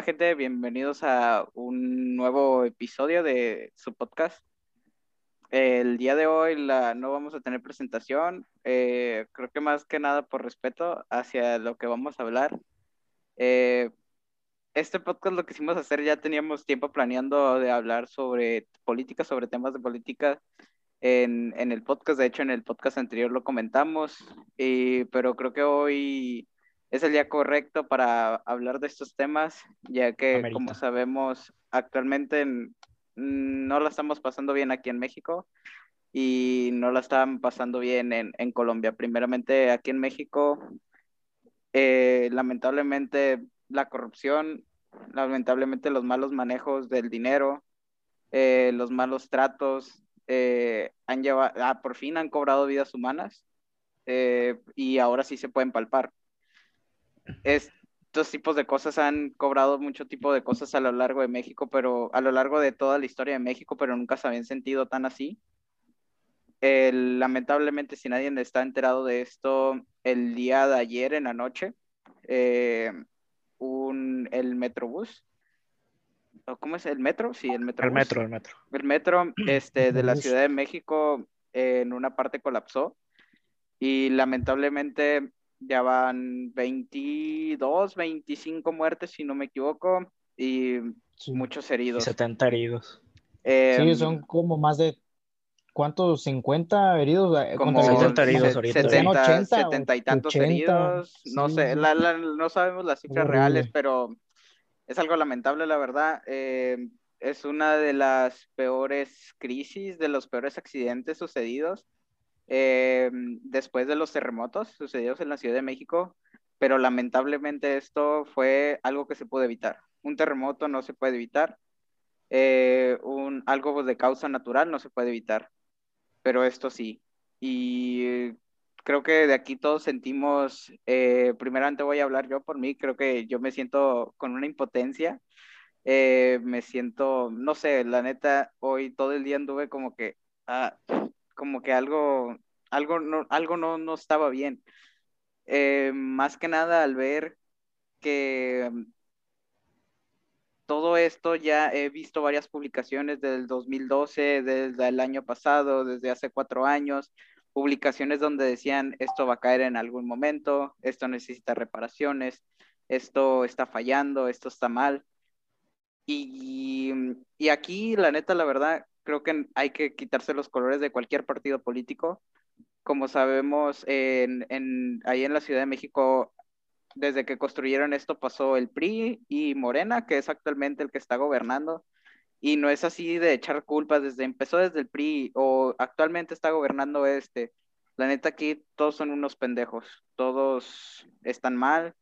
Hola gente, bienvenidos a un nuevo episodio de su podcast. El día de hoy la, no vamos a tener presentación, eh, creo que más que nada por respeto hacia lo que vamos a hablar. Eh, este podcast lo que hicimos hacer, ya teníamos tiempo planeando de hablar sobre política, sobre temas de política en, en el podcast, de hecho en el podcast anterior lo comentamos, pero creo que hoy es el día correcto para hablar de estos temas, ya que como sabemos actualmente no la estamos pasando bien aquí en México y no la están pasando bien en, en Colombia. Primeramente aquí en México, eh, lamentablemente la corrupción, lamentablemente los malos manejos del dinero, eh, los malos tratos, eh, han llevado, ah, por fin han cobrado vidas humanas y ahora sí se pueden palpar estos tipos de cosas han cobrado mucho tipo de cosas a lo largo de México, pero a lo largo de toda la historia de México, pero nunca se habían sentido tan así. lamentablemente, si nadie está enterado de esto, el día de ayer en la noche, eh, un, el Metrobús, ¿cómo es el metro? Sí, el metro. El metro, el metro. El metro este, de la Ciudad de México en una parte colapsó y lamentablemente ya van 22, 25 muertes, si no me equivoco, y muchos heridos. 70 heridos. Em, sí, son como más de, ¿cuántos? ¿50 heridos? Eh, como 70 heridos ahorita. 70, 70 y tantos heridos. No sé, no sabemos las cifras reales, pero es algo lamentable, la verdad. Em, es una de las peores crisis, de los peores accidentes sucedidos eh, después de los terremotos sucedidos en la Ciudad de México, pero lamentablemente esto fue algo que se pudo evitar. Un terremoto no se puede evitar, eh, un, algo de causa natural no se puede evitar, pero esto sí. Y creo que de aquí todos sentimos, eh, primeramente voy a hablar yo por mí, creo que yo me siento con una impotencia, me siento, no sé, la neta, hoy todo el día anduve como que, ah, como que algo, algo no, algo no, no estaba bien. Eh, más que nada al ver que mm, todo esto ya he visto varias publicaciones del 2012, desde el año pasado, desde hace cuatro años, publicaciones donde decían esto va a caer en algún momento, esto necesita reparaciones, esto está fallando, esto está mal. Y, y aquí, la neta, la verdad, creo que hay que quitarse los colores de cualquier partido político. Como sabemos, en, en, ahí en la Ciudad de México, desde que construyeron esto pasó el PRI y Morena, que es actualmente el que está gobernando. Y no es así de echar culpas, desde empezó desde el PRI o actualmente está gobernando este. La neta aquí todos son unos pendejos, todos están mal,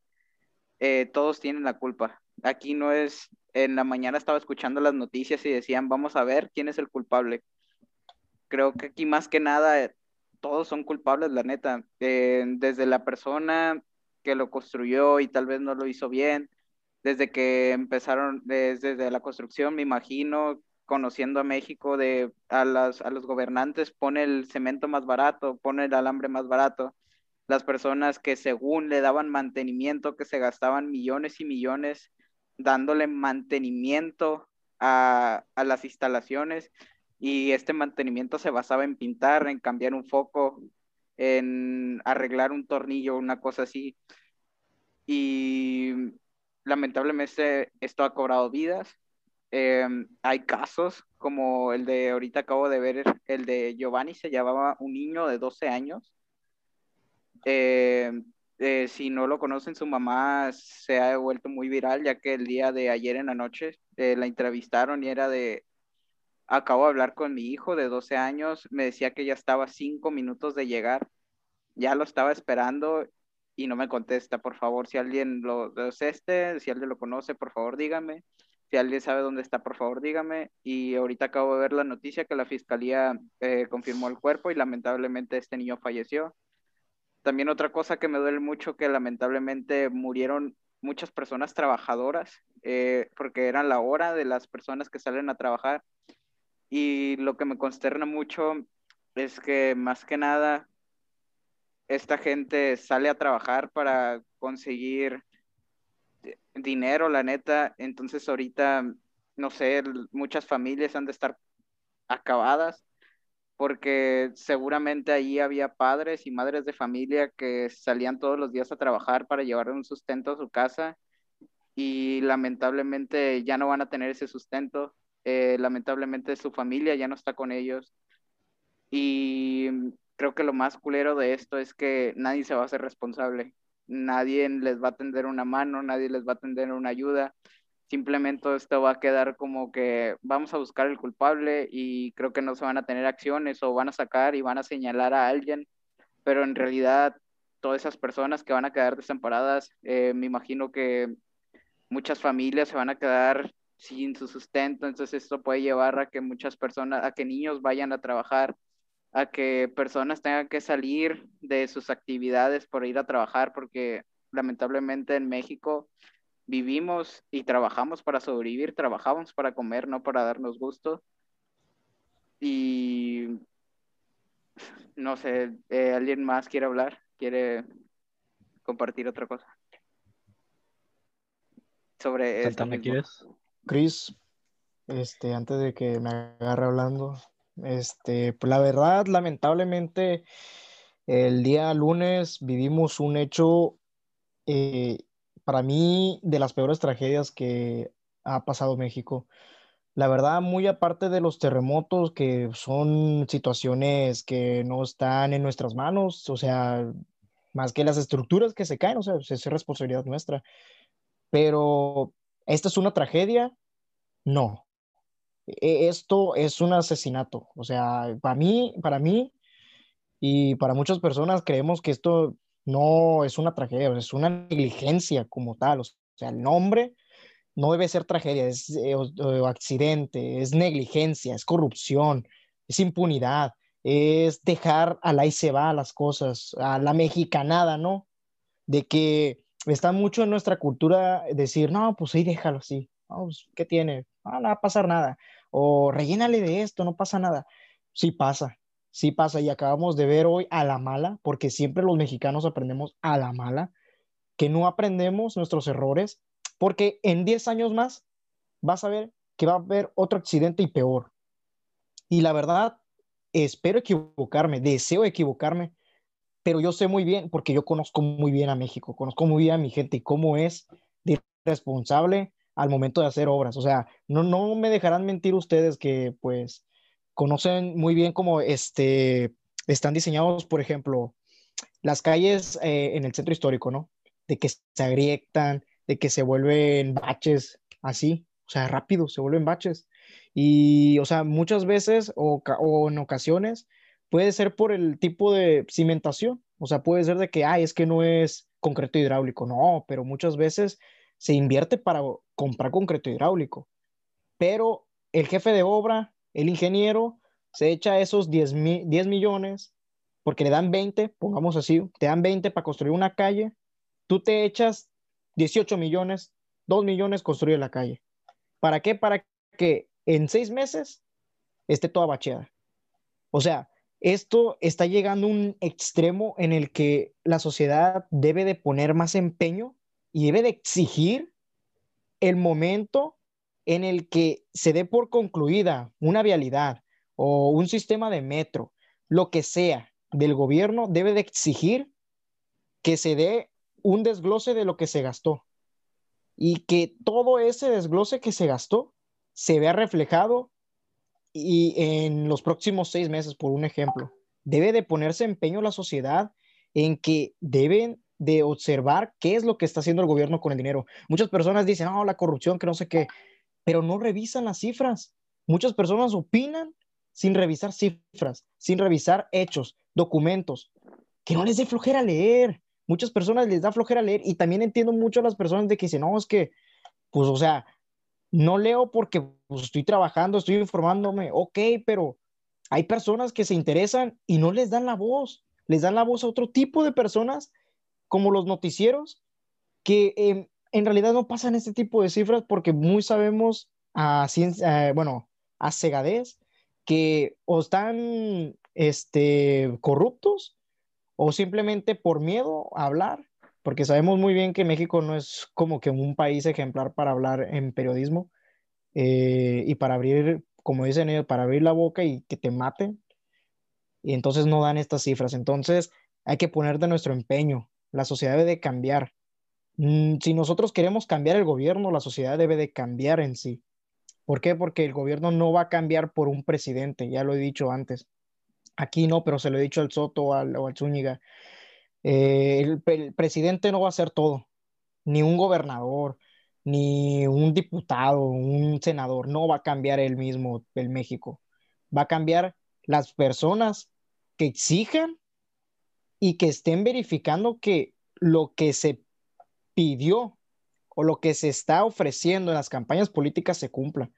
eh, todos tienen la culpa. Aquí no es en la mañana estaba escuchando las noticias y decían, vamos a ver quién es el culpable. Creo que aquí más que nada todos son culpables, la neta. Eh, desde la persona que lo construyó y tal vez no lo hizo bien, desde que empezaron, desde, la construcción, me imagino, conociendo a México, de, a, las, a los gobernantes, pone el cemento más barato, pone el alambre más barato. Las personas que según le daban mantenimiento, que se gastaban millones y millones dándole mantenimiento a, las instalaciones y este mantenimiento se basaba en pintar, en cambiar un foco, en arreglar un tornillo, una cosa así. Y lamentablemente esto ha cobrado vidas. Em, hay casos como el de ahorita acabo de ver, el de Giovanni, se llamaba un niño de 12 años. Eh, eh, si no lo conocen, su mamá se ha vuelto muy viral, ya que el día de ayer en la noche eh, la entrevistaron y era de, acabo de hablar con mi hijo de 12 años, me decía que ya estaba cinco minutos de llegar, ya lo estaba esperando y no me contesta, por favor, si alguien lo es este, si alguien lo conoce, por favor dígame, si alguien sabe dónde está, por favor dígame, y ahorita acabo de ver la noticia que la fiscalía eh, confirmó el cuerpo y lamentablemente este niño falleció. También otra cosa que me duele mucho que lamentablemente murieron muchas personas trabajadoras eh, porque eran la hora de las personas que salen a trabajar y lo que me consterna mucho es que más que nada esta gente sale a trabajar para conseguir dinero, la neta. Entonces ahorita, no sé, muchas familias han de estar acabadas porque seguramente ahí había padres y madres de familia que salían todos los días a trabajar para llevar un sustento a su casa y lamentablemente ya no van a tener ese sustento, eh, lamentablemente su familia ya no está con ellos. Y creo que lo más culero de esto es que nadie se va a hacer responsable, nadie les va a tender una mano, nadie les va a tender una ayuda, simplemente esto va a quedar como que vamos a buscar el culpable y creo que no se van a tener acciones o van a sacar y van a señalar a alguien, pero en realidad todas esas personas que van a quedar desamparadas, eh, me imagino que muchas familias se van a quedar sin su sustento, entonces esto puede llevar a que muchas personas, a que niños vayan a trabajar, a que personas tengan que salir de sus actividades por ir a trabajar, porque lamentablemente en México vivimos y trabajamos para sobrevivir, trabajamos para comer, no para darnos gusto. Y no sé, eh, ¿alguien más quiere hablar? ¿Quiere compartir otra cosa? Sobre esto ¿Me quieres? Chris, este, antes de que me agarre hablando, este, pues la verdad, lamentablemente, el día lunes vivimos un hecho eh, para mí, de las peores tragedias que ha pasado México. La verdad, muy aparte de los terremotos, que son situaciones que no están en nuestras manos, o sea, más que las estructuras que se caen, o sea, es responsabilidad nuestra. Pero, ¿esta es una tragedia? No. E, esto es un asesinato. O sea, para mí, para mí y para muchas personas creemos que esto no es una tragedia, es una negligencia como tal. O sea, el nombre no debe ser tragedia, es eh, accidente, es negligencia, es corrupción, es impunidad, es dejar a la y se va las cosas, a la mexicanada, ¿no? De que está mucho en nuestra cultura decir, no, pues ahí déjalo así, pues, ¿qué tiene? Ah, no va a pasar nada. O rellénale de esto, no pasa nada. Sí pasa, sí pasa y acabamos de ver hoy a la mala, porque siempre los mexicanos aprendemos a la mala, que no aprendemos nuestros errores, porque en 10 años más vas a ver que va a haber otro accidente y peor. Y la verdad, espero equivocarme, deseo equivocarme, pero yo sé muy bien, porque yo conozco muy bien a México, conozco muy bien a mi gente y cómo es de responsable al momento de hacer obras. O sea, no, no me dejarán mentir ustedes que pues conocen muy bien cómo este, están diseñados, por ejemplo, las calles eh, en el centro histórico, ¿no? De que se agrietan, de que se vuelven baches, así, o sea, rápido, se vuelven baches. Y, o sea, muchas veces o, o en ocasiones puede ser por el tipo de cimentación, o sea, puede ser de que, ay, es que no es concreto hidráulico, no, pero muchas veces se invierte para comprar concreto hidráulico, pero el jefe de obra el ingeniero se echa esos 10, 10 millones porque le dan 20, pongamos así, te dan 20 para construir una calle, tú te echas 18 millones, 2 millones construir la calle. ¿Para qué? Para que en seis meses esté toda bacheada. O sea, esto está llegando a un extremo en el que la sociedad debe de poner más empeño y debe de exigir el momento en el que se dé por concluida una vialidad o un sistema de metro, lo que sea del gobierno, debe de exigir que se dé un desglose de lo que se gastó y que todo ese desglose que se gastó se vea reflejado y en los próximos seis meses, por un ejemplo. Debe de ponerse empeño la sociedad en que deben de observar qué es lo que está haciendo el gobierno con el dinero. Muchas personas dicen, no, la corrupción, que no sé qué pero no revisan las cifras. Muchas personas opinan sin revisar cifras, sin revisar hechos, documentos, que no les dé flojera leer. Muchas personas les da flojera leer y también entiendo mucho a las personas de que dicen, no, es que, pues, o sea, no leo porque pues, estoy trabajando, estoy informándome, ok, pero hay personas que se interesan y no les dan la voz, les dan la voz a otro tipo de personas, como los noticieros, que eh, en realidad no pasan este tipo de cifras porque muy sabemos a ciencia, bueno, a cegadez que o están este, corruptos o simplemente por miedo a hablar porque sabemos muy bien que México no es como que un país ejemplar para hablar en periodismo eh, y para abrir, como dicen ellos, para abrir la boca y que te maten. Y entonces no dan estas cifras. Entonces hay que poner de nuestro empeño. La sociedad debe de cambiar. Mm, si nosotros queremos cambiar el gobierno, la sociedad debe de cambiar en sí. ¿Por qué? Porque el gobierno no va a cambiar por un presidente, ya lo he dicho antes. Aquí no, pero se lo he dicho al Soto o al, Zúñiga. Eh, el, presidente no va a hacer todo, ni un gobernador, ni un diputado, un senador, no va a cambiar el mismo el México. Va a cambiar las personas que exijan y que estén verificando que lo que se pidió o lo que se está ofreciendo en las campañas políticas se cumpla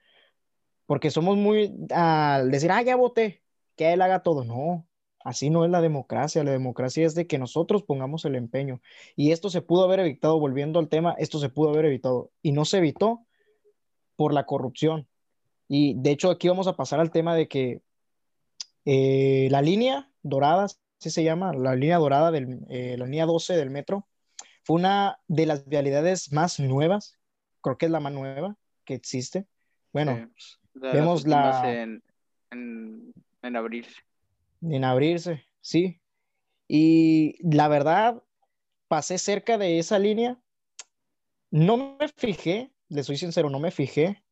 porque somos muy al decir, ah, ya voté, que él haga todo. No, así no es la democracia. La democracia es de que nosotros pongamos el empeño. Y esto se pudo haber evitado, volviendo al tema, esto se pudo haber evitado. Y no se evitó por la corrupción. Y de hecho aquí vamos a pasar al tema de que eh, la línea dorada, así se llama, la línea dorada, del, eh, la línea 12 del metro, fue una de las vialidades más nuevas, creo que es la más nueva que existe. Bueno, Vemos la... En, en, abrirse. En abrirse, sí. Y la verdad, pasé cerca de esa línea. No me fijé, le soy sincero, no me fijé,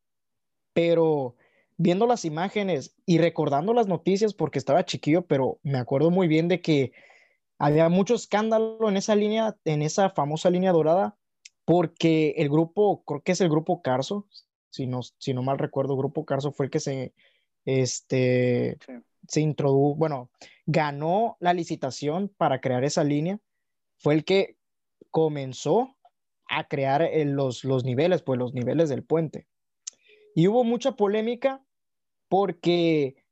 pero viendo las imágenes y recordando las noticias porque estaba chiquillo, pero me acuerdo muy bien de que había mucho escándalo en esa línea, en esa famosa línea dorada, porque el grupo, creo que es el grupo Carso, si no, si no mal recuerdo, Grupo Carso fue el que se, este, se introdujo, bueno, ganó la licitación para crear esa línea, fue el que comenzó a crear eh, los, los niveles, pues los niveles del puente. Y hubo mucha polémica porque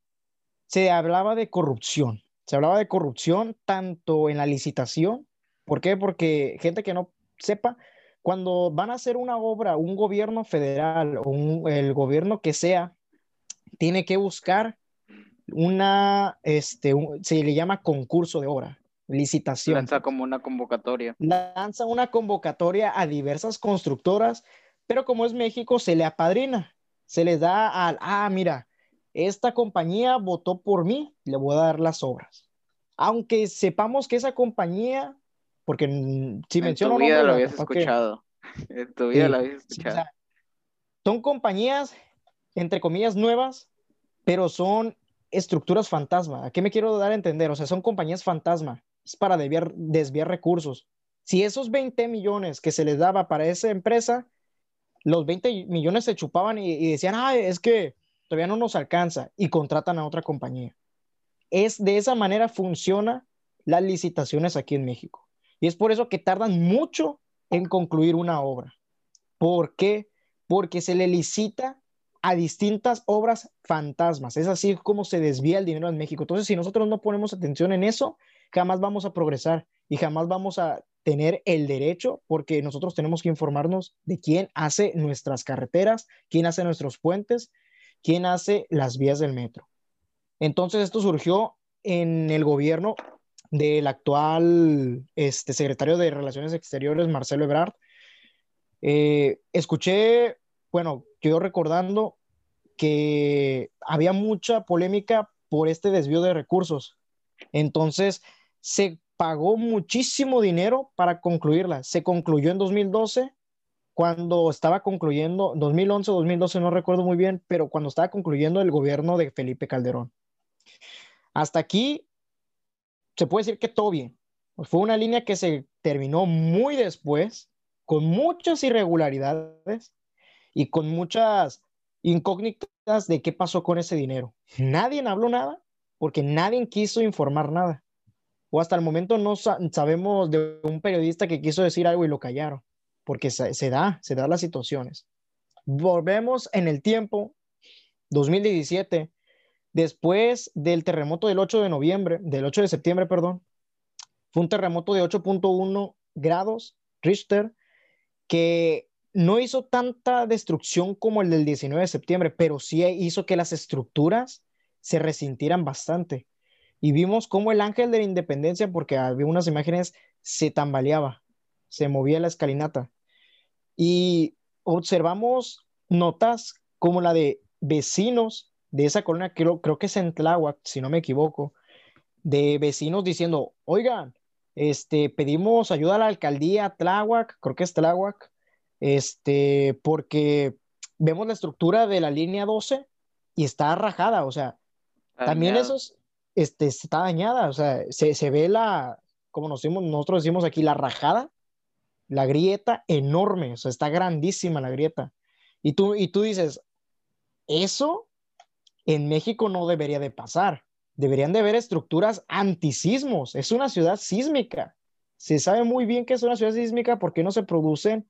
se hablaba de corrupción, se hablaba de corrupción tanto en la licitación, ¿por qué? Porque gente que no sepa, cuando van a hacer una obra, un gobierno federal o el gobierno que sea, tiene que buscar una, este, se le llama concurso de obra, licitación. Lanza como una convocatoria. Lanza una convocatoria a diversas constructoras, pero como es México, se le apadrina, se le da al, ah, mira, esta compañía votó por mí, le voy a dar las obras. Aunque sepamos que esa compañía porque si menciono... En tu vida lo habías escuchado. En tu vida lo habías escuchado. son compañías, entre comillas, nuevas, pero son estructuras fantasma. ¿A qué me quiero dar a entender? O sea, son compañías fantasma. Es para desviar, desviar recursos. Si esos 20 millones que se les daba para esa empresa, los 20 millones se chupaban y, y decían, ah, es que todavía no nos alcanza y contratan a otra compañía. Es de esa manera funciona las licitaciones aquí en México. Y es por eso que tardan mucho en concluir una obra. ¿Por qué? Porque se le licita a distintas obras fantasmas. Es así como se desvía el dinero en México. Entonces, si nosotros no ponemos atención en eso, jamás vamos a progresar y jamás vamos a tener el derecho, porque nosotros tenemos que informarnos de quién hace nuestras carreteras, quién hace nuestros puentes, quién hace las vías del metro. Entonces, esto surgió en el gobierno del actual este, secretario de Relaciones Exteriores, Marcelo Ebrard. Eh, escuché, bueno, yo recordando que había mucha polémica por este desvío de recursos. Entonces, se pagó muchísimo dinero para concluirla. Se concluyó en 2012, cuando estaba concluyendo, 2011 2012, no recuerdo muy bien, pero cuando estaba concluyendo el gobierno de Felipe Calderón. Hasta aquí se puede decir que todo bien. Fue una línea que se terminó muy después, con muchas irregularidades y con muchas incógnitas de qué pasó con ese dinero. Nadie habló nada porque nadie quiso informar nada. O hasta el momento no sabemos de un periodista que quiso decir algo y lo callaron, porque se, se da, se da las situaciones. Volvemos en el tiempo, 2017, Después del terremoto del 8 de noviembre, del 8 de septiembre, perdón, fue un terremoto de 8.1 grados Richter que no hizo tanta destrucción como el del 19 de septiembre, pero sí hizo que las estructuras se resintieran bastante. Y vimos cómo el ángel de la independencia, porque había unas imágenes, se tambaleaba. se movía la escalinata. Y observamos notas como la de vecinos de esa colonia, creo, creo que es en Tláhuac, si no me equivoco, de vecinos diciendo, oigan, este, pedimos ayuda a la alcaldía Tláhuac, creo que es Tláhuac, este, porque vemos la estructura de la línea 12 y está rajada, o sea, también eso este, está dañada, o sea, se, se ve la, como nos decimos, nosotros decimos aquí, la rajada, la grieta enorme, o sea, está grandísima la grieta. Y tú, y tú dices, eso en México no debería de pasar. Deberían de haber estructuras antisismos. Es una ciudad sísmica. Se sabe muy bien que es una ciudad sísmica porque no se producen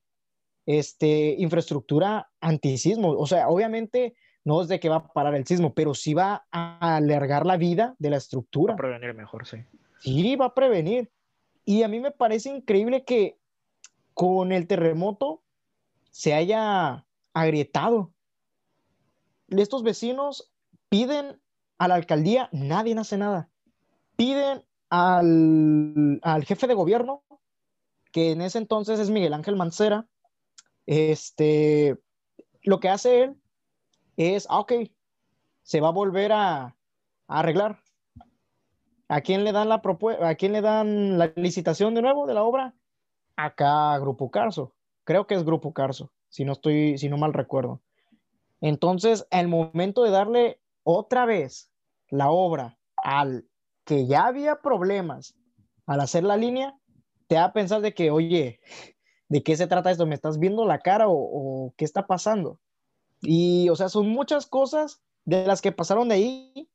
este, infraestructura antisismo. O sea, obviamente no es de que va a parar el sismo, pero sí va a alargar la vida de la estructura. Va a prevenir mejor, sí. Sí, va a prevenir. Y a mí me parece increíble que con el terremoto se haya agrietado. Estos vecinos piden a la alcaldía, nadie hace nada. Piden al, jefe de gobierno, que en ese entonces es Miguel Ángel Mancera, este, lo que hace él es, ah, ok, se va a volver a, a arreglar. ¿A quién le dan la? ¿A quién le dan la licitación de nuevo de la obra? Acá Grupo Carso. Creo que es Grupo Carso, si no estoy, si no mal recuerdo. Entonces, el momento de darle otra vez la obra al que ya había problemas al hacer la línea, te da a pensar de que, oye, ¿de qué se trata esto? ¿Me estás viendo la cara o, o qué está pasando? Y, o sea, son muchas cosas de las que pasaron de ahí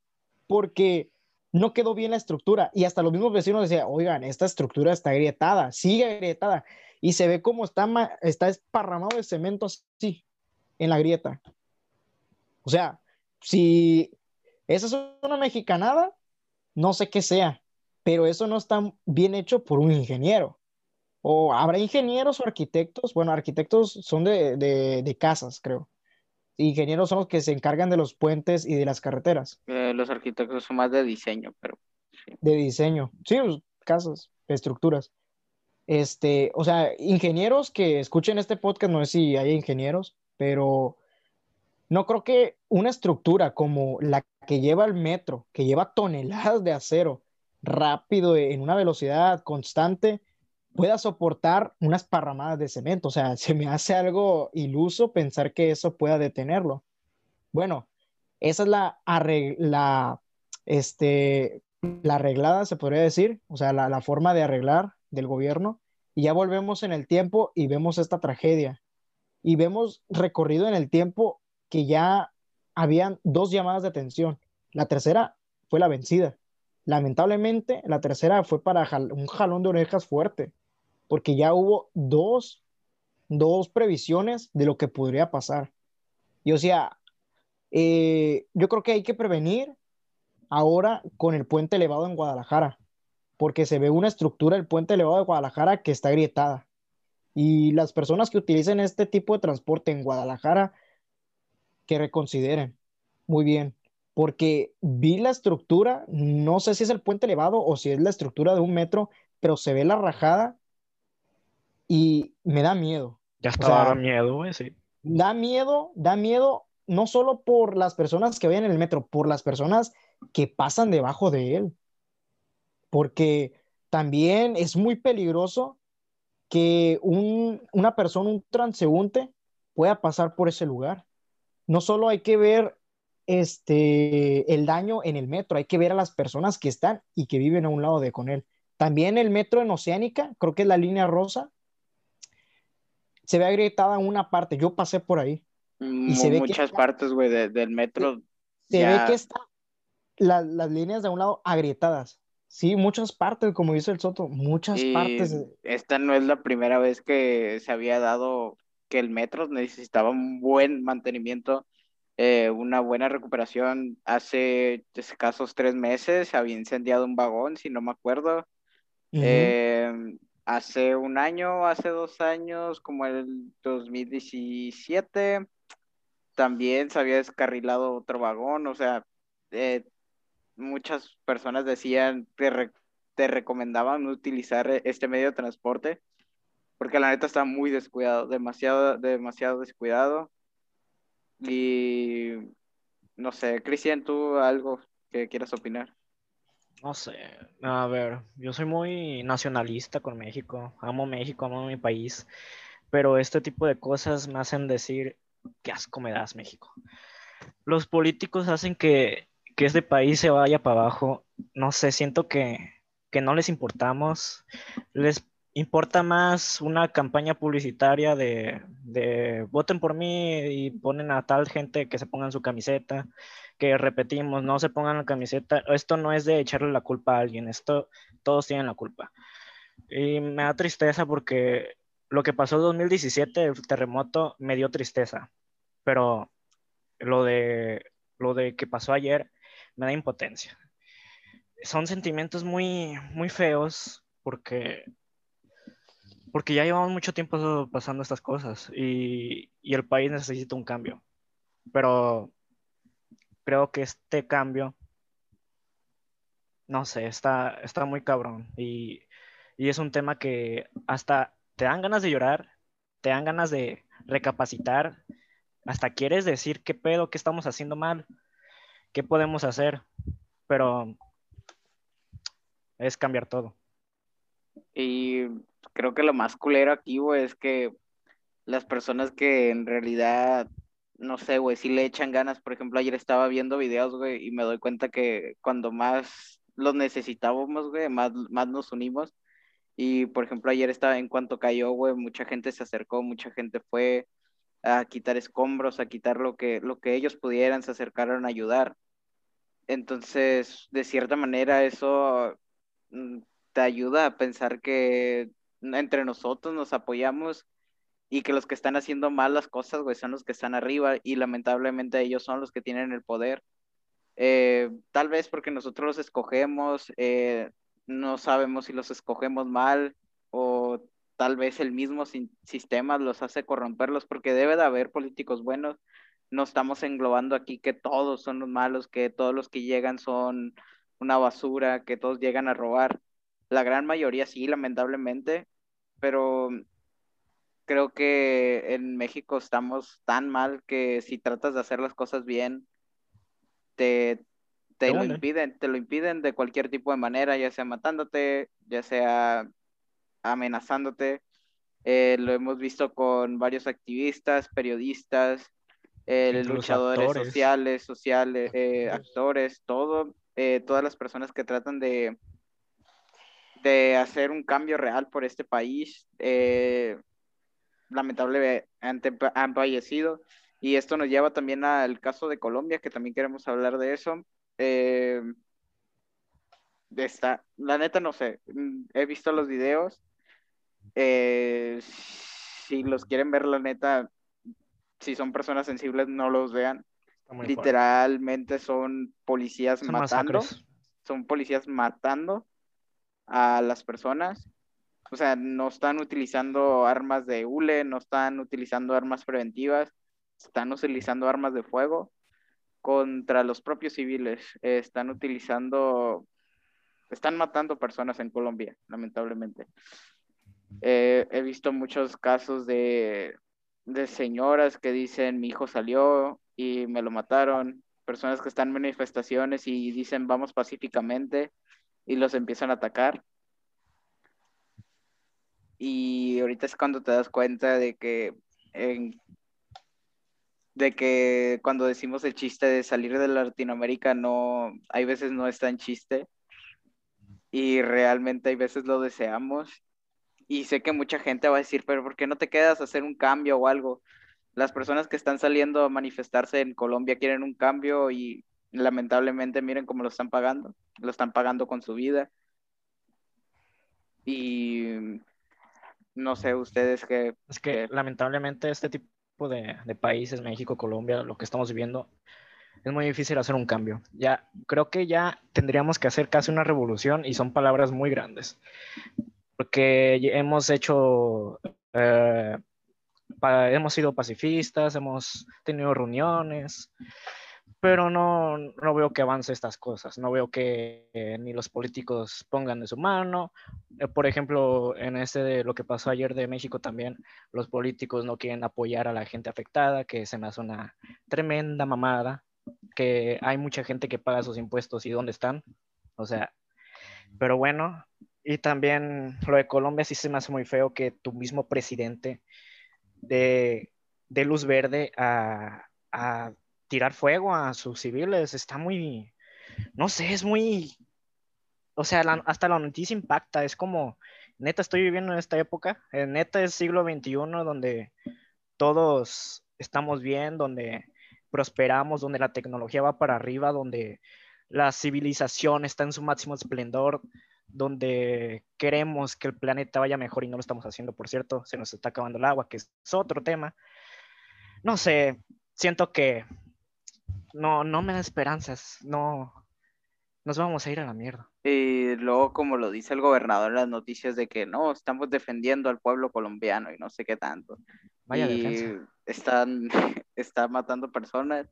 porque no quedó bien la estructura. Y hasta los mismos vecinos decían, oigan, esta estructura está agrietada, sigue agrietada. Y se ve como está, está esparramado de cemento así, en la grieta. O sea, si esa es una mexicanada, no sé qué sea, pero eso no está bien hecho por un ingeniero. O habrá ingenieros o arquitectos, bueno, arquitectos son de, de casas, creo. Ingenieros son los que se encargan de los puentes y de las carreteras. Eh, los arquitectos son más de diseño, pero sí. De diseño, sí, pues, casas, estructuras. Este, o sea, ingenieros que escuchen este podcast, no sé si hay ingenieros, pero no creo que una estructura como la que lleva el metro, que lleva toneladas de acero rápido en una velocidad constante, pueda soportar unas parramadas de cemento. O sea, se me hace algo iluso pensar que eso pueda detenerlo. Bueno, esa es la, la, este, la arreglada, se podría decir, o sea, la, la forma de arreglar del gobierno. Y ya volvemos en el tiempo y vemos esta tragedia. Y vemos recorrido en el tiempo que ya habían dos llamadas de atención. La tercera fue la vencida. Lamentablemente, la tercera fue para un jalón de orejas fuerte porque ya hubo dos, dos previsiones de lo que podría pasar. Y o sea, eh, yo creo que hay que prevenir ahora con el puente elevado en Guadalajara, porque se ve una estructura del puente elevado de Guadalajara que está agrietada. Y las personas que utilicen este tipo de transporte en Guadalajara, que reconsideren muy bien, porque vi la estructura, no sé si es el puente elevado o si es la estructura de un metro, pero se ve la rajada y me da miedo. Ya estaba o miedo, güey, sí. Da miedo, da miedo no solo por las personas que vayan en el metro, por las personas que pasan debajo de él. Porque también es muy peligroso que un, una persona, un transeúnte, pueda pasar por ese lugar. No solo hay que ver este, el daño en el metro, hay que ver a las personas que están y que viven a un lado de con él. También el metro en Oceánica, creo que es la línea rosa, se ve agrietada en una parte. Yo pasé por ahí. Y se ve muchas partes, güey, del metro. Se ve que están las líneas de un lado agrietadas. Sí, muchas partes, como dice el Soto, muchas partes. Esta no es la primera vez que se había dado que el metro necesitaba un buen mantenimiento, eh, una buena recuperación. Hace escasos tres meses se había incendiado un vagón, si no me acuerdo hace un año, hace dos años, como el 2017, también se había descarrilado otro vagón, o sea, eh, muchas personas decían, te, te recomendaban utilizar este medio de transporte, porque la neta está muy descuidado, demasiado, demasiado descuidado. Y no sé, Cristian, ¿tú algo que quieras opinar? No sé, a ver, yo soy muy nacionalista con México, amo México, amo mi país, pero este tipo de cosas me hacen decir, qué asco me das México. Los políticos hacen que, que este país se vaya para abajo, no sé, siento que, que no les importamos, les importa más una campaña publicitaria de, voten por mí y ponen a tal gente que se pongan su camiseta, que repetimos, no se pongan la camiseta. Esto no es de echarle la culpa a alguien, esto todos tienen la culpa. Y me da tristeza porque lo que pasó en 2017, el terremoto, me dio tristeza, pero lo de, lo de que pasó ayer me da impotencia. Son sentimientos muy, muy feos porque porque ya llevamos mucho tiempo pasando estas cosas y, el país necesita un cambio. Pero creo que este cambio, no sé, está, está muy cabrón y, y es un tema que hasta te dan ganas de llorar, te dan ganas de recapacitar, hasta quieres decir qué pedo, qué estamos haciendo mal, qué podemos hacer, pero es cambiar todo. Y creo que lo más culero aquí, güey, es que las personas que en realidad, no sé, güey, si le echan ganas, por ejemplo, ayer estaba viendo videos, güey, y me doy cuenta que cuando más los necesitábamos, güey, más, más nos unimos. Y, por ejemplo, ayer estaba, en cuanto cayó, güey, mucha gente se acercó, mucha gente fue a quitar escombros, a quitar lo que, lo que ellos pudieran, se acercaron a ayudar. Entonces, de cierta manera, eso mm, te ayuda a pensar que entre nosotros nos apoyamos y que los que están haciendo mal las cosas, son los que están arriba y lamentablemente ellos son los que tienen el poder. Eh, tal vez porque nosotros los escogemos, eh, no sabemos si los escogemos mal o tal vez el mismo sistema los hace corromperlos porque debe de haber políticos buenos. No estamos englobando aquí que todos son los malos, que todos los que llegan son una basura, que todos llegan a robar. La gran mayoría sí, lamentablemente, pero creo que en México estamos tan mal que si tratas de hacer las cosas bien, te, te lo impiden, te lo impiden de cualquier tipo de manera, ya sea matándote, ya sea amenazándote. Eh, lo hemos visto con varios activistas, periodistas, luchadores sociales, sociales, eh, actores, todo, eh, todas las personas que tratan de, de hacer un cambio real por este país. Eh, lamentablemente han fallecido. Y esto nos lleva también al caso de Colombia, que también queremos hablar de eso. Eh, esta, la neta no sé, mm, he visto los videos. Eh, si los quieren ver, la neta, si son personas sensibles, no los vean. Literalmente son policías matando. Son policías matando a las personas. O sea, no están utilizando armas de hule, no están utilizando armas preventivas, están utilizando armas de fuego contra los propios civiles. están utilizando, están matando personas en Colombia, lamentablemente. Eh, he visto muchos casos de, de señoras que dicen, mi hijo salió y me lo mataron. Personas que están en manifestaciones y dicen, vamos pacíficamente y los empiezan a atacar. Y ahorita es cuando te das cuenta de que de que cuando decimos el chiste de salir de Latinoamérica no, hay veces no es tan chiste y realmente hay veces lo deseamos y sé que mucha gente va a decir, pero ¿por qué no te quedas a hacer un cambio o algo? Las personas que están saliendo a manifestarse en Colombia quieren un cambio y lamentablemente miren cómo lo están pagando, lo están pagando con su vida. Y no sé ustedes qué... Es que lamentablemente este tipo de, de, países, México, Colombia, lo que estamos viviendo, es muy difícil hacer un cambio. Ya, creo que ya tendríamos que hacer casi una revolución y son palabras muy grandes. Porque hemos hecho... Eh, hemos sido pacifistas, hemos tenido reuniones, pero no, no veo que avance estas cosas, no veo que eh, ni los políticos pongan de su mano. Eh, por ejemplo, en este de lo que pasó ayer de México también, los políticos no quieren apoyar a la gente afectada, que se me hace una tremenda mamada, que hay mucha gente que paga sus impuestos y dónde están. O sea, pero bueno, y también lo de Colombia sí se me hace muy feo que tu mismo presidente de, de luz verde a, a tirar fuego a sus civiles. Está muy, no sé, es muy, o sea, hasta la noticia impacta. Es como, neta, estoy viviendo en esta época. neta es siglo XXI donde todos estamos bien, donde prosperamos, donde la tecnología va para arriba, donde la civilización está en su máximo esplendor, donde queremos que el planeta vaya mejor y no lo estamos haciendo, por cierto, se nos está acabando el agua, que es otro tema. No sé, siento que no, no me da esperanzas, no, nos vamos a ir a la mierda. Y luego, como lo dice el gobernador en las noticias, de que no, estamos defendiendo al pueblo colombiano y no sé qué tanto. Vaya y Están, están matando personas.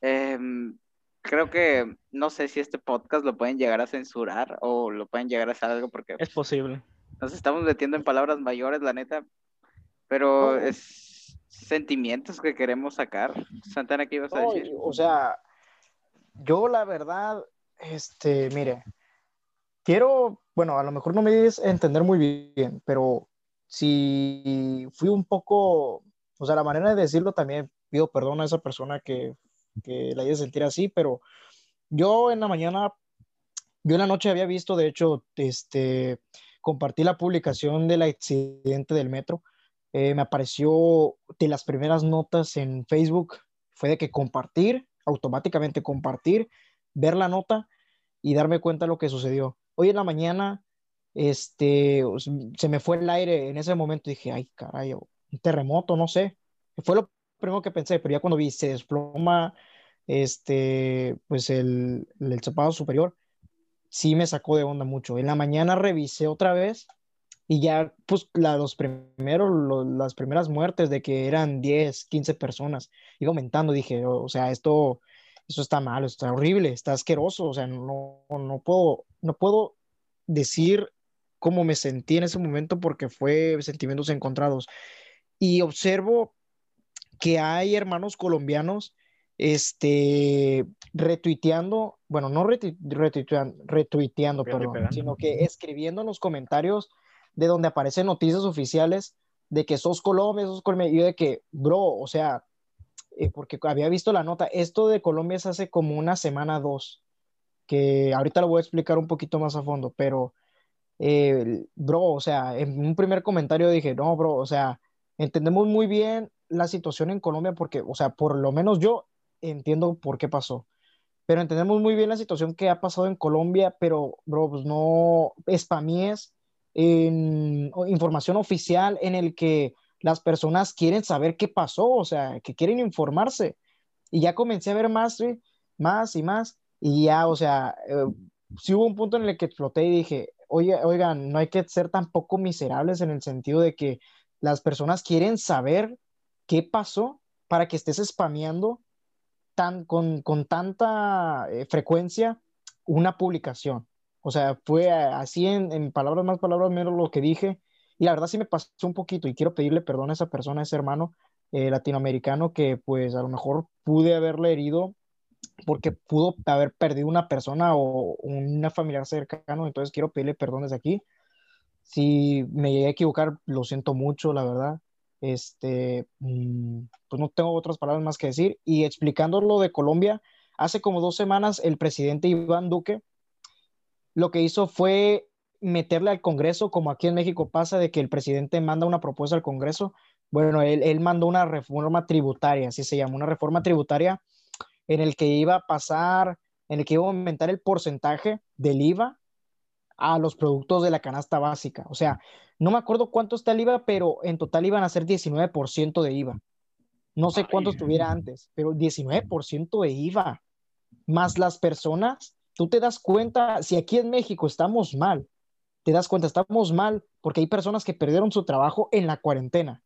Em, creo que no sé si este podcast lo pueden llegar a censurar o lo pueden llegar a hacer algo porque es posible. Nos estamos metiendo en palabras mayores, la neta, pero es sentimientos que queremos sacar. Santana, ¿qué ibas a decir? O sea, yo la verdad, este, mire, quiero, bueno, a lo mejor no me dices entender muy bien, pero si fui un poco, o sea, la manera de decirlo también pido perdón a esa persona que, que la haya sentir así, pero yo en la mañana, yo en la noche había visto, de hecho, este, compartí la publicación del accidente del metro eh, me apareció de las primeras notas en Facebook, fue de que compartir, automáticamente compartir, ver la nota y darme cuenta de lo que sucedió. Hoy en la mañana, este, se me fue el aire en ese momento, dije, ay, caray, un terremoto, no sé. Fue lo primero que pensé, pero ya cuando vi se desploma, este, pues el, el superior, sí me sacó de onda mucho. En la mañana revisé otra vez y ya, pues, la, los primeros, las primeras muertes de que eran 10, 15 personas, iba aumentando, dije, o, sea, esto, esto está mal, está horrible, está asqueroso, o sea, no, no, puedo, no puedo decir cómo me sentí en ese momento porque fue sentimientos encontrados. Y observo que hay hermanos colombianos este, retuiteando, bueno, no retuiteando, retuiteando perdón, sino que escribiendo en los comentarios de donde aparecen noticias oficiales de que sos Colombia, sos Colombia, y yo de que, bro, o sea, eh, porque había visto la nota, esto de Colombia es hace como una semana, dos, que ahorita lo voy a explicar un poquito más a fondo, pero, eh, bro, o sea, en un primer comentario dije, no, bro, o sea, entendemos muy bien la situación en Colombia porque, o sea, por lo menos yo entiendo por qué pasó, pero entendemos muy bien la situación que ha pasado en Colombia, pero, bro, pues no spamies información oficial en el que las personas quieren saber qué pasó, o sea, que quieren informarse. Y ya comencé a ver más, más y más, y ya, o sea, eh, si hubo un punto en el que exploté y dije, oye, oigan, no hay que ser tampoco miserables en el sentido de que las personas quieren saber qué pasó para que estés spameando tan, con, con tanta eh, frecuencia una publicación. O sea, fue así en, palabras más, palabras menos lo que dije. Y la verdad sí me pasó un poquito y quiero pedirle perdón a esa persona, a ese hermano eh, latinoamericano que pues a lo mejor pude haberle herido porque pudo haber perdido una persona o una familiar cercano. Entonces quiero pedirle perdón desde aquí. Si me llegué a equivocar, lo siento mucho, la verdad. Este, mm, pues no tengo otras palabras más que decir. Y explicando lo de Colombia, hace como dos semanas el presidente Iván Duque lo que hizo fue meterle al Congreso, como aquí en México pasa, de que el presidente manda una propuesta al Congreso. Bueno, él, mandó una reforma tributaria, así se llama, una reforma tributaria en el que iba a pasar, en el que iba a aumentar el porcentaje del IVA a los productos de la canasta básica. O sea, no me acuerdo cuánto está el IVA, pero en total iban a ser 19% de IVA. No sé cuánto estuviera antes, pero 19% de IVA, más las personas tú te das cuenta, si aquí en México estamos mal, te das cuenta, estamos mal porque hay personas que perdieron su trabajo en la cuarentena.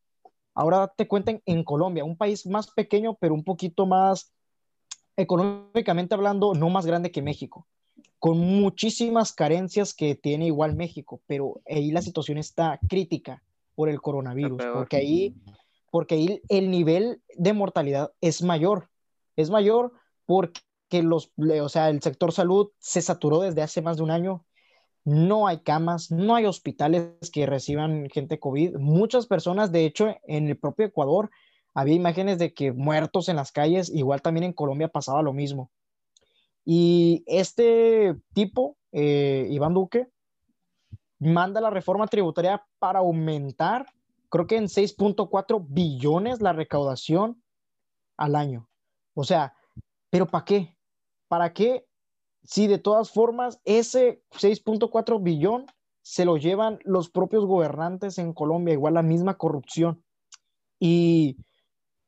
Ahora te cuenten en Colombia, un país más pequeño, pero un poquito más, económicamente hablando, no más grande que México, con muchísimas carencias que tiene igual México, pero ahí la situación está crítica por el coronavirus, porque ahí, porque ahí el nivel de mortalidad es mayor, es mayor porque los, o sea, el sector salud se saturó desde hace más de un año, no hay camas, no hay hospitales que reciban gente COVID, muchas personas, de hecho, en el propio Ecuador, había imágenes de que muertos en las calles, igual también en Colombia pasaba lo mismo. Y este tipo, eh, Iván Duque, manda la reforma tributaria para aumentar, creo que en 6.4 billones la recaudación al año. O sea, ¿pero para qué? ¿Para qué? Si de todas formas ese 6.4 billón se lo llevan los propios gobernantes en Colombia, igual la misma corrupción. Y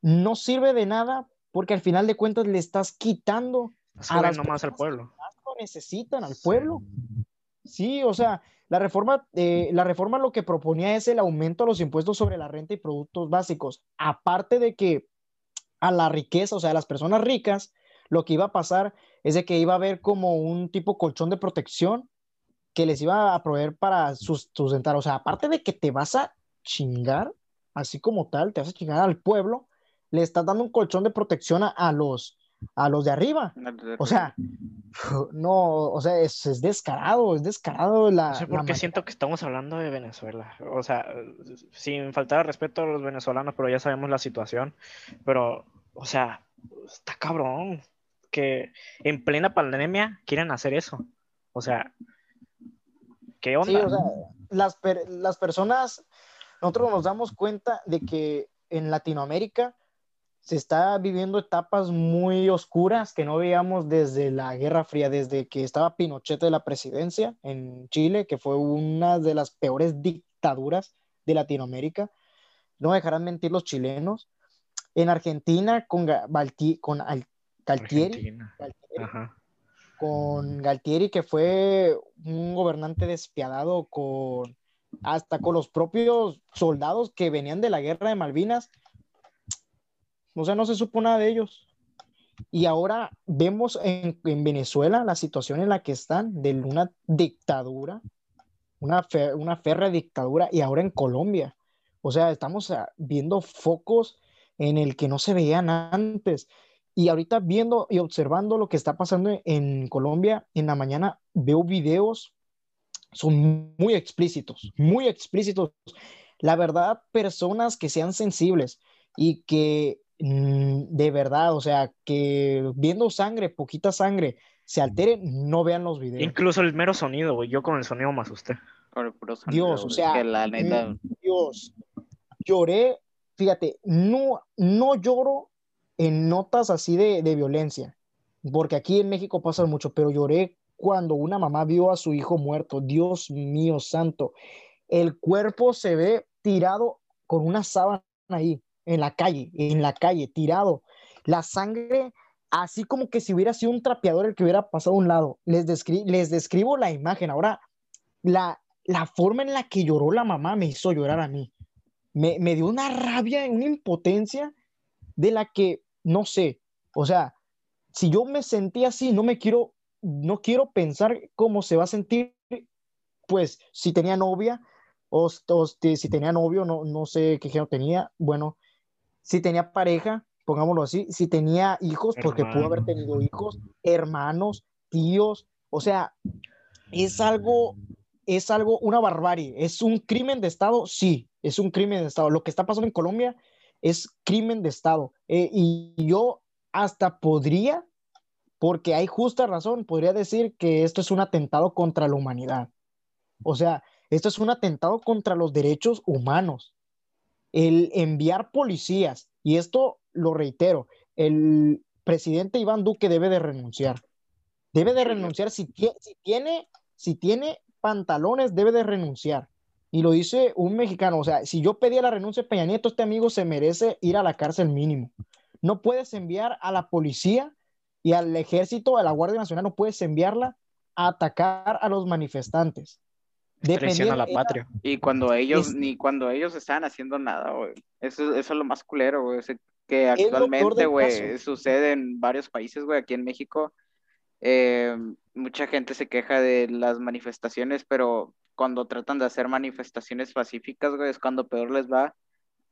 no sirve de nada porque al final de cuentas le estás quitando a las nomás al pueblo. Que lo necesitan al pueblo. Sí, o sea, la reforma, eh, la reforma lo que proponía es el aumento a los impuestos sobre la renta y productos básicos. Aparte de que a la riqueza, o sea, a las personas ricas, lo que iba a pasar es de que iba a haber como un tipo colchón de protección que les iba a proveer para sustentar. O sea, aparte de que te vas a chingar, así como tal, te vas a chingar al pueblo, le estás dando un colchón de protección a, los, a los de arriba. O sea, no, o sea, es, es descarado, es descarado la... No sé por qué siento que estamos hablando de Venezuela. O sea, sin faltar respeto a los venezolanos, pero ya sabemos la situación. Pero, o sea, está cabrón que en plena pandemia quieren hacer eso. O sea, ¿qué onda? Sí, o sea, las, las personas, nosotros nos damos cuenta de que en Latinoamérica se está viviendo etapas muy oscuras que no veíamos desde la Guerra Fría, desde que estaba Pinochet de la presidencia en Chile, que fue una de las peores dictaduras de Latinoamérica. No dejarán mentir los chilenos. En Argentina, con, con Galtieri, con Galtieri, que fue un gobernante despiadado con hasta con los propios soldados que venían de la guerra de Malvinas, o sea, no se supo nada de ellos. Y ahora vemos en, Venezuela la situación en la que están de una dictadura, una, una férrea dictadura, y ahora en Colombia. O sea, estamos ah, viendo focos en el que no se veían antes. Y ahorita viendo y observando lo que está pasando en Colombia, en la mañana veo videos, son muy explícitos, muy explícitos. La verdad, personas que sean sensibles y que Mm, de verdad, o sea, que viendo sangre, poquita sangre, se altere, no vean los videos. Incluso el mero sonido, güey. Yo con el sonido me asusté. Dios, o sea, mm, Dios, lloré, fíjate, no, no lloro en notas así de, de violencia, porque aquí en México pasa mucho, pero lloré cuando una mamá vio a su hijo muerto. Dios mío santo, el cuerpo se ve tirado con una sábana ahí en la calle, en la calle, tirado. La sangre, así como que si hubiera sido un trapeador el que hubiera pasado a un lado. Les, les describo la imagen. Ahora, la, la forma en la que lloró la mamá me hizo llorar a mí. Me, me dio una rabia, una impotencia de la que, no sé, o sea, si yo me sentí así, no me quiero, no quiero pensar cómo se va a sentir, pues, si tenía novia, o, o si tenía novio, no, no sé qué género tenía, bueno, si tenía pareja, pongámoslo así, si tenía hijos, porque pudo haber tenido hijos, hermanos, tíos, o sea, es algo, es algo, una barbarie, es un crimen de Estado, sí, es un crimen de Estado. Lo que está pasando en Colombia es crimen de Estado. Eh, y yo hasta podría, porque hay justa razón, podría decir que esto es un atentado contra la humanidad. O sea, esto es un atentado contra los derechos humanos el enviar policías, y esto lo reitero, el presidente Iván Duque debe de renunciar. Debe de renunciar si, tiene, si tiene pantalones, debe de renunciar. Y lo dice un mexicano, o sea, si yo pedía la renuncia de Peña Nieto, este amigo se merece ir a la cárcel mínimo. No puedes enviar a la policía y al ejército, a la Guardia Nacional, no puedes enviarla a atacar a los manifestantes a la patria. Y cuando ellos, ni cuando ellos estaban haciendo nada, Eso, eso es lo más culero, que Es lo peor actualmente, güey, sucede en varios países, güey, aquí en México. eh, mucha gente se queja de las manifestaciones, pero cuando tratan de hacer manifestaciones pacíficas, güey, es cuando peor les va,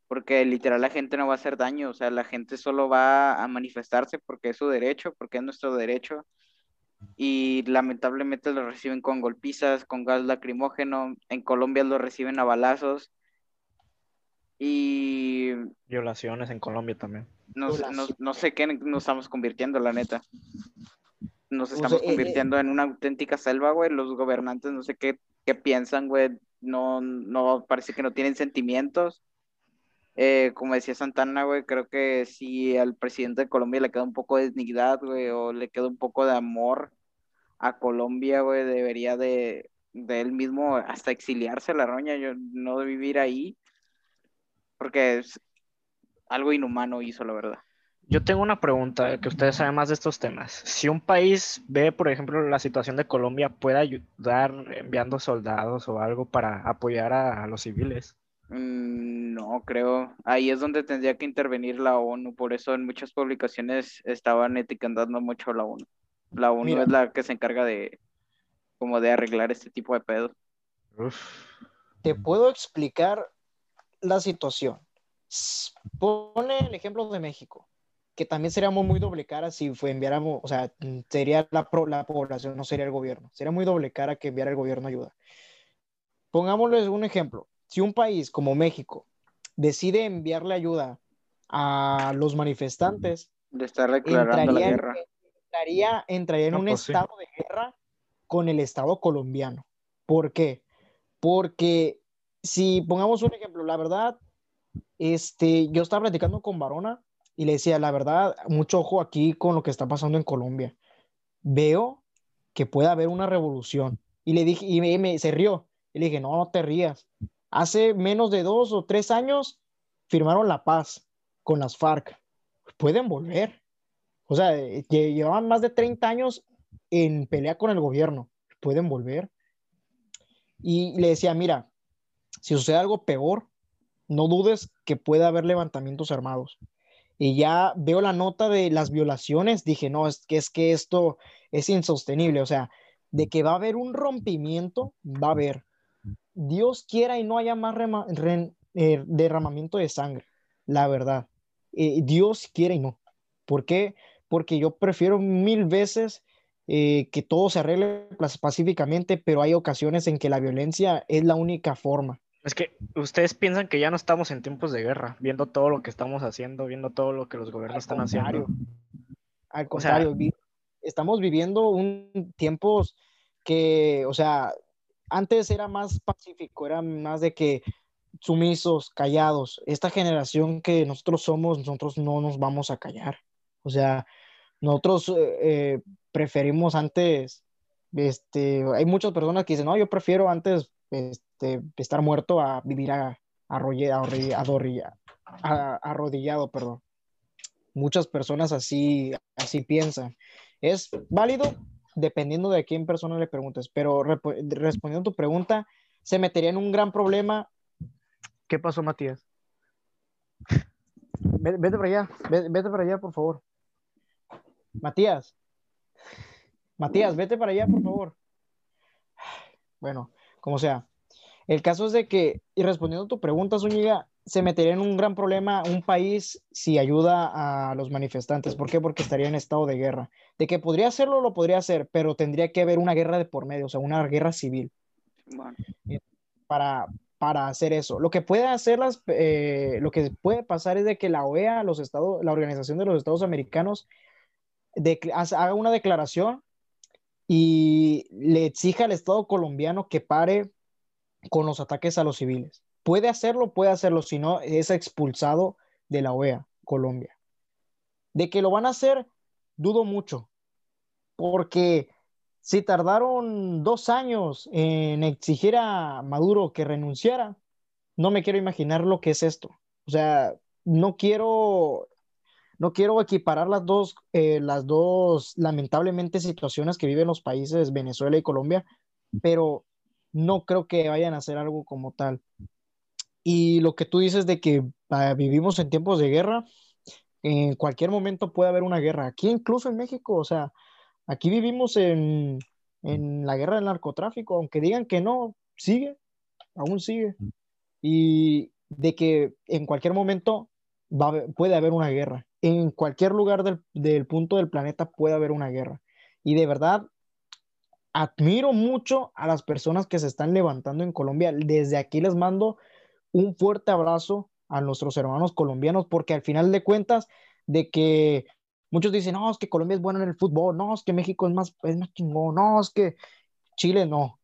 porque literal la gente no va a hacer daño, o sea, la gente solo va a manifestarse porque es su derecho, porque es nuestro derecho, y lamentablemente lo reciben con golpizas, con gas lacrimógeno, en Colombia lo reciben a balazos, y Violaciones en Colombia también. no, sé- no, Violación. no sé qué nos estamos convirtiendo, la neta. Nos O estamos eh, eh, convirtiendo en una auténtica selva, güey. Los gobernantes no sé qué, qué piensan, güey. No, no, parece que no tienen sentimientos. Eh, como decía Santana, güey, creo que si al presidente de Colombia le queda un poco de dignidad, güey, o le queda un poco de amor a Colombia, güey, debería de, de él mismo hasta exiliarse la roña, yo no de vivir ahí, porque es algo inhumano hizo, la verdad. Yo tengo una pregunta, que ustedes saben más de estos temas. Si un país ve, por ejemplo, la situación de Colombia, ¿puede ayudar enviando soldados o algo para apoyar a, a los civiles? Mm, No, creo. Ahí es donde tendría que intervenir la ONU. Por eso en muchas publicaciones estaban etiquetando mucho a la ONU. La ONU Mira. es la que se encarga de como de arreglar este tipo de pedos. Uf. Te puedo explicar la situación. Pone el ejemplo de México, que también seríamos muy doble cara si fue enviáramos, o sea, sería la, pro- la población, no sería el gobierno. Sería muy doble cara que enviara el gobierno ayuda. Pongámosles un ejemplo. Si un país como México decide enviarle ayuda a los manifestantes, Le está declarando la entraría, en- guerra. entraría, entraría en No, un pues sí. estado de guerra con el Estado colombiano. ¿Por qué? Porque si pongamos un ejemplo, la verdad, este, yo estaba platicando con Varona y le decía, la verdad, mucho ojo aquí con lo que está pasando en Colombia. Veo que puede haber una revolución. Y le dije, y me, se rió. Y le dije, no, no te rías. Hace menos de dos o tres años firmaron la paz con las FARC. Pueden volver. O sea, lle- llevaban más de 30 años en pelea con el gobierno. Pueden volver. Y le decía, mira, si sucede algo peor, no dudes que pueda haber levantamientos armados. Y ya veo la nota de las violaciones, dije, no, es que, es que esto es insostenible. O sea, de que va a haber un rompimiento, va a haber. Dios quiera y no haya más eh, derramamiento de sangre, la verdad. Eh, Dios quiera y no. ¿Por qué? Porque yo prefiero mil veces eh, que todo se arregle pacíficamente, pero hay ocasiones en que la violencia es la única forma. Es que ustedes piensan que ya no estamos en tiempos de guerra, viendo todo lo que estamos haciendo, viendo todo lo que los gobiernos están haciendo. Al O sea- contrario, estamos viviendo un tiempos que, o sea, antes era más pacífico, era más de que sumisos, callados. Esta generación que nosotros somos, nosotros no nos vamos a callar. O sea, nosotros eh, eh, preferimos antes, este, hay muchas personas que dicen, no, yo prefiero antes este, estar muerto a vivir a, arrodillado, perdón. Muchas personas así, así piensan. Es válido dependiendo de a quién persona le preguntes, pero respondiendo a tu pregunta, se metería en un gran problema. ¿Qué pasó, Matías? Vete, vete para allá, ve- vete, para allá, por favor. Matías. Matías, vete para allá, por favor. Bueno, como sea. El caso es de que, y respondiendo a tu pregunta, Zúñiga, se metería en un gran problema un país si ayuda a los manifestantes. ¿Por qué? Porque estaría en estado de guerra. De que podría hacerlo, lo podría hacer, pero tendría que haber una guerra de por medio, o sea, una guerra civil Bueno, para, para hacer eso. Lo que puede hacer las, eh, lo que puede pasar es de que la OEA, los estados, la Organización de los Estados Americanos, haga una declaración y le exija al Estado colombiano que pare con los ataques a los civiles. Puede hacerlo, puede hacerlo, si no es expulsado de la OEA, Colombia. De que lo van a hacer, dudo mucho, porque si tardaron dos años en exigir a Maduro que renunciara, no me quiero imaginar lo que es esto. O sea, no quiero, no quiero equiparar las dos, eh, las dos lamentablemente situaciones que viven los países Venezuela y Colombia, pero no creo que vayan a hacer algo como tal. Y lo que tú dices de que ah, vivimos en tiempos de guerra, En cualquier momento puede haber una guerra. Aquí incluso en México, o sea, aquí vivimos en, en la guerra del narcotráfico, aunque digan que no, sigue, aún sigue. Y de que en cualquier momento puede haber una guerra. En cualquier lugar del, punto del planeta puede haber una guerra. Y de verdad, admiro mucho a las personas que se están levantando en Colombia. Desde aquí les mando un fuerte abrazo a nuestros hermanos colombianos, porque al final de cuentas, de que muchos dicen, no, es que Colombia es bueno en el fútbol, no, es que México es más, es más chingón, no, es que Chile no.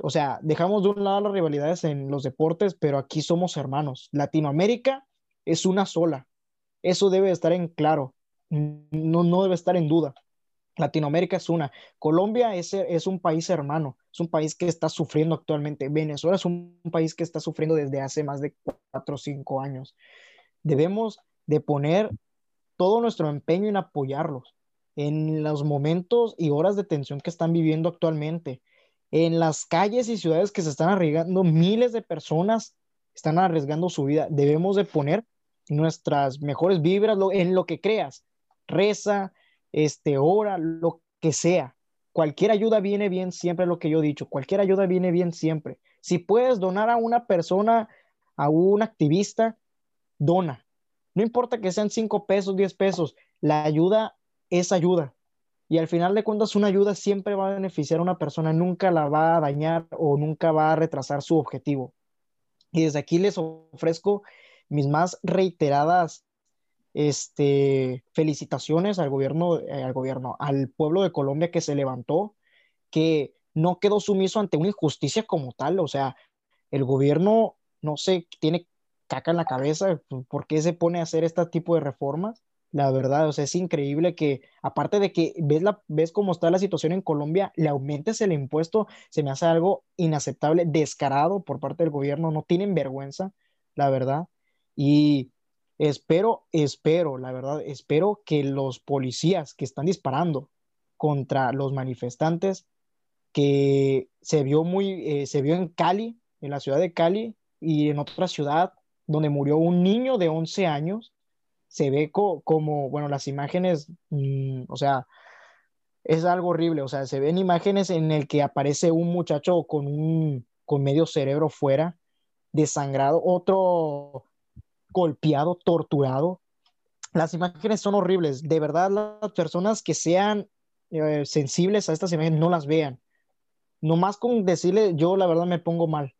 O sea, dejamos de un lado las rivalidades en los deportes, pero aquí somos hermanos. Latinoamérica es una sola. Eso debe estar en claro. No, no debe estar en duda. Latinoamérica es una. Colombia es, es un país hermano, es un país que está sufriendo actualmente. Venezuela es un, país que está sufriendo desde hace más de cuatro o cinco años. Debemos de poner todo nuestro empeño en apoyarlos en los momentos y horas de tensión que están viviendo actualmente. En las calles y ciudades que se están arriesgando, miles de personas están arriesgando su vida. Debemos de poner nuestras mejores vibras en lo que creas. Reza, este, hora, lo que sea. Cualquier ayuda viene bien siempre, lo que yo he dicho. Cualquier ayuda viene bien siempre. Si puedes donar a una persona, a un activista, dona. No importa que sean cinco pesos, diez pesos, la ayuda es ayuda. Y al final de cuentas, una ayuda siempre va a beneficiar a una persona, nunca la va a dañar o nunca va a retrasar su objetivo. Y desde aquí les ofrezco mis más reiteradas este, felicitaciones al gobierno, eh, al gobierno, al pueblo de Colombia que se levantó, que no quedó sumiso ante una injusticia como tal. O sea, el gobierno, no sé, tiene caca en la cabeza, ¿por qué se pone a hacer este tipo de reformas? La verdad, o sea, es increíble que, aparte de que ves, la, ves cómo está la situación en Colombia, le aumentes el impuesto, se me hace algo inaceptable, descarado por parte del gobierno, no tienen vergüenza, la verdad. Y Espero, espero, la verdad, espero que los policías que están disparando contra los manifestantes, que se vio muy, eh, se vio en Cali, en la ciudad de Cali y en otra ciudad donde murió un niño de 11 años, se ve como, bueno, las imágenes, mm, o sea, es algo horrible, o sea, se ven imágenes en el que aparece un muchacho con un, con medio cerebro fuera, desangrado, otro golpeado, torturado. Las imágenes son horribles. De verdad, las personas que sean eh, sensibles a estas imágenes no las vean. Nomás con decirle, yo la verdad me pongo mal.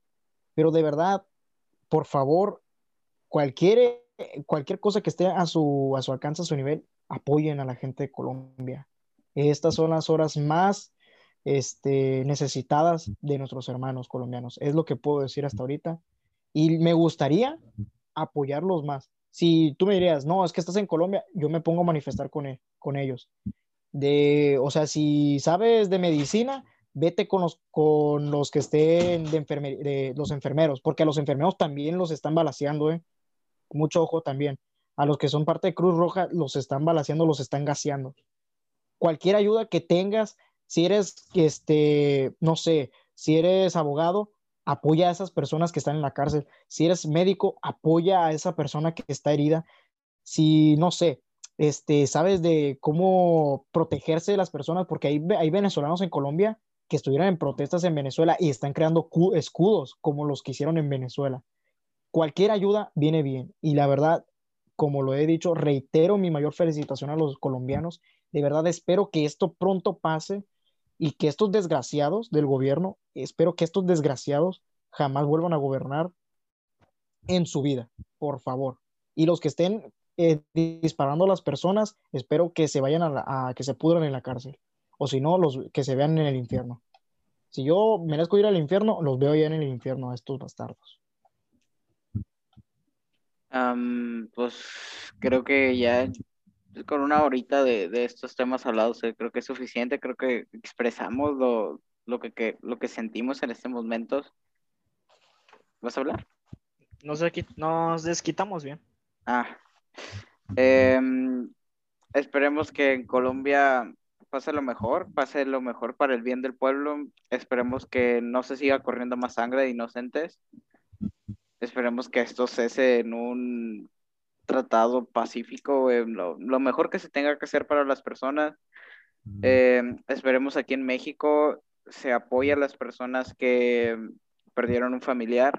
Pero de verdad, por favor, cualquier, cualquier cosa que esté a su, a su alcance, a su nivel, apoyen a la gente de Colombia. Estas son las horas más este, necesitadas de nuestros hermanos colombianos. Es lo que puedo decir hasta ahorita. Y me gustaría apoyarlos más. Si tú me dirías, no, es que estás en Colombia, yo me pongo a manifestar con, él, con ellos. De, o sea, si sabes de medicina, vete con los, con los que estén de, de los enfermeros, porque a los enfermeros también los están balaseando, ¿eh? Mucho ojo también. A los que son parte de Cruz Roja, los están balaseando, los están gaseando. Cualquier ayuda que tengas, si eres, este, no sé, si eres abogado, apoya a esas personas que están en la cárcel. Si eres médico, apoya a esa persona que está herida. Si, no sé, este, sabes de cómo protegerse de las personas, porque hay, hay venezolanos en Colombia que estuvieron en protestas en Venezuela y están creando escudos como los que hicieron en Venezuela. Cualquier ayuda viene bien. Y la verdad, como lo he dicho, reitero mi mayor felicitación a los colombianos. De verdad espero que esto pronto pase y que estos desgraciados del gobierno, espero que estos desgraciados jamás vuelvan a gobernar en su vida, por favor. Y los que estén eh, disparando a las personas, espero que se vayan a, que se pudran en la cárcel. O si no, los que se vean en el infierno. Si yo merezco ir al infierno, los veo ya en el infierno a estos bastardos. pues creo que ya con una horita de, estos temas hablados, eh, creo que es suficiente, creo que expresamos lo, lo, que, lo que sentimos en este momento. ¿Vas a hablar? Nos, nos desquitamos bien. Ah. Em, esperemos que en Colombia pase lo mejor, pase lo mejor para el bien del pueblo. Esperemos que no se siga corriendo más sangre de inocentes. Esperemos que esto cese en un tratado pacífico, lo, mejor que se tenga que hacer para las personas. Eh, esperemos aquí en México se apoye a las personas que perdieron un familiar.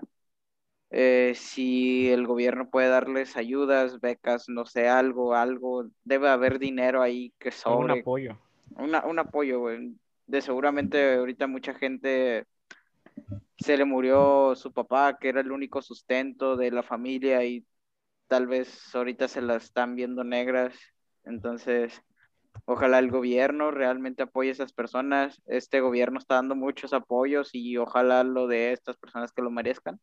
Eh, si el gobierno puede darles ayudas, becas, no sé, algo, algo, debe haber dinero ahí que sobre. Un apoyo. un apoyo, güey. De seguramente ahorita mucha gente se le murió su papá, que era el único sustento de la familia y tal vez ahorita se la están viendo negras. Entonces, ojalá el gobierno realmente apoye a esas personas. Este gobierno está dando muchos apoyos y ojalá lo de estas personas que lo merezcan.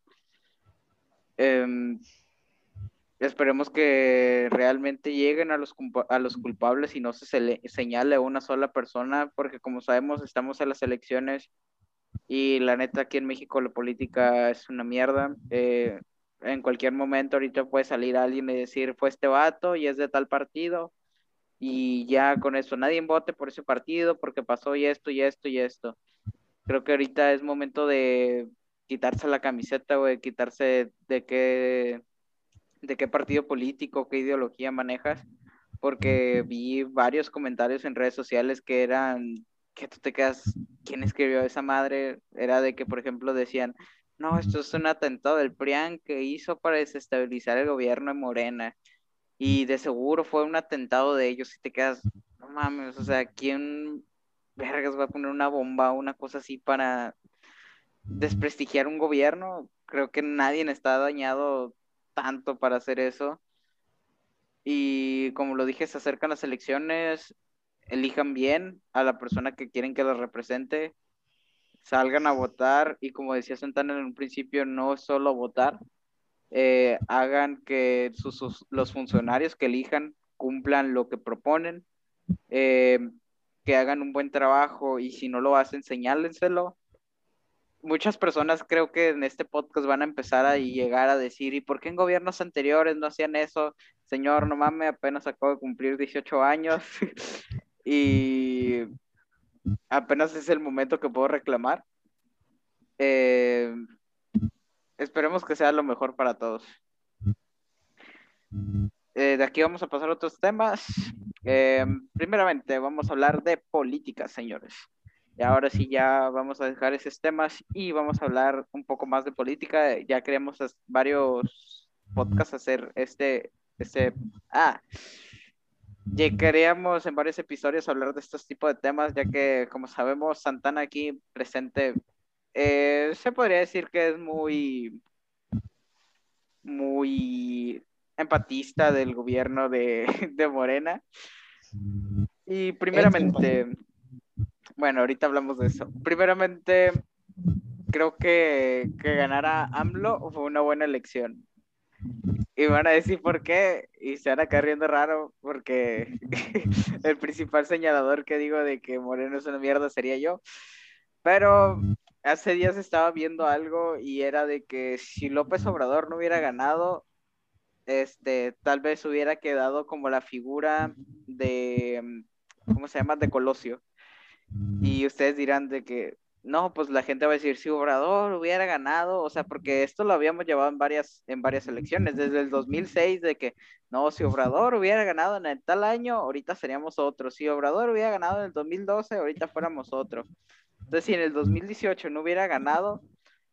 Em, esperemos que realmente lleguen a los, a los culpables y no se, se señale a una sola persona, porque como sabemos, estamos en las elecciones y la neta aquí en México la política es una mierda. Eh, en cualquier momento ahorita puede salir alguien y decir fue este vato y es de tal partido y ya con eso nadie vote por ese partido porque pasó y esto y esto y esto. Creo que ahorita es momento de quitarse la camiseta, de quitarse de qué, de qué partido político, qué ideología manejas, porque vi varios comentarios en redes sociales que eran que tú te quedas, ¿quién escribió esa madre? Era de que, por ejemplo, decían, no, esto es un atentado del PRIAN que hizo para desestabilizar el gobierno de Morena. Y de seguro fue un atentado de ellos y te quedas, no mames, o sea, ¿quién vergas va a poner una bomba o una cosa así para desprestigiar un gobierno? Creo que nadie está dañado tanto para hacer eso. Y como lo dije, se acercan las elecciones, elijan bien a la persona que quieren que los represente, salgan a votar y como decía Santana en un principio, no solo votar, eh, hagan que sus, los funcionarios que elijan cumplan lo que proponen, eh, que hagan un buen trabajo y si no lo hacen, señálenselo. Muchas personas creo que en este podcast van a empezar a llegar a decir, ¿y por qué en gobiernos anteriores no hacían eso? Señor, no mames, apenas acabo de cumplir 18 años. y apenas es el momento que puedo reclamar. Eh, esperemos que sea lo mejor para todos. Eh, de aquí vamos a pasar a otros temas. Eh, primeramente, vamos a hablar de política, señores. Y ahora sí, ya vamos a dejar esos temas y vamos a hablar un poco más de política. Ya queremos varios podcasts hacer este, este, ah, queríamos en varios episodios hablar de estos tipos de temas, ya que, como sabemos, Santana aquí presente eh, se podría decir que es muy, muy empatista del gobierno de, de Morena. Y primeramente, bueno, ahorita hablamos de eso. Primeramente, creo que, que ganara AMLO fue una buena elección. Y van a decir por qué, y se van a caer riendo raro, porque el principal señalador que digo de que Moreno es una mierda sería yo. Pero hace días estaba viendo algo y era de que si López Obrador no hubiera ganado, este, tal vez hubiera quedado como la figura de, ¿cómo se llama? De Colosio. Y ustedes dirán de que, no, pues la gente va a decir, si Obrador hubiera ganado, o sea, porque esto lo habíamos llevado en varias, en varias elecciones, desde el 2006, de que, no, si Obrador hubiera ganado en tal año, ahorita seríamos otros, si Obrador hubiera ganado en el 2012, ahorita fuéramos otros. Entonces, si en el 2018 no hubiera ganado,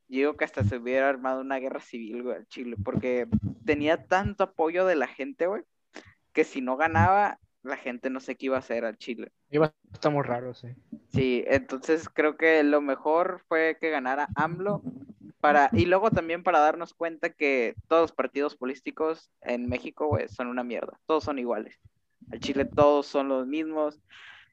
digo que hasta se hubiera armado una guerra civil, güey, Chile, porque tenía tanto apoyo de la gente, güey, que si no ganaba, la gente no sé qué iba a hacer al Chile. Iba a estar muy raro, sí. Sí, entonces creo que lo mejor fue que ganara AMLO para, y luego también para darnos cuenta que todos los partidos políticos en México, son una mierda, todos son iguales. Al Chile todos son los mismos,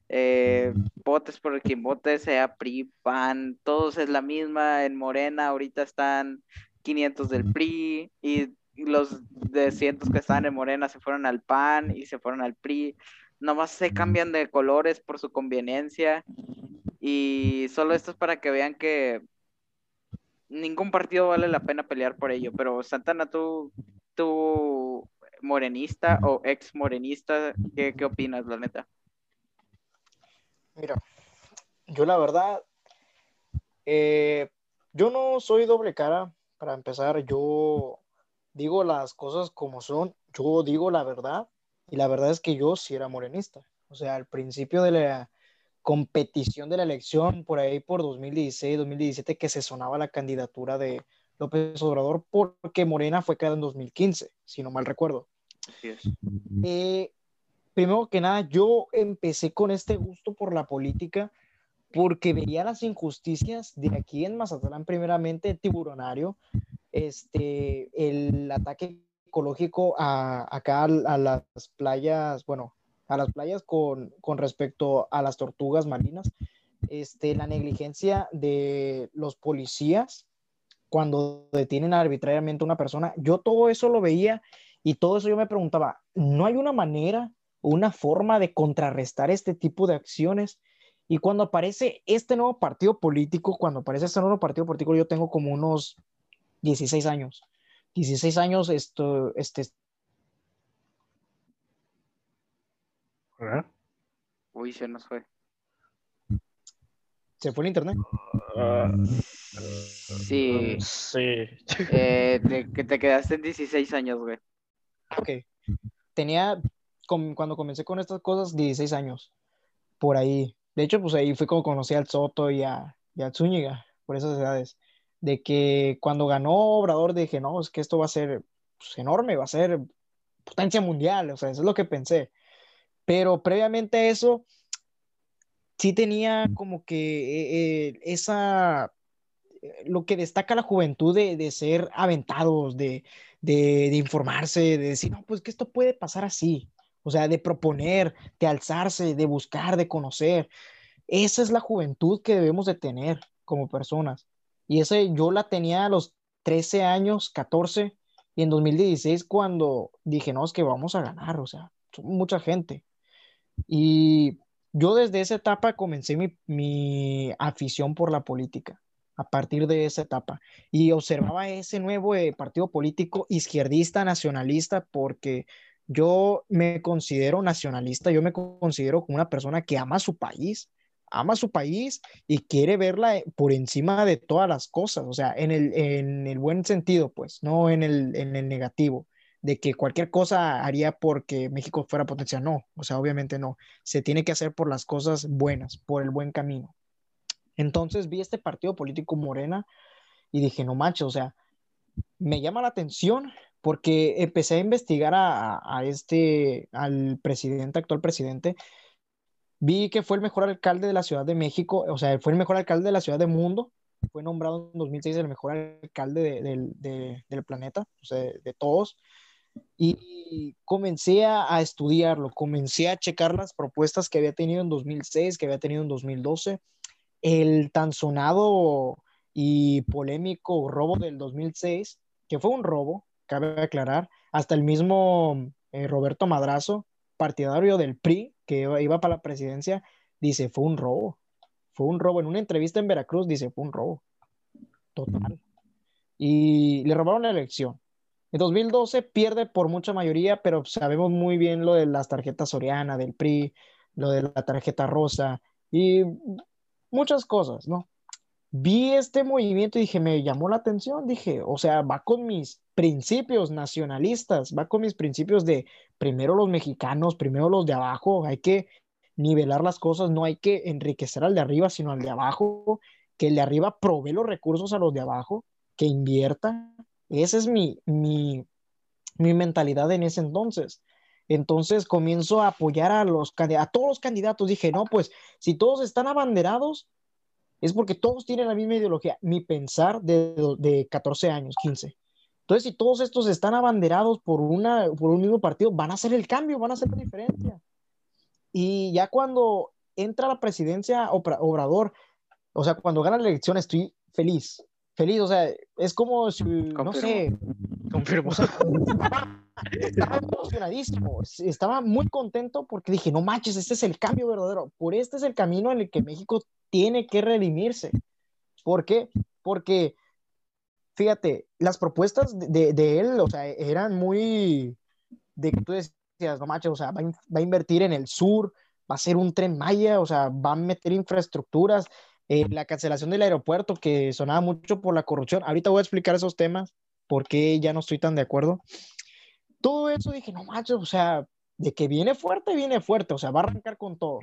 eh, votes por quien vote, sea PRI, PAN, todos es la misma, en Morena ahorita están 500 del PRI y los de cientos que estaban en Morena se fueron al PAN y se fueron al PRI nomás se cambian de colores por su conveniencia. Y solo esto es para que vean que ningún partido vale la pena pelear por ello, pero Santana, tú, tú morenista o ex morenista, ¿qué, qué opinas, la neta? Mira, yo la verdad, eh, yo no soy doble cara, para empezar, yo digo las cosas como son, yo digo la verdad y la verdad es que yo sí era morenista. O sea, al principio de la competición de la elección, por ahí por 2016, 2017, que se sonaba la candidatura de López Obrador porque Morena fue creada en 2015, si no mal recuerdo. Así es. Eh, primero que nada, yo empecé con este gusto por la política porque veía las injusticias de aquí en Mazatlán, primeramente tiburonario, este, el ataque ecológico a, acá a, las playas, bueno, a las playas con, con, respecto a las tortugas marinas, este, la negligencia de los policías cuando detienen arbitrariamente a una persona, yo todo eso lo veía y todo eso yo me preguntaba, ¿no hay una manera, una forma de contrarrestar este tipo de acciones? Y cuando aparece este nuevo partido político, cuando aparece este nuevo partido político, yo tengo como unos 16 años. 16 años, esto, este... Uy, se nos fue. ¿Se fue el internet? sí. Sí. Eh, te, que te quedaste en 16 años, güey. Ok. Tenía, cuando comencé con estas cosas, 16 años. Por ahí. De hecho, pues ahí fui como conocí al Soto y a, y a Zúñiga, por esas edades. De que cuando ganó Obrador dije, no, es que esto va a ser pues, enorme, va a ser potencia mundial. O sea, eso es lo que pensé. Pero previamente a eso, sí tenía como que eh, eh, esa, eh, lo que destaca la juventud de, de ser aventados, de, de, de, informarse, de decir, no, pues que esto puede pasar así, o sea, de proponer, de alzarse, de buscar, de conocer. Esa es la juventud que debemos de tener como personas. Y ese yo la tenía a los 13 años, 14, y en 2016 cuando dije, no, es que vamos a ganar, o sea, mucha gente. Y yo desde esa etapa comencé mi, mi, afición por la política, a partir de esa etapa. Y observaba ese nuevo eh, partido político izquierdista, nacionalista, porque yo me considero nacionalista, yo me considero como una persona que ama su país, ama su país y quiere verla eh, por encima de todas las cosas, o sea, en el, en el buen sentido, pues, no en el, en el negativo de que cualquier cosa haría porque México fuera potencia. No, o sea, obviamente no. Se tiene que hacer por las cosas buenas, por el buen camino. Entonces vi este partido político Morena y dije, no manches, o sea, me llama la atención porque empecé a investigar a, a, este, al presidente, actual presidente. Vi que fue el mejor alcalde de la Ciudad de México, o sea, fue el mejor alcalde de la Ciudad del mundo. Fue nombrado en 2006 el mejor alcalde de, de, de, del planeta, o sea, de todos y comencé a, a, estudiarlo, comencé a checar las propuestas que había tenido en 2006, que había tenido en 2012, el tan sonado y polémico robo del 2006, que fue un robo, cabe aclarar, hasta el mismo eh, Roberto Madrazo, partidario del PRI, que iba, iba para la presidencia, dice, fue un robo, fue un robo. En una entrevista en Veracruz dice, fue un robo, total. Y le robaron la elección en 2012 pierde por mucha mayoría, pero sabemos muy bien lo de las tarjetas Soriana, del PRI, lo de la tarjeta rosa y muchas cosas, ¿no? Vi este movimiento y dije, me llamó la atención, dije, o sea, va con mis principios nacionalistas, va con mis principios de primero los mexicanos, primero los de abajo, hay que nivelar las cosas, no hay que enriquecer al de arriba, sino al de abajo, que el de arriba provee los recursos a los de abajo, que invierta, esa es mi, mi, mi mentalidad en ese entonces. Entonces comienzo a apoyar a, los, a todos los candidatos. Dije, no, pues si todos están abanderados, es porque todos tienen la misma ideología. Mi pensar de, de 14 años, 15. Entonces, si todos estos están abanderados por, una, por un mismo partido, van a hacer el cambio, van a hacer la diferencia. Y ya cuando entra la presidencia Obrador, o sea, cuando gana la elección, estoy feliz feliz, o sea, es como si, no sé, confirmo. estaba emocionadísimo, estaba muy contento porque dije, no manches, este es el cambio verdadero, por este es el camino en el que México tiene que redimirse. ¿Por qué? Porque, fíjate, las propuestas de, de él, o sea, eran muy, de que tú decías, no manches, o sea, va, va a invertir en el sur, va a ser un tren Maya, o sea, va a meter infraestructuras, eh, la cancelación del aeropuerto que sonaba mucho por la corrupción. Ahorita voy a explicar esos temas, porque ya no estoy tan de acuerdo. todo eso dije, no manches, o sea, de que viene fuerte, viene fuerte, o sea, va a arrancar con todo.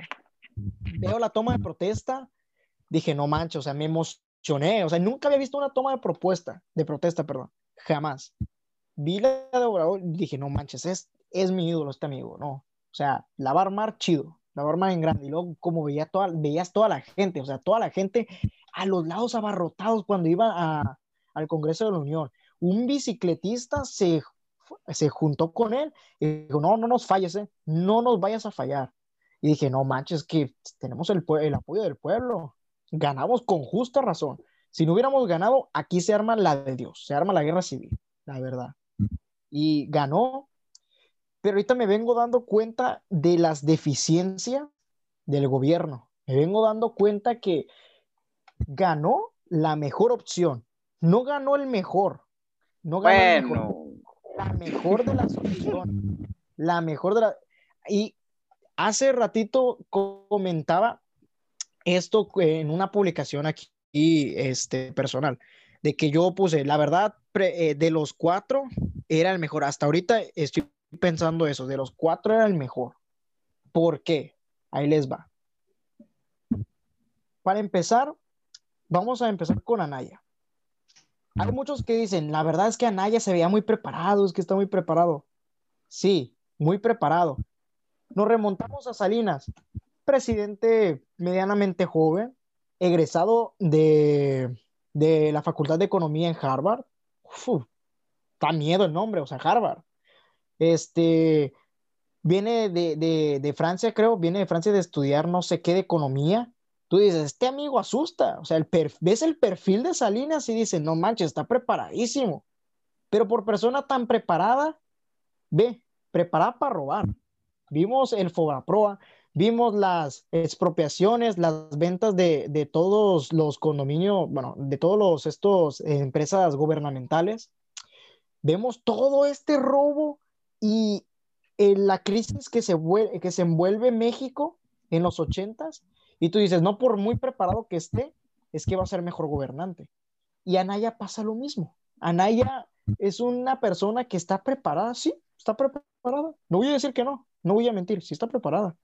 Veo la toma de protesta, dije, no manches, o sea, me emocioné, o sea, nunca había visto una toma de propuesta, de protesta, perdón, jamás. Vi la de Obrador y dije, no manches, es, es mi ídolo este amigo, no. O sea, la va a armar chido, la va a armar en grande. Y luego, como veía toda, veías toda la gente, o sea, toda la gente a los lados abarrotados cuando iba a, al Congreso de la Unión. Un bicicletista se, se juntó con él y dijo, no, no nos falles, ¿eh? no nos vayas a fallar. Y dije, no manches, que tenemos el, el apoyo del pueblo. Ganamos con justa razón. Si no hubiéramos ganado, aquí se arma la de Dios, se arma la guerra civil, la verdad. Y ganó, pero ahorita me vengo dando cuenta de las deficiencias del gobierno. Me vengo dando cuenta que ganó la mejor opción. No ganó el mejor. No ganó el mejor. La mejor de las opciones. La mejor de la. Y hace ratito comentaba esto en una publicación aquí este, personal, de que yo puse, la verdad, eh, de los cuatro era el mejor. Hasta ahorita estoy pensando eso, de los cuatro era el mejor. ¿Por qué? Ahí les va. Para empezar, vamos a empezar con Anaya. Hay muchos que dicen, la verdad es que Anaya se veía muy preparado, es que está muy preparado. Sí, muy preparado. Nos remontamos a Salinas, presidente medianamente joven, egresado de, la Facultad de Economía en Harvard. Uf, da miedo el nombre, o sea, Harvard. Este, viene de, de Francia, creo, viene de Francia de estudiar no sé qué de economía tú dices, este amigo asusta, o sea, ves el perfil de Salinas y dices, no manches, está preparadísimo, pero por persona tan preparada, ve, preparada para robar. Vimos el Fobaproa, vimos las expropiaciones, las ventas de, todos los condominios, bueno, de todos los, estos eh, empresas gubernamentales. Vemos todo este robo y eh, la crisis que se, que se envuelve México en los ochentas y tú dices, no por muy preparado que esté, es que va a ser mejor gobernante. Y Anaya pasa lo mismo. Anaya es una persona que está preparada, sí, está preparada. No voy a decir que no, no voy a mentir, sí está preparada.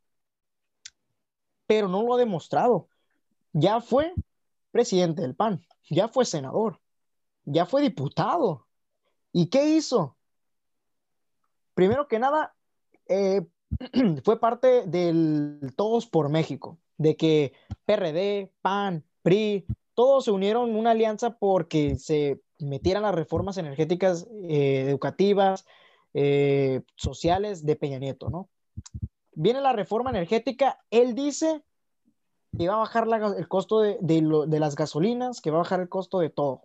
Pero no lo ha demostrado. Ya fue presidente del PAN, ya fue senador, ya fue diputado. ¿Y qué hizo? Primero que nada, eh, fue parte del Todos por México de que PRD, PAN, PRI, todos se unieron en una alianza porque se metieran las reformas energéticas eh, educativas, eh, sociales de Peña Nieto, ¿no? Viene la reforma energética, él dice que va a bajar el costo de, las gasolinas, que va a bajar el costo de todo.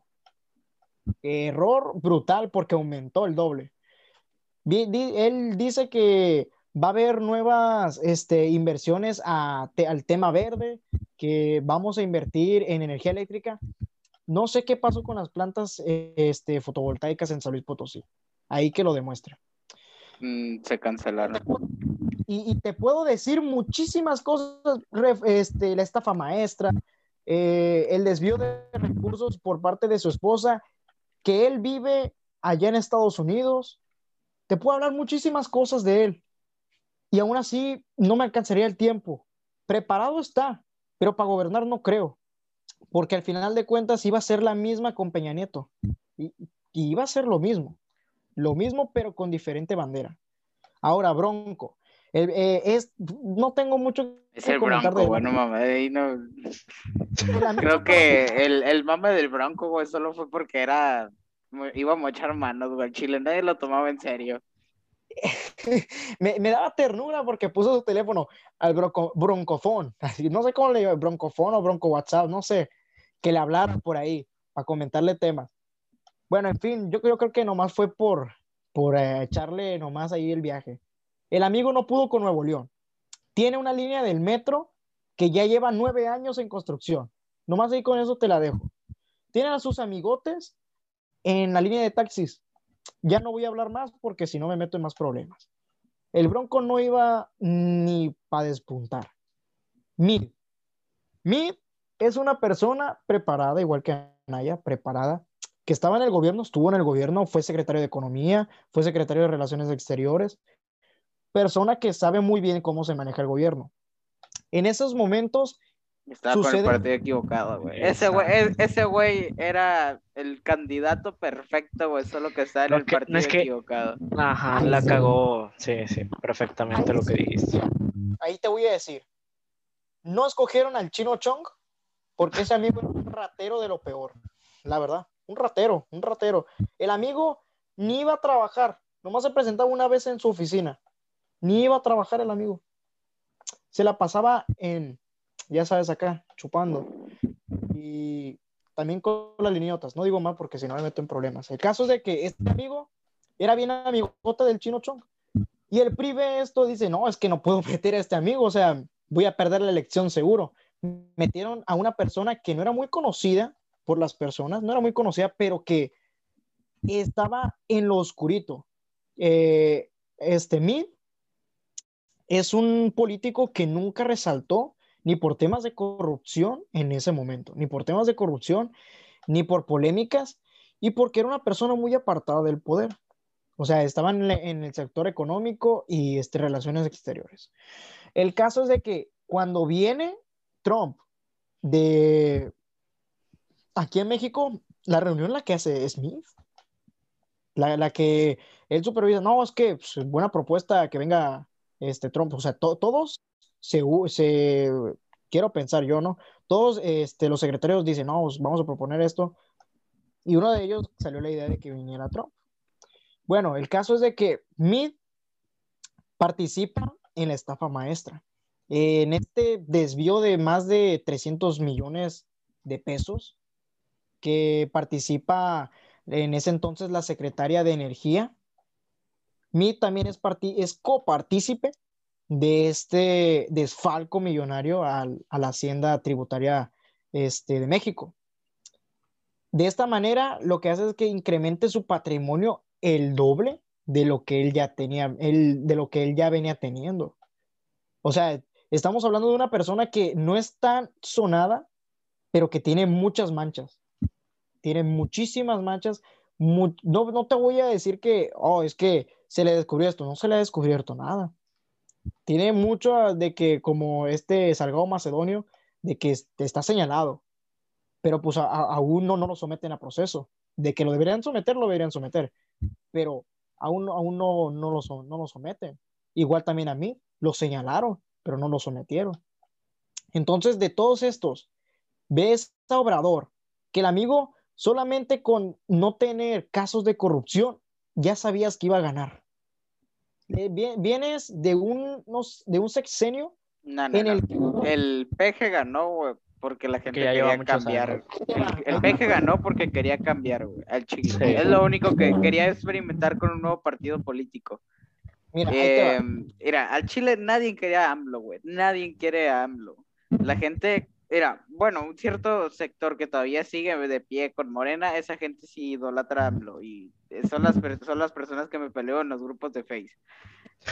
Error brutal porque aumentó el doble. Él dice que va a haber nuevas este, inversiones al tema verde, que vamos a invertir en energía eléctrica. No sé qué pasó con las plantas este, fotovoltaicas en San Luis Potosí. Ahí que lo demuestra. Mm, se cancelaron. Y, te puedo decir muchísimas cosas, este, la estafa maestra, eh, el desvío de recursos por parte de su esposa, que él vive allá en Estados Unidos. Te puedo hablar muchísimas cosas de él y aún así no me alcanzaría el tiempo. Preparado está, pero para gobernar no creo, porque al final de cuentas iba a ser la misma con Peña Nieto y, iba a ser lo mismo, lo mismo pero con diferente bandera. Ahora, Bronco. Eh, es, no tengo mucho es el bronco, bueno, mamá, no... Creo que el, el mame del bronco, güey, solo fue porque era, iba a mochar manos, güey, chile, nadie lo tomaba en serio. me, me, daba ternura porque puso su teléfono al bronco, broncofón, no sé cómo le digo, broncofón o bronco WhatsApp, no sé, que le hablara por ahí para comentarle temas. Bueno, en fin, yo, creo que nomás fue por, por eh, echarle nomás ahí el viaje. El amigo no pudo con Nuevo León. Tiene una línea del metro que ya lleva nueve años en construcción. Nomás ahí con eso te la dejo. Tiene a sus amigotes en la línea de taxis ya no voy a hablar más porque si no me meto en más problemas. El Bronco no iba ni para despuntar. Mid. Mid es una persona preparada, igual que Anaya, preparada, que estaba en el gobierno, estuvo en el gobierno, fue secretario de Economía, fue secretario de Relaciones Exteriores, persona que sabe muy bien cómo se maneja el gobierno. En esos momentos... Estaba con el partido equivocado, güey. Ese güey, ese güey era el candidato perfecto, güey, solo que está en el partido equivocado. Ajá, la cagó, sí, sí, perfectamente lo que dijiste. Ahí te voy a decir, no escogieron al Chino Chong porque ese amigo era un ratero de lo peor, la verdad, un ratero, un ratero. El amigo ni iba a trabajar, nomás se presentaba una vez en su oficina, ni iba a trabajar el amigo. Se la pasaba en, ya sabes, acá, chupando. Y también con las liniotas, no digo más porque si no me meto en problemas. El caso es de que este amigo era bien amigota del chino Chong. Y el PRI ve esto, dice, no, es que no puedo meter a este amigo, o sea, voy a perder la elección seguro. Metieron a una persona que no era muy conocida por las personas, no era muy conocida, pero que estaba en lo oscurito. Eh, este Mid es un político que nunca resaltó ni por temas de corrupción en ese momento, ni por temas de corrupción, ni por polémicas, y porque era una persona muy apartada del poder. O sea, estaban en el sector económico y este, relaciones exteriores. El caso es de que cuando viene Trump de aquí en México, la reunión la que hace Smith, la, la que él supervisa, no, es que pues, buena propuesta que venga este Trump, o sea, todos se, se, quiero pensar yo, ¿no? Todos este, los secretarios dicen, no, pues, vamos a proponer esto, y uno de ellos salió la idea de que viniera Trump. Bueno, el caso es de que Mid participa en la estafa maestra. En este desvío de más de 300 millones de pesos que participa en ese entonces la secretaria de Energía, Mid también es, es copartícipe de este desfalco millonario a la hacienda tributaria este, de México. De esta manera, lo que hace es que incremente su patrimonio el doble de lo que él ya tenía, de lo que él ya venía teniendo. O sea, estamos hablando de una persona que no es tan sonada, pero que tiene muchas manchas. Tiene muchísimas manchas. no, no te voy a decir que, oh, es que se le descubrió esto. No se le ha descubierto nada. Tiene mucho de que, como este Salgado Macedonio, de que está señalado, pero pues aún no, no lo someten a proceso. De que lo deberían someter, lo deberían someter pero aún, aún no, no, lo, no lo someten. Igual también a mí, lo señalaron, pero no lo sometieron. Entonces, de todos estos, ves a Obrador, que el amigo solamente con no tener casos de corrupción, ya sabías que iba a ganar. Vienes de un, de un sexenio en el... El peje ganó, porque la gente quería cambiar. El, PG ganó porque quería cambiar, al Chile. Es lo único que quería experimentar con un nuevo partido político. Mira, eh, mira, al Chile nadie quería AMLO, güey. Nadie quiere AMLO. La gente, mira, bueno, un cierto sector que todavía sigue de pie con Morena, esa gente sí idolatra a AMLO y son las, son las personas que me peleo en los grupos de Face.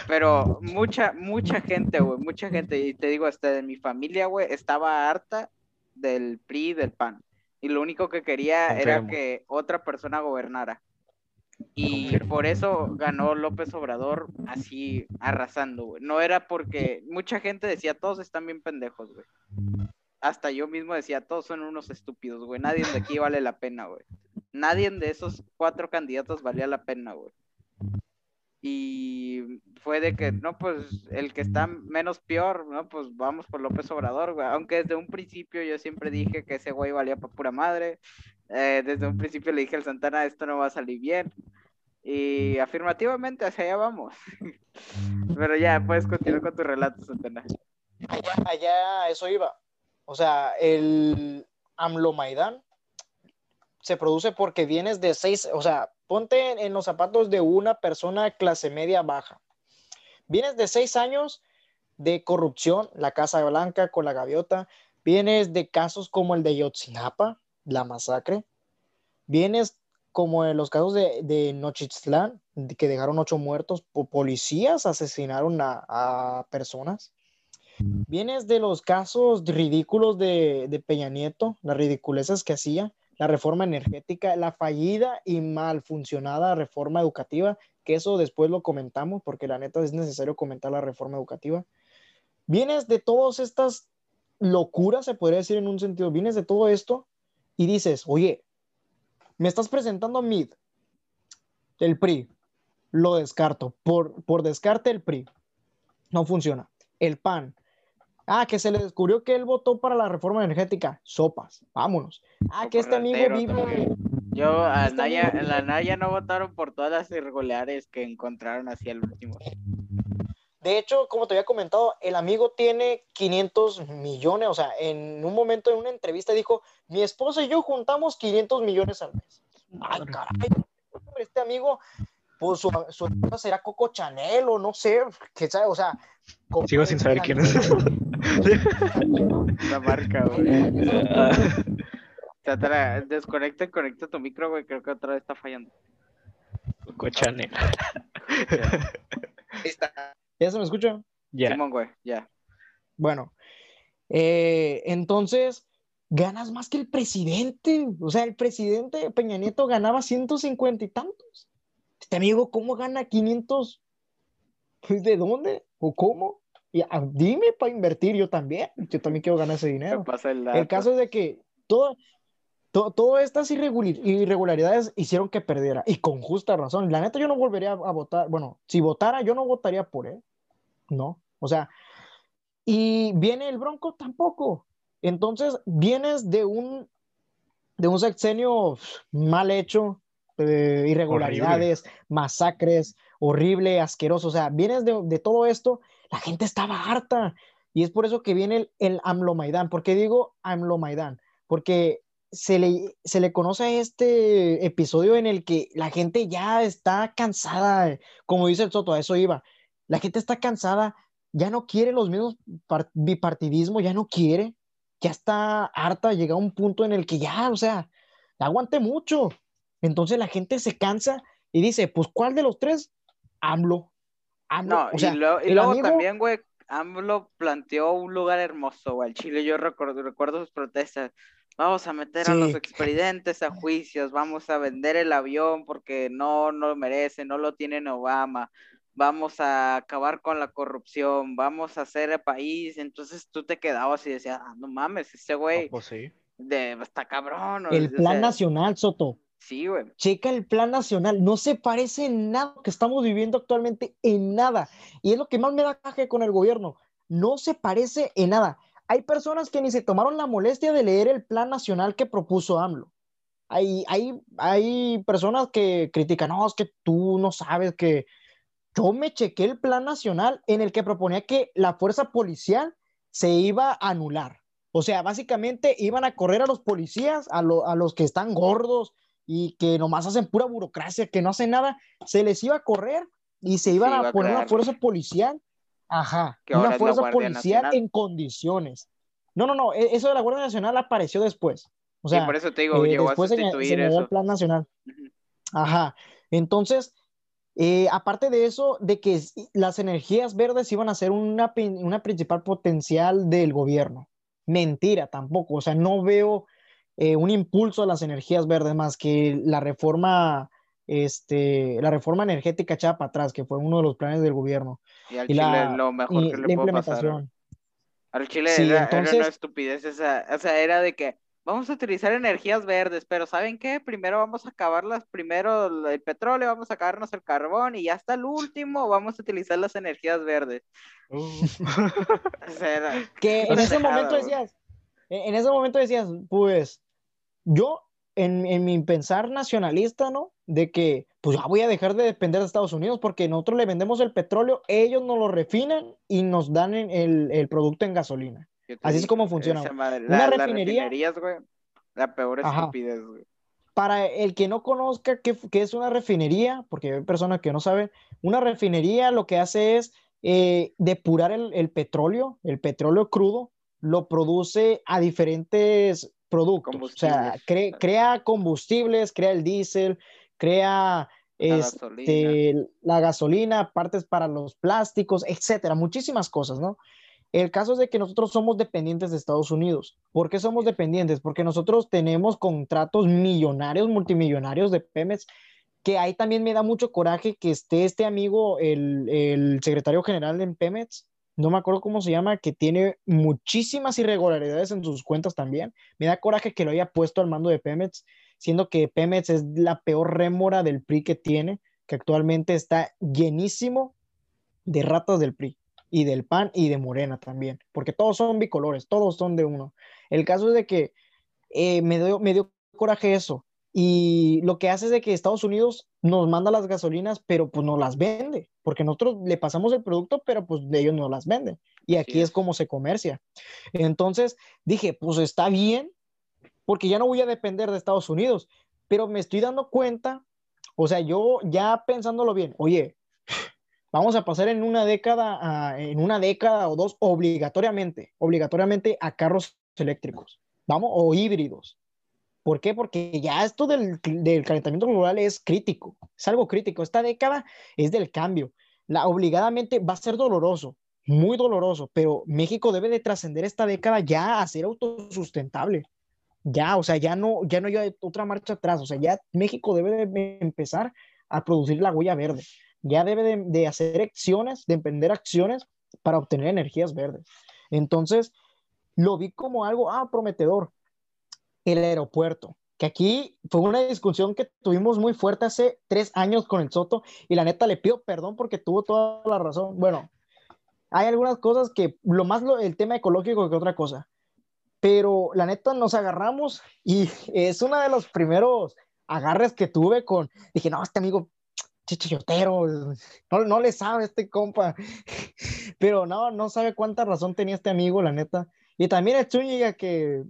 Pero mucha, mucha gente, güey, mucha gente, y te digo, hasta de mi familia, güey, estaba harta del PRI del PAN. Y lo único que quería era que otra persona gobernara. Y por eso ganó López Obrador así arrasando, güey. No era porque mucha gente decía, todos están bien pendejos, güey. Hasta yo mismo decía, todos son unos estúpidos, güey. Nadie de aquí vale la pena, güey. Nadie de esos cuatro candidatos valía la pena, güey y fue de que, no, pues el que está menos peor, no, pues vamos por López Obrador, güey. Aunque desde un principio yo siempre dije que ese güey valía para pura madre. Eh, desde un principio le dije al Santana, esto no va a salir bien. Y afirmativamente hacia allá vamos. Pero ya, puedes continuar con tu relato, Santana. Allá, allá eso iba. O sea, el AMLO Maidán se produce porque vienes de seis, o sea, ponte en los zapatos de una persona clase media baja. Vienes de seis años de corrupción, la Casa Blanca con la gaviota, vienes de casos como el de Yotzinapa, la masacre, vienes como en los casos de, de Nochitlán, que dejaron ocho muertos, policías asesinaron a, a, personas. Vienes de los casos ridículos de, de Peña Nieto, las ridiculeces que hacía, la reforma energética, la fallida y mal funcionada reforma educativa, que eso después lo comentamos, porque la neta es necesario comentar la reforma educativa. Vienes de todas estas locuras, se podría decir en un sentido, vienes de todo esto y dices, oye, me estás presentando MID, el PRI, lo descarto, por, por descarte el PRI, no funciona. El PAN, Ah, que se le descubrió que él votó para la reforma energética. Sopas, vámonos. Ah, que este amigo vive. Yo, a este Naya, en la Naya no votaron por todas las irregulares que encontraron así al último. De hecho, como te había comentado, el amigo tiene 500 millones. O sea, en un momento en una entrevista dijo: Mi esposa y yo juntamos 500 millones al mes. Ay, caray. Este amigo pues su, su será Coco Chanel o no sé, qué sabe, o sea. Sigo sin saber quién es. La marca, güey. O sea, desconecta y conecta tu micro, güey. Creo que otra vez está fallando. Coco Chanel. ¿Ya se me escucha? Ya. Simón, güey, ya. Bueno, eh, entonces ganas más que el presidente. O sea, el presidente Peña Nieto ganaba 150 y tantos. Este amigo, ¿cómo gana 500? ¿De dónde? ¿O cómo? Y, ah, dime para invertir yo también. Yo también quiero ganar ese dinero. El, caso es de que todo, todas estas irregularidades hicieron que perdiera. Y con justa razón. La neta, yo no volvería a, votar. Bueno, si votara, yo no votaría por él. No. O sea, y viene el Bronco tampoco. Entonces, vienes de un, de un sexenio mal hecho, eh, irregularidades, masacres, horrible, asqueroso. O sea, vienes de, todo esto, la gente estaba harta. Y es por eso que viene el, el AMLO Maidán. ¿Por qué digo AMLO Maidán? Porque se le, se le conoce a este episodio en el que la gente ya está cansada, como dice el Soto, a eso iba. La gente está cansada, ya no quiere los mismos bipartidismo, ya no quiere, ya está harta, llega a un punto en el que ya, o sea, aguante mucho. Entonces la gente se cansa y dice, pues, ¿cuál de los tres? AMLO. AMLO. No, y, luego también, güey, AMLO planteó un lugar hermoso, güey, Chile. Yo recuerdo, recuerdo sus protestas. Vamos a meter a los expedientes a juicios, vamos a vender el avión porque no, no lo merece, no lo tiene Obama, vamos a acabar con la corrupción, vamos a hacer el país. Entonces tú te quedabas y decías, ah, no mames, este güey. pues sí. De, está cabrón. El plan nacional, Soto. Checa el plan nacional, no se parece en nada que estamos viviendo actualmente, en nada. Y es lo que más me da caje con el gobierno, no se parece en nada. Hay personas que ni se tomaron la molestia de leer el plan nacional que propuso AMLO. Hay, hay, hay personas que critican, no, es que tú no sabes que yo me chequé el plan nacional en el que proponía que la fuerza policial se iba a anular. O sea, básicamente iban a correr a los policías, a, a los que están gordos, y que nomás hacen pura burocracia, que no hacen nada, se les iba a correr y se iban a, poner una fuerza policial. Ajá, una fuerza policial en condiciones. No, no, no, e, eso de la Guardia Nacional apareció después. O sea, por eso te digo, eh, después a sustituir se, el plan nacional. Ajá, entonces, eh, aparte de eso, de que las energías verdes iban a ser una, una principal potencial del gobierno. Mentira tampoco, o sea, no veo eh, un impulso a las energías verdes más que la reforma, este, la reforma energética echada para atrás, que fue uno de los planes del gobierno. Y al Chile lo mejor que le implementación. Al Chile era, una estupidez esa, o sea, era de que vamos a utilizar energías verdes, pero ¿saben qué? Primero vamos a acabarlas, primero el petróleo, vamos a acabarnos el carbón y ya hasta el último vamos a utilizar las energías verdes. Uh. que en ese momento decías, en ese momento decías, pues, yo, en, mi pensar nacionalista, ¿no? De que, pues ya voy a dejar de depender de Estados Unidos porque nosotros le vendemos el petróleo, ellos nos lo refinan y nos dan el, producto en gasolina. Así es como funciona. Una refinería. la peor estupidez, güey. Para el que no conozca qué, es una refinería, porque hay personas que no saben, una refinería lo que hace es eh, depurar el, el, petróleo, el petróleo crudo, lo produce a diferentes productos. O sea, crea combustibles, crea el diésel, crea la, este, gasolina. la gasolina, partes para los plásticos, etcétera, muchísimas cosas, ¿no? El caso es de que nosotros somos dependientes de Estados Unidos. ¿Por qué somos dependientes? Porque nosotros tenemos contratos millonarios, multimillonarios de Pemex, que ahí también me da mucho coraje que esté este amigo, el, el secretario general en Pemex, no me acuerdo cómo se llama, que tiene muchísimas irregularidades en sus cuentas también. Me da coraje que lo haya puesto al mando de Pemex, siendo que Pemex es la peor rémora del PRI que tiene, que actualmente está llenísimo de ratas del PRI y del PAN y de Morena también, porque todos son bicolores, todos son de uno. El caso es de que eh, me, dio, me dio coraje eso. Y lo que hace es de que Estados Unidos nos manda las gasolinas, pero pues no las vende, porque nosotros le pasamos el producto, pero pues ellos no las venden. Y aquí es. es como se comercia. Entonces dije, pues está bien, porque ya no voy a depender de Estados Unidos, pero me estoy dando cuenta, o sea, yo ya pensándolo bien, oye, vamos a pasar en una década, en una década o dos, obligatoriamente, obligatoriamente a carros eléctricos, vamos, o híbridos. ¿Por qué? Porque ya esto del, del, calentamiento global es crítico, es algo crítico. Esta década es del cambio. La, obligadamente va a ser doloroso, muy doloroso, pero México debe de trascender esta década ya a ser autosustentable. Ya, o sea, ya no, ya no hay otra marcha atrás. O sea, ya México debe de empezar a producir la huella verde ya debe de, hacer acciones, de emprender acciones para obtener energías verdes. Entonces, lo vi como algo, ah, prometedor. El aeropuerto, que aquí fue una discusión que tuvimos muy fuerte hace tres años con el Soto y la neta le pido perdón porque tuvo toda la razón. Bueno, hay algunas cosas que, lo más el tema ecológico que otra cosa, pero la neta nos agarramos y es uno de los primeros agarres que tuve con, dije, no, este amigo chichotero, no, no le sabe este compa, pero no, no sabe cuánta razón tenía este amigo, la neta. Y también el Zúñiga, que,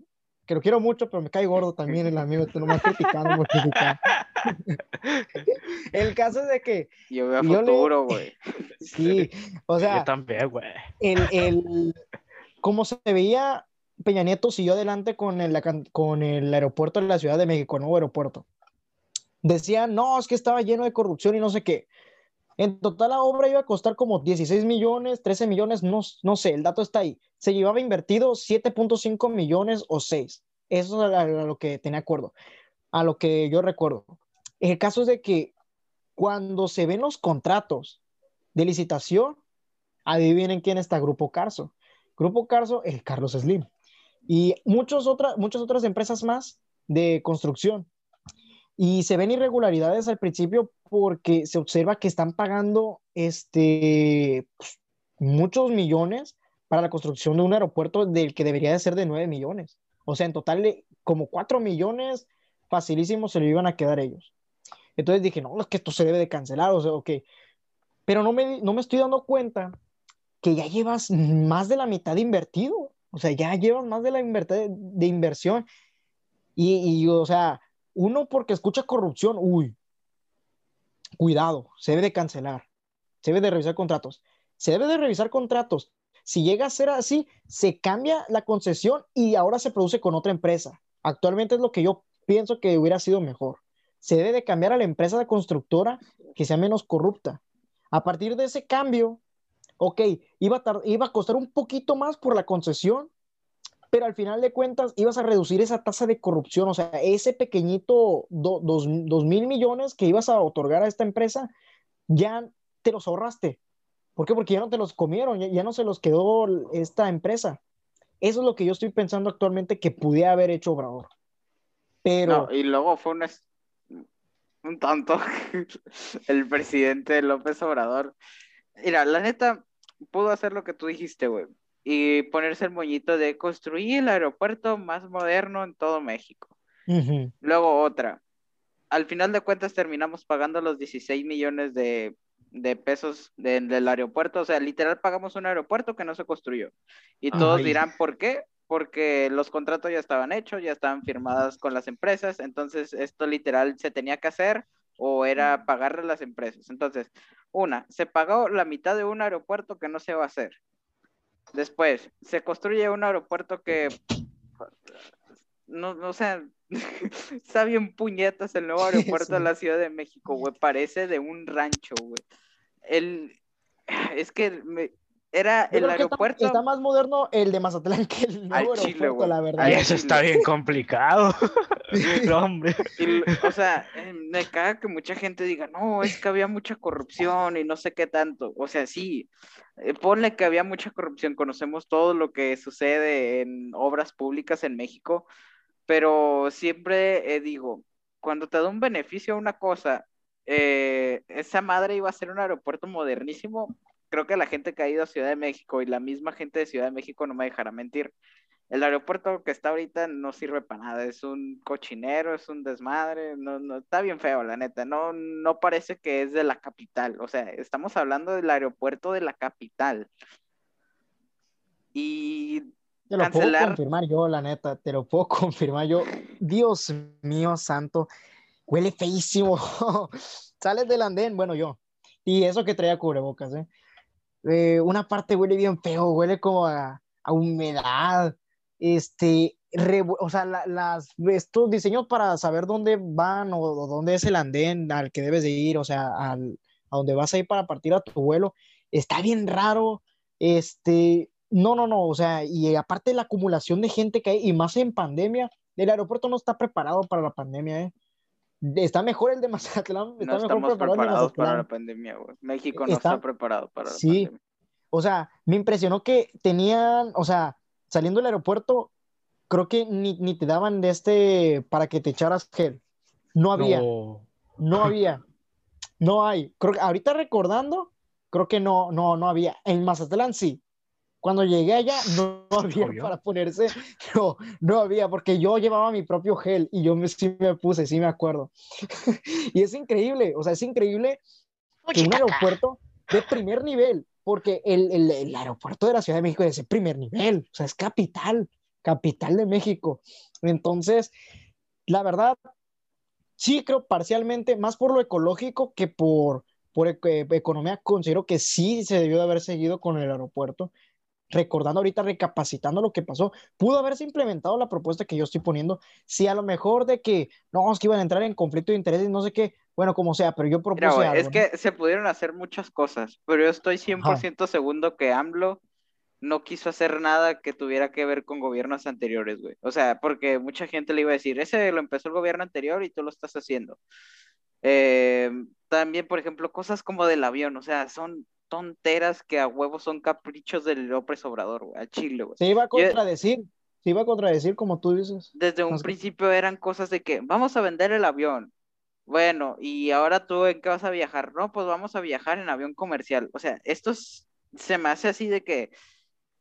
que lo quiero mucho, pero me cae gordo también el amigo, este nomás criticando, El caso es de que... Yo veo futuro, güey. Sí, o sea... Yo también, güey. El, el, como se veía, Peña Nieto siguió adelante con el, con el aeropuerto de la Ciudad de México, nuevo aeropuerto decían, no, es que estaba lleno de corrupción y no sé qué. En total la obra iba a costar como 16 millones, 13 millones, no, no sé, el dato está ahí. Se llevaba invertido 7.5 millones o 6. Eso es a, lo que tenía acuerdo, a lo que yo recuerdo. El caso es de que cuando se ven los contratos de licitación, adivinen quién está Grupo Carso. Grupo Carso, el Carlos Slim. Y muchos otra, muchas otras empresas más de construcción. Y se ven irregularidades al principio porque se observa que están pagando este, pues, muchos millones para la construcción de un aeropuerto del que debería de ser de 9 millones. O sea, en total, como 4 millones facilísimos se lo iban a quedar ellos. Entonces dije, no, es que esto se debe de cancelar, o sea, ok. Pero no me, no me estoy dando cuenta que ya llevas más de la mitad invertido. O sea, ya llevas más de la de inversión. Y, y, o sea, uno porque escucha corrupción, uy, cuidado, se debe de cancelar, se debe de revisar contratos, se debe de revisar contratos. Si llega a ser así, se cambia la concesión y ahora se produce con otra empresa. Actualmente es lo que yo pienso que hubiera sido mejor. Se debe de cambiar a la empresa de constructora que sea menos corrupta. A partir de ese cambio, ok, iba a costar un poquito más por la concesión, pero al final de cuentas ibas a reducir esa tasa de corrupción, o sea, ese pequeñito dos, mil millones que ibas a otorgar a esta empresa, ya te los ahorraste. ¿Por qué? Porque ya no te los comieron, ya, no se los quedó esta empresa. Eso es lo que yo estoy pensando actualmente que pudiera haber hecho Obrador. Pero... y luego fue un, un tonto el presidente López Obrador. Mira, la neta, pudo hacer lo que tú dijiste, güey y ponerse el moñito de construir el aeropuerto más moderno en todo México. Luego otra. Al final de cuentas terminamos pagando los 16 millones de, pesos del aeropuerto. O sea, literal pagamos un aeropuerto que no se construyó. Y todos dirán, ¿por qué? Porque los contratos ya estaban hechos, ya estaban firmados con las empresas. Entonces, esto literal se tenía que hacer o era pagarle a las empresas. Entonces, una, se pagó la mitad de un aeropuerto que no se va a hacer. Después, se construye un aeropuerto que, no, no o sea, está bien puñetas el nuevo aeropuerto de la Ciudad de México, güey, parece de un rancho, güey. El, es que era Yo el que está- aeropuerto. Está, más moderno el de Mazatlán que el nuevo Chile, aeropuerto, güey. la verdad. Al Ay, eso está bien complicado. no, hombre. Y o sea, eh, me caga que mucha gente diga, no, es que había mucha corrupción y no sé qué tanto. O sea, sí, eh, ponle que había mucha corrupción, conocemos todo lo que sucede en obras públicas en México, pero siempre eh, digo, cuando te da un beneficio a una cosa, eh, esa madre iba a ser un aeropuerto modernísimo. Creo que la gente que ha ido a Ciudad de México y la misma gente de Ciudad de México no me dejará mentir. El aeropuerto que está ahorita no sirve para nada, es un cochinero, es un desmadre, no, no, está bien feo, la neta, no, no parece que es de la capital, o sea, estamos hablando del aeropuerto de la capital. Y Te lo puedo cancelar. confirmar yo, la neta, te lo puedo confirmar yo. Dios mío santo, huele feísimo. Sales del andén, bueno, yo. Y eso que traía cubrebocas, ¿eh? Eh, una parte huele bien feo, huele como a, a humedad. Este, revu- o sea, la- las, estos diseños para saber dónde van o, dónde es el andén al que debes de ir, o sea, al, a dónde vas a ir para partir a tu vuelo, está bien raro. Este, no, no, no, o sea, y aparte la acumulación de gente que hay, y más en pandemia, el aeropuerto no está preparado para la pandemia, ¿eh? Está mejor el de Mazatlán, está no mejor estamos preparado el de preparados para la Mazatlán. pandemia, güey. México no Está- está preparado para la Sí. pandemia. O sea, me impresionó que tenían, o sea, saliendo del aeropuerto, creo que ni, ni te daban de este para que te echaras gel. No había, no, No. había, no hay. Creo que ahorita recordando, creo que no, no, no había. En Mazatlán sí. Cuando llegué allá no, había Obvio. para ponerse, no, no había, porque yo llevaba mi propio gel y yo me, sí me puse, sí me acuerdo. y es increíble, o sea, es increíble que un aeropuerto de primer nivel, porque el, el- el aeropuerto de la Ciudad de México es de primer nivel, o sea, es capital, capital de México. Entonces, la verdad, sí creo parcialmente, más por lo ecológico que por, por eh, economía, considero que sí se debió de haber seguido con el aeropuerto. Recordando ahorita, recapacitando lo que pasó, pudo haberse implementado la propuesta que yo estoy poniendo. Si a lo mejor de que no, es que iban a entrar en conflicto de intereses, no sé qué, bueno, como sea, pero yo propuse algo, es ¿no? que se pudieron hacer muchas cosas, pero yo estoy 100% segundo que AMLO no quiso hacer nada que tuviera que ver con gobiernos anteriores, güey. O sea, porque mucha gente le iba a decir, ese lo empezó el gobierno anterior y tú lo estás haciendo. Eh, también, por ejemplo, cosas como del avión, o sea, son tonteras que a huevo son caprichos del López Obrador, güey, al Chile, güey. Se iba a Yo- contradecir, se iba a contradecir como tú dices. Desde un principio eran cosas de que vamos a vender el avión. Bueno, y ahora tú en qué vas a viajar? No, pues vamos a viajar en avión comercial. O sea, esto es- se me hace así de que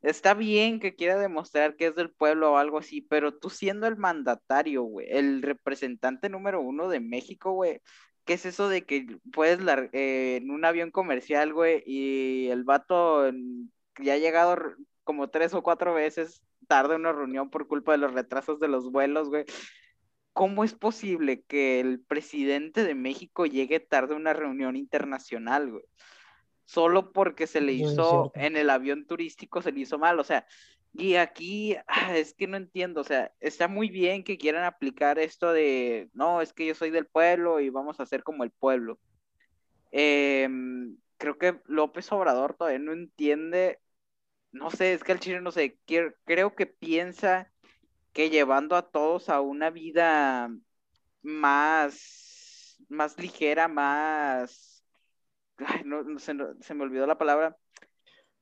está bien que quiera demostrar que es del pueblo o algo así, pero tú siendo el mandatario, güey, el representante número uno de México, güey, ¿qué es eso de que puedes eh, en un avión comercial, güey, y el vato ya ha llegado como tres o cuatro veces tarde una reunión por culpa de los retrasos de los vuelos, güey? ¿Cómo es posible que el presidente de México llegue tarde a una reunión internacional, güey? Solo porque se le hizo en el avión turístico, se le hizo mal, o sea, y aquí ah, es que no entiendo, o sea, está muy bien que quieran aplicar esto de, no, es que yo soy del pueblo y vamos a ser como el pueblo. Em, creo que López Obrador todavía no entiende, no sé, es que el chile no sé, quiero- creo que piensa que llevando a todos a una vida más, más ligera, más, no- se me olvidó la palabra,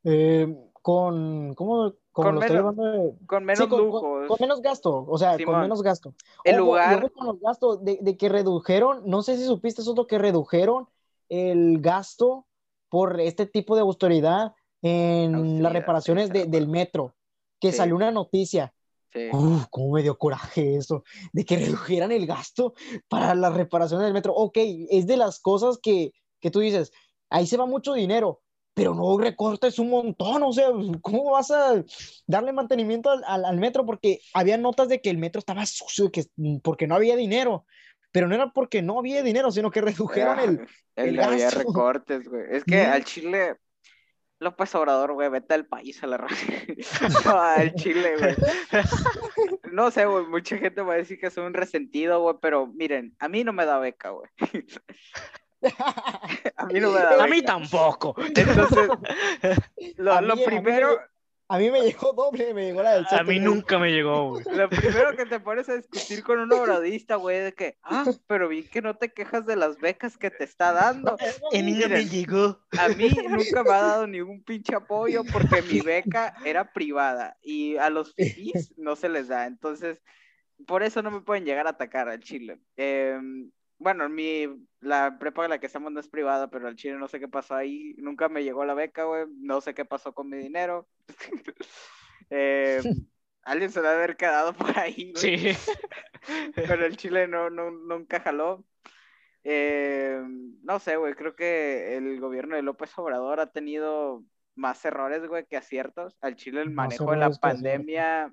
Eh, con, ¿cómo, cómo Con menos- de- con menos Sí, con, con- lujos. con menos gasto, o sea, con Simón. menos gasto. El lugar- luego con los gastos, de, de que redujeron, no sé si supiste eso, que redujeron el gasto por este tipo de austeridad en Austeridad, las reparaciones sí, de- del metro, que Sí. salió una noticia. Uf, cómo me dio coraje eso, de que redujeran el gasto para las reparaciones del metro. Ok, es de las cosas que, que tú dices, ahí se va mucho dinero, pero no recortes un montón, o sea, ¿cómo vas a darle mantenimiento al, al- al metro? Porque había notas de que el metro estaba sucio, que, porque no había dinero, pero no era porque no había dinero, sino que redujeron Ah, el... el el había recortes, güey. Es que Sí. al Chile, López Obrador, güey, vete al país a la raza. No, al Chile, güey. No sé, güey, mucha gente va a decir que soy un resentido, güey, pero miren, a mí no me da beca, güey. A mí no me da A mí tampoco. Entonces, lo, A lo mí- a mí me primero, llegó- A mí me llegó doble, me llegó la del A mí nunca me llegó, güey. lo primero que te pones a discutir con un obradista, güey, de que, ah, pero vi que no te quejas de las becas que te está dando. A mí no me llegó. A mí nunca me ha dado ningún pinche apoyo porque mi beca era privada y a los fifís no se les da. Entonces, por eso no me pueden llegar a atacar al Chile. Em, bueno, mi, la prepa en la que estamos no es privada, pero al Chile no sé qué pasó ahí. Nunca me llegó la beca, güey. No sé qué pasó con mi dinero. Em, alguien se debe haber quedado por ahí, güey Sí. pero el Chile no, no, nunca jaló. Eh, no sé, güey, creo que el gobierno de López Obrador ha tenido más errores, güey, que aciertos. Al Chile el manejo de la pandemia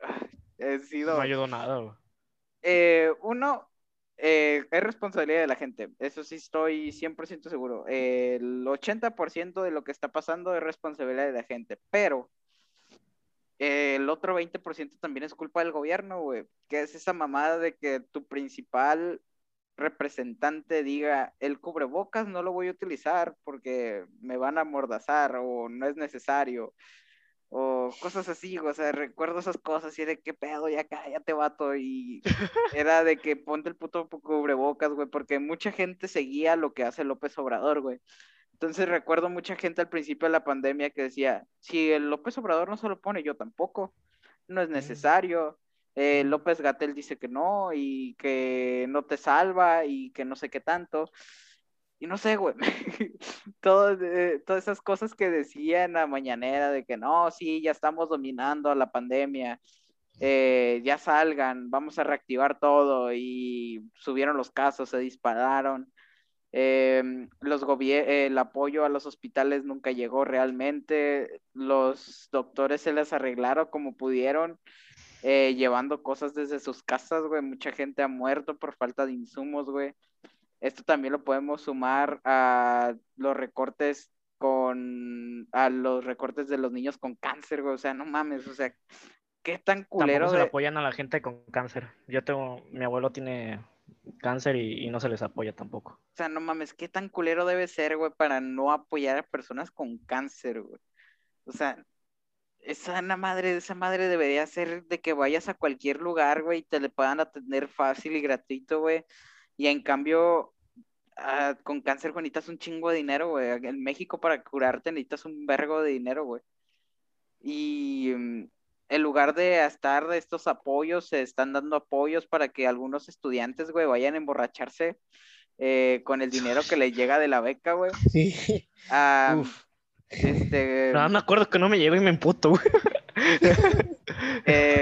ah, ha sido... No ayudó nada, güey. Eh, uno, eh, es responsabilidad de la gente, eso sí estoy 100% seguro. Eh, el 80% de lo que está pasando es responsabilidad de la gente, pero el otro 20% también es culpa del gobierno, güey, que es esa mamada de que tu principal representante diga, el cubrebocas no lo voy a utilizar porque me van a amordazar o no es necesario. O cosas así, o sea, recuerdo esas cosas y de qué pedo, ya cállate, vato, y era de que ponte el puto cubrebocas, güey, porque mucha gente seguía lo que hace López Obrador, güey. Entonces recuerdo mucha gente al principio de la pandemia que decía, si el López Obrador no se lo pone, yo tampoco, no es necesario. Eh, López Gatel dice que no y que no te salva y que no sé qué tanto. Y no sé, güey, Todo, eh, todas esas cosas que decía en la mañanera de que no, sí, ya estamos dominando a la pandemia, eh, ya salgan, vamos a reactivar todo y subieron los casos, se dispararon. Eh, los el apoyo a los hospitales nunca llegó realmente, los doctores se les arreglaron como pudieron, eh, llevando cosas desde sus casas, güey, mucha gente ha muerto por falta de insumos, güey. Esto también lo podemos sumar a los recortes con, a los recortes de los niños con cáncer, güey, o sea, no mames, o sea, qué tan culero Tampoco se le apoyan a la gente con cáncer. Yo tengo, mi abuelo tiene cáncer y, y no se les apoya tampoco. O sea, no mames, qué tan culero debe ser, güey, para no apoyar a personas con cáncer, güey. O sea, esa madre, esa madre debería ser de que vayas a cualquier lugar, güey, y te le puedan atender fácil y gratuito, güey. Y en cambio, ah, con cáncer, güey, necesitas un chingo de dinero, güey. En México para curarte necesitas un vergo de dinero, güey. Y mm, en lugar de estar de estos apoyos, se están dando apoyos para que algunos estudiantes, güey, vayan a emborracharse eh, con el dinero que les llega de la beca, güey. Sí. Ah, Uf. este, No, me acuerdo que no me llegó y me emputo, güey. eh,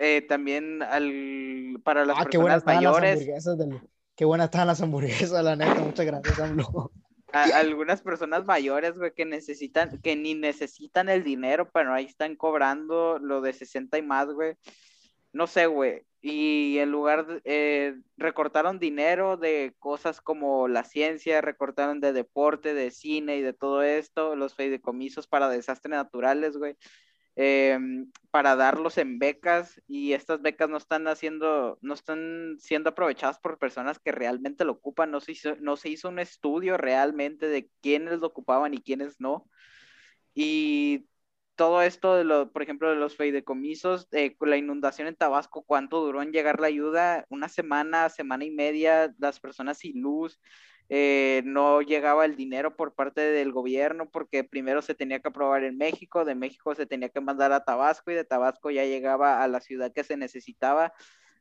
eh, también al, para las Ah, qué personas las mayores, hamburguesas del- Qué buenas estaban las hamburguesas, la neta. Muchas gracias, AMLO. a- algunas personas mayores, güey, que necesitan, que ni necesitan el dinero, pero ahí están cobrando lo de 60 y más, güey. No sé, güey. Y en lugar de, eh, recortaron dinero de cosas como la ciencia, recortaron de deporte, de cine y de todo esto, los fideicomisos para desastres naturales, güey. Em, para darlos en becas y estas becas no están haciendo, no están siendo aprovechadas por personas que realmente lo ocupan, no se hizo, no se hizo un estudio realmente de quiénes lo ocupaban y quiénes no. Y todo esto, de lo, por ejemplo, de los fideicomisos, eh, la inundación en Tabasco, ¿cuánto duró en llegar la ayuda? Una semana, semana y media, las personas sin luz, eh, no llegaba el dinero por parte del gobierno porque primero se tenía que aprobar en México, de México se tenía que mandar a Tabasco y de Tabasco ya llegaba a la ciudad que se necesitaba,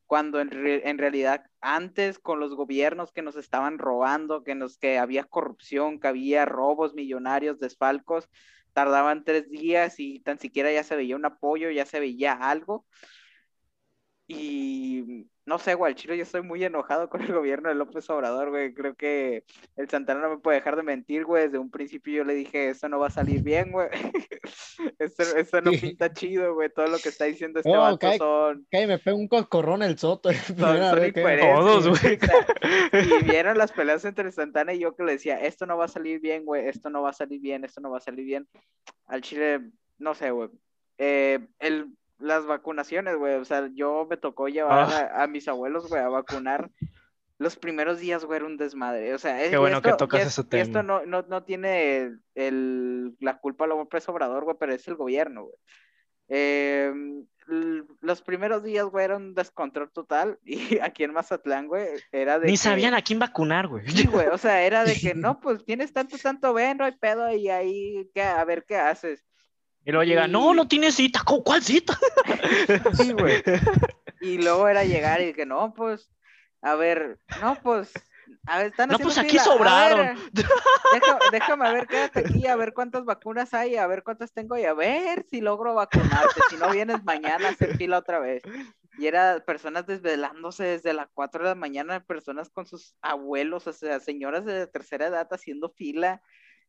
cuando en, en realidad antes con los gobiernos que nos estaban robando, que, nos, que había corrupción, que había robos millonarios, desfalcos, tardaban tres días y tan siquiera ya se veía un apoyo, ya se veía algo. Y no sé, güey, al chile yo estoy muy enojado con el gobierno de López Obrador, güey. Creo que el Santana no me puede dejar de mentir, güey. Desde un principio yo le dije, esto no va a salir bien, güey. esto, esto, no pinta chido, güey. Todo lo que está diciendo este Oh, vato cae, son... Cae, me pega un coscorrón el soto. Son, son. Todos, güey. O sea, y vieron las peleas entre Santana y yo que le decía, esto no va a salir bien, güey. Esto no va a salir bien, esto no va a salir bien. Al chile, no sé, güey. Eh, el las vacunaciones, güey. O sea, yo me tocó llevar Ah. a, a mis abuelos, güey, a vacunar. los primeros días, güey, era un desmadre. O sea, es, Qué bueno que esto, tocas y es- ese y esto tema. no, no, no tiene el, el- la culpa a López Obrador, güey, pero es el gobierno, güey. Eh, l- los primeros días, güey, era un descontrol total. Y aquí en Mazatlán, güey, era de Ni que- sabían a quién vacunar, güey. Sí, güey, o sea, era de que no, pues tienes tanto, tanto, ven, no hay pedo, y ahí, ¿qué? a ver qué haces. Y luego llega, no, Y- no tiene cita. ¿Cómo- ¿Cuál cita? Sí, güey. Y luego era llegar y que no, pues, a ver, no, pues, a ver, están No, pues aquí fila, a sobraron. ver, deja- déjame ver, quédate aquí, a ver cuántas vacunas hay, a ver cuántas tengo y a ver si logro vacunarte. Si no vienes mañana a hacer fila otra vez. Y era personas desvelándose desde las 4 de la mañana, personas con sus abuelos, o sea, señoras de tercera edad haciendo fila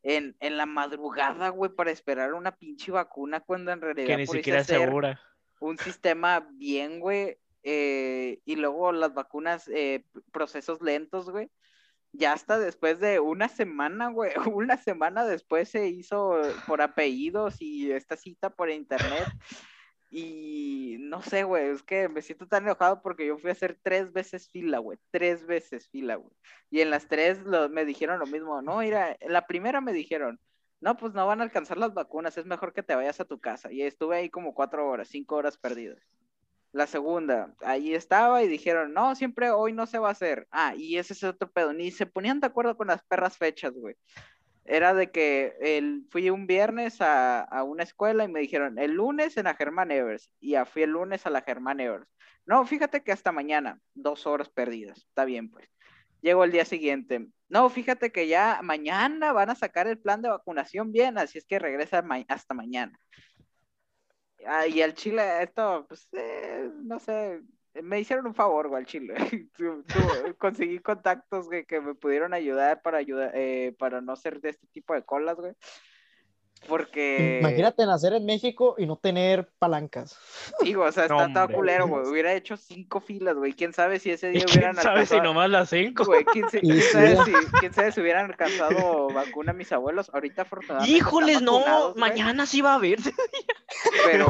en, en la madrugada, güey, para esperar una pinche vacuna cuando en realidad Que ni siquiera es segura. un sistema bien, güey, eh, y luego las vacunas, eh, procesos lentos, güey. Ya hasta después de una semana, güey, una semana después se hizo por apellidos y esta cita por internet. Y no sé, güey, es que me siento tan enojado porque yo fui a hacer tres veces fila, güey, tres veces fila, güey. Y en las tres me dijeron lo mismo, no, mira, la primera me dijeron, no, pues no van a alcanzar las vacunas, es mejor que te vayas a tu casa. Y estuve ahí como cuatro horas, cinco horas perdidas. La segunda, ahí estaba y dijeron, no, siempre hoy no se va a hacer. Ah, y ese es otro pedo, ni se ponían de acuerdo con las perras fechas, güey. Era de que el, fui un viernes a, a una escuela y me dijeron, el lunes en la Germán Evers. Y ya fui el lunes a la Germán Evers. No, fíjate que hasta mañana, dos horas perdidas. Está bien, pues. Llego el día siguiente. No, fíjate que ya mañana van a sacar el plan de vacunación bien, así es que regresa hasta mañana. Ah, y al Chile, esto, pues, eh, no sé, me hicieron un favor, güey, al Chile. Tu- conseguí contactos, güey, que me pudieron ayudar para ayudar, eh, para no ser de este tipo de colas, güey. Porque, Imagínate nacer en México y no tener palancas. digo, o sea, está todo culero, güey. Hubiera hecho cinco filas, güey. Quién sabe si ese ¿Y día quién hubieran sabe si alcanzado- nomás las cinco? Güey, ¿quién, quién sí. sabe si, quién sabe si hubieran alcanzado vacuna mis abuelos? Ahorita afortunadamente Híjoles, no, güey, mañana sí va a haber. Pero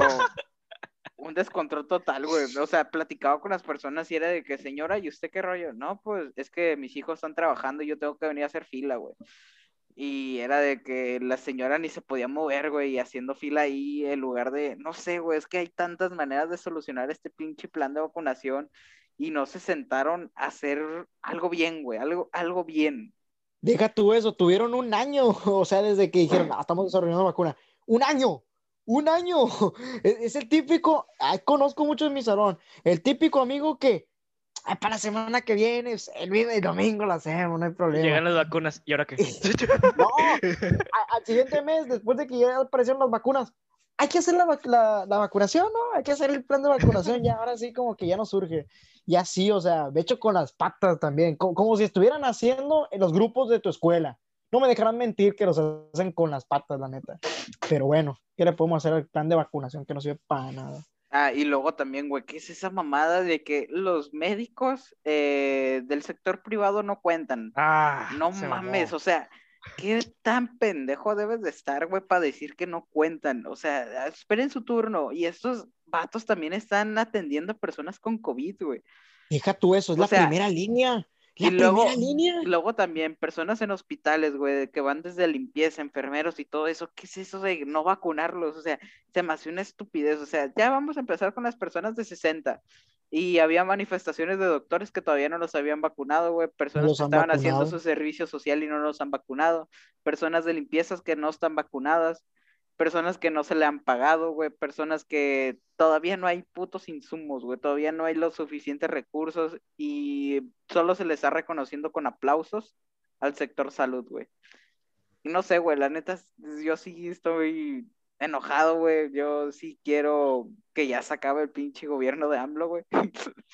un descontrol total, güey. O sea, platicaba con las personas y era de que, señora, ¿y usted qué rollo? No, pues es que mis hijos están trabajando y yo tengo que venir a hacer fila, güey. Y era de que la señora ni se podía mover, güey, y haciendo fila ahí en lugar de, no sé, güey, es que hay tantas maneras de solucionar este pinche plan de vacunación y no se sentaron a hacer algo bien, güey, algo, algo bien. Deja tú eso, tuvieron un año, o sea, desde que dijeron, "Ah, estamos desarrollando vacuna. ¡Un año! ¡Un año! Es, el típico, ay, conozco mucho en mi salón, el típico amigo que, "Ay, para la semana que viene, pues, el, y domingo lo hacemos, no hay problema. Llegan las vacunas. ¿Y ahora qué? No, a- al siguiente mes, después de que ya aparecieron las vacunas, hay que hacer la, vac- la- la vacunación, ¿no? Hay que hacer el plan de vacunación, ya ahora sí como que ya no surge. Y así, o sea, de hecho con las patas también, co- como, si estuvieran haciendo en los grupos de tu escuela. No me dejarán mentir que los hacen con las patas, la neta. Pero bueno, ¿qué le podemos hacer al plan de vacunación que no sirve para nada? Ah, y luego también, güey, ¿qué es esa mamada de que los médicos eh, del sector privado no cuentan? Ah, No mames, mamó. o sea, ¿qué tan pendejo debes de estar, güey, para decir que no cuentan? O sea, esperen su turno. Y estos vatos también están atendiendo a personas con COVID, güey. Deja tú eso, es O la sea, primera línea. Y luego- línea. Luego también personas en hospitales, güey, que van desde limpieza, enfermeros y todo eso. ¿Qué es eso de no vacunarlos? O sea, se me hace una estupidez. O sea, ya vamos a empezar con las personas de 60. Y había manifestaciones de doctores que todavía no los habían vacunado, güey. Personas que estaban haciendo su servicio social y no los han vacunado. Personas de limpiezas que no están vacunadas. Personas que no se le han pagado, güey. Personas que todavía no hay putos insumos, güey. Todavía no hay los suficientes recursos y solo se les está reconociendo con aplausos al sector salud, güey. No sé, güey, la neta, yo sí estoy enojado, güey. Yo sí quiero que ya se acabe el pinche gobierno de AMLO, güey.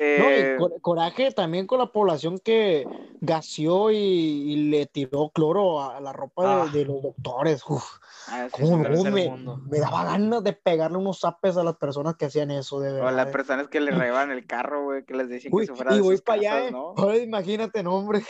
No, Eh, y cor- coraje también con la población que gaseó y, y le tiró cloro a la ropa de- Ah. de, los doctores. Uf, ah, sí, cómo sí, no, tercer me, daba ganas de pegarle unos zapes a las personas que hacían eso, de O verdad. las eh. personas que le reban el carro, güey, que les decían Uy, que se fuera y de voy sus para allá, casas, eh. ¿no? Ay, imagínate, no, hombre.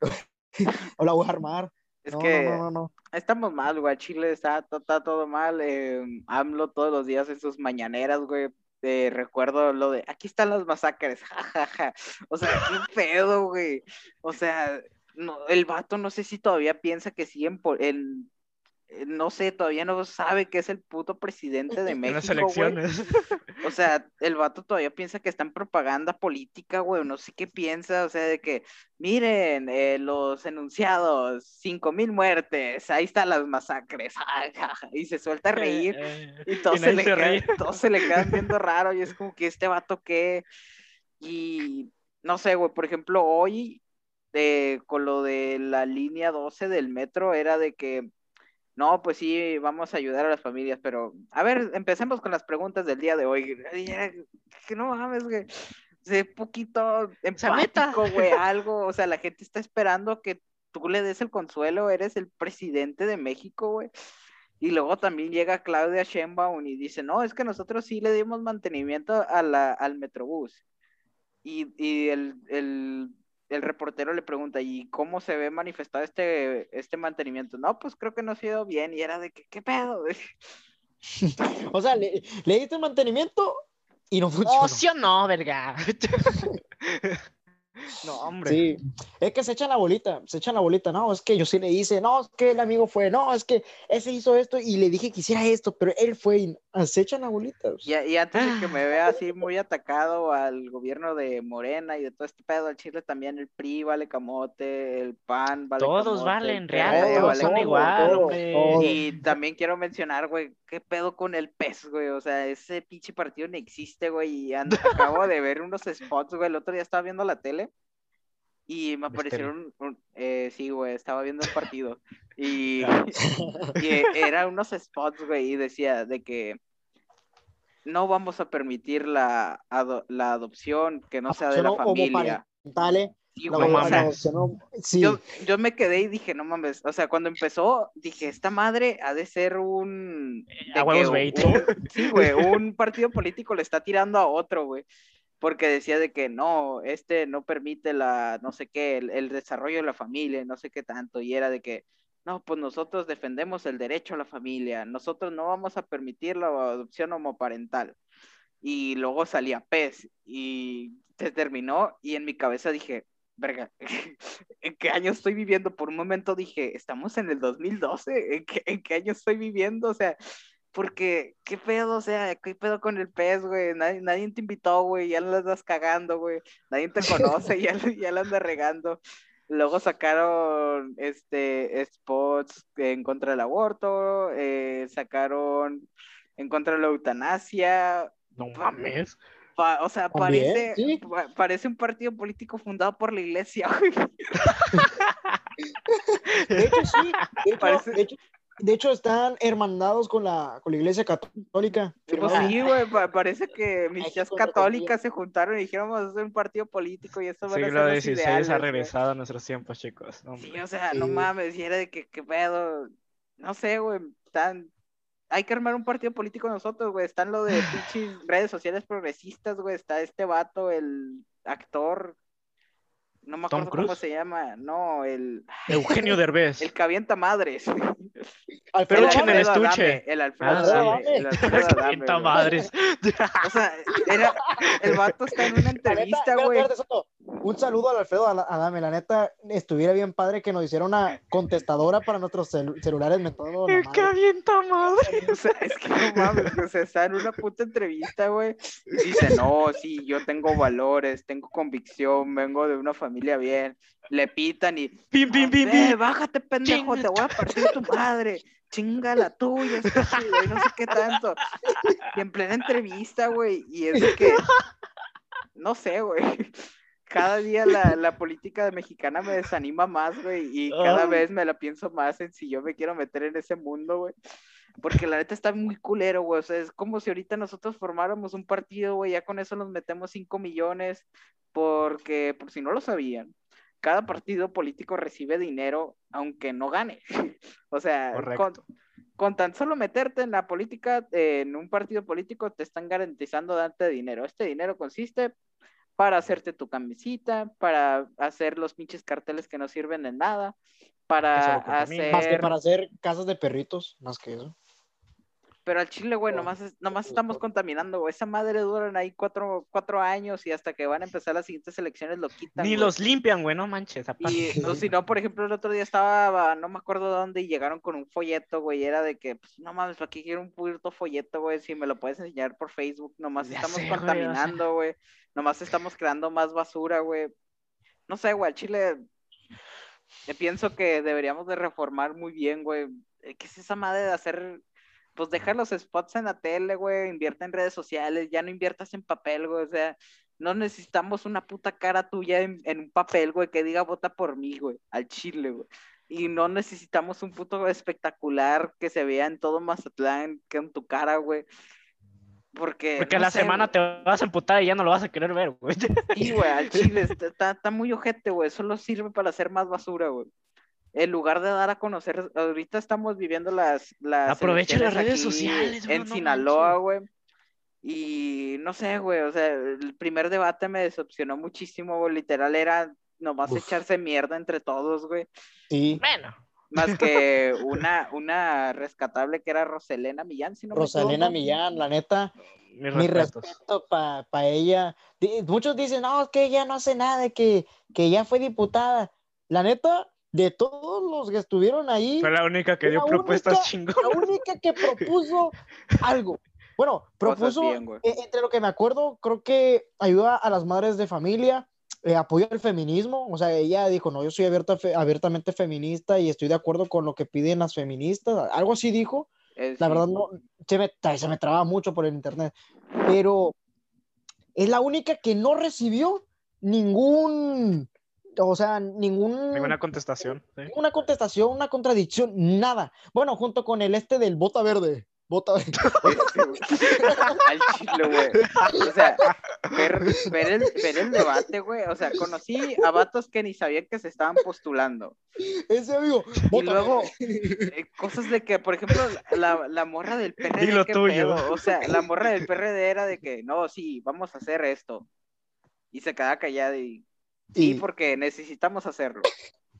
o la voy a armar. Es no, que no, no, no, no. estamos mal, güey. Chile está, está todo mal. eh, AMLO todos los días en sus mañaneras, güey. eh, recuerdo lo de, aquí están las masacres, jajaja. O sea, qué pedo, güey. O sea, no, el vato no sé si todavía piensa que por, en, eh, no sé, todavía no sabe que es el puto presidente de México. En las elecciones. O sea, el vato todavía piensa que está en propaganda política, güey, no sé qué piensa, o sea, de que, miren, eh, los enunciados, cinco mil muertes, ahí están las masacres, y se suelta a reír, eh, y, todos, se, le todos se le quedan viendo raro, y es como que este vato que, y no sé, güey, por ejemplo, hoy, con lo de la línea 12 del metro, era de que no, pues sí, vamos a ayudar a las familias, pero a ver, empecemos con las preguntas del día de hoy. Que no mames, güey. Sé poquito empático, güey, algo. O sea, la gente está esperando que tú le des el consuelo, eres el presidente de México, güey. Y luego también llega Claudia Sheinbaum y dice, no, es que nosotros sí le dimos mantenimiento a la, al Metrobús. Y, y el, el el reportero le pregunta, ¿y cómo se ve manifestado este, este mantenimiento? No, pues creo que no ha sido bien. Y era de que, ¿qué pedo? o sea, le, le diste mantenimiento y no funcionó. No, no, verga. No, hombre. Sí, es que se echan la bolita, se echan la bolita, no, es que yo sí le hice, no, es que el amigo fue, no, es que ese hizo esto y le dije que hiciera esto, pero él fue y ah, se echan la bolita. Y, y, antes de que me vea así muy atacado al gobierno de Morena y de todo este pedo, al Chile también el PRI vale camote, el PAN vale Todos valen, real, todos son igual, Y también quiero mencionar, güey, qué pedo con el PES, güey, o sea, ese pinche partido no existe, güey, y acabo de ver unos spots, güey, el otro día estaba viendo la tele y me aparecieron, eh, sí, güey, estaba viendo el partido. Y, y era unos spots, güey, y decía de que no vamos a permitir la, la adopción que no sea de la familia. Yo, yo, me quedé y dije, no mames, o sea, cuando empezó, dije, esta madre ha de ser un... De un sí, güey, un partido político le está tirando a otro, güey porque decía de que no, este no permite la, no sé qué, el, desarrollo de la familia, no sé qué tanto, y era de que, no, pues nosotros defendemos el derecho a la familia, nosotros no vamos a permitir la adopción homoparental. Y luego salía PES y se terminó y en mi cabeza dije, verga, ¿en qué año estoy viviendo? Por un momento dije, estamos en el 2012, ¿en qué, en qué año estoy viviendo? O sea, porque, ¿qué pedo? O sea, ¿qué pedo con el pez, güey? Nadie, nadie te invitó, güey, ya lo estás cagando, güey. Nadie te conoce, ya, ya lo andas regando. Luego sacaron este spots en contra del aborto, eh, sacaron en contra de la eutanasia. No mames. o sea, parece, parece un partido político fundado por la iglesia, güey. De hecho, sí. de hecho, de hecho, están hermanados con la, con la iglesia católica. Pues sí, güey, parece que mis tías católicas se juntaron y dijeron vamos a hacer un partido político y eso va a ser los ha regresado a nuestros tiempos, chicos. sí, o sea, no mames, y era de que, qué pedo, no sé, güey, están... Hay que armar un partido político nosotros, güey. Están lo de pinches redes sociales progresistas, güey. Está este vato, el actor, no me acuerdo cómo se llama, no, el... Eugenio Derbez. El que avienta madres. Alfredo en el estuche. el Alfredo ah, El Alfredo madres. O sea, era, el vato está en una entrevista, güey. Un saludo al Alfredo Adame, la neta, estuviera bien padre que nos hiciera una contestadora para nuestros celulares. Me todo el que avienta madres. O sea, es que no mames, o sea, está en una puta entrevista, güey. Y dice, no, sí, yo tengo valores, tengo convicción, vengo de una familia bien. Le pitan y... Pim, pim, pim, pim. Bájate, pendejo, te voy a partir tu madre chinga la tuya, güey, no sé qué tanto. Y en plena entrevista, güey, y es que, no sé, güey. Cada día la, la política mexicana me desanima más, güey, y cada vez me la pienso más en si yo me quiero meter en ese mundo, güey. Porque la neta está muy culero, güey. O sea, es como si ahorita nosotros formáramos un partido, güey, ya con eso nos metemos 5 millones, porque, por si no lo sabían, cada partido político recibe dinero aunque no gane. o sea, con, tan solo meterte en la política, en un partido político, te están garantizando darte dinero. Este dinero consiste para hacerte tu camisita, para hacer los pinches carteles que no sirven de nada, para hacer... para hacer casas de perritos, más que eso. Pero al chile, güey, nomás, nomás estamos contaminando, güey. Esa madre duran ahí cuatro, cuatro años y hasta que van a empezar las siguientes elecciones lo quitan. Ni güey. los limpian, güey, no manches. aparte. Y o si no, por ejemplo, el otro día estaba, no me acuerdo dónde, y llegaron con un folleto, güey, y era de que, pues, no mames, ¿para qué quiero un puto folleto, güey? Si me lo puedes enseñar por Facebook, nomás Ya estamos sé, güey, o sea. contaminando, güey, nomás estamos creando más basura, güey. No sé, güey, al Chile, eh, pienso que deberíamos de reformar muy bien, güey. Eh, ¿Qué es esa madre de hacer, pues, dejar los spots en la tele, güey, invierte en redes sociales, ya no inviertas en papel, güey, o sea... No necesitamos una puta cara tuya en, en un papel, güey, que diga vota por mí, güey, al chile, güey. Y no necesitamos un puto espectacular que se vea en todo Mazatlán, que en tu cara, güey. Porque. Porque no la sé, semana te vas a emputar y ya no lo vas a querer ver, güey. Sí, güey, al chile está- está muy ojete, güey. Solo sirve para hacer más basura, güey. En lugar de dar a conocer, ahorita estamos viviendo las. las Aprovecha las redes sociales, güey, En no Sinaloa, güey. Y no sé, güey, o sea, el primer debate me decepcionó muchísimo, güey. Literal era nomás Uf. echarse mierda entre todos, güey. Sí, Bueno, Más que una, una rescatable que era Roselena Millán, si no me Rosalena equivoco. Millán, la neta, mis mi respetos. respeto para ella. Di- Muchos dicen, no, es que ella no hace nada, que, que ya fue diputada. La neta, de todos los que estuvieron ahí, Fue la única que dio propuestas única- chingonas. la única que propuso algo. Bueno, propuso, bien, eh, entre lo que me acuerdo, creo que ayuda a las madres de familia, eh, apoya el feminismo, o sea, ella dijo, no, yo soy abierta, fe- abiertamente feminista y estoy de acuerdo con lo que piden las feministas, algo así dijo, la sí. verdad no, se me, se me traba mucho por el internet, pero es la única que no recibió ningún, o sea, ningún, Ninguna contestación. sí. una contestación, una contradicción, nada. Bueno, junto con el este del bota verde. Bota verde. Al chile, güey. O sea, ver, ver el, ver el debate, güey. O sea, conocí a vatos que ni sabían que se estaban postulando. Ese amigo. Y luego, verde. eh, cosas de que, por ejemplo, la, la morra del PRD. Dilo ¿qué tuyo. pedo? O sea, la morra del PRD era de que, no, sí, vamos a hacer esto. Y se quedaba callada y, sí, Y- porque necesitamos hacerlo.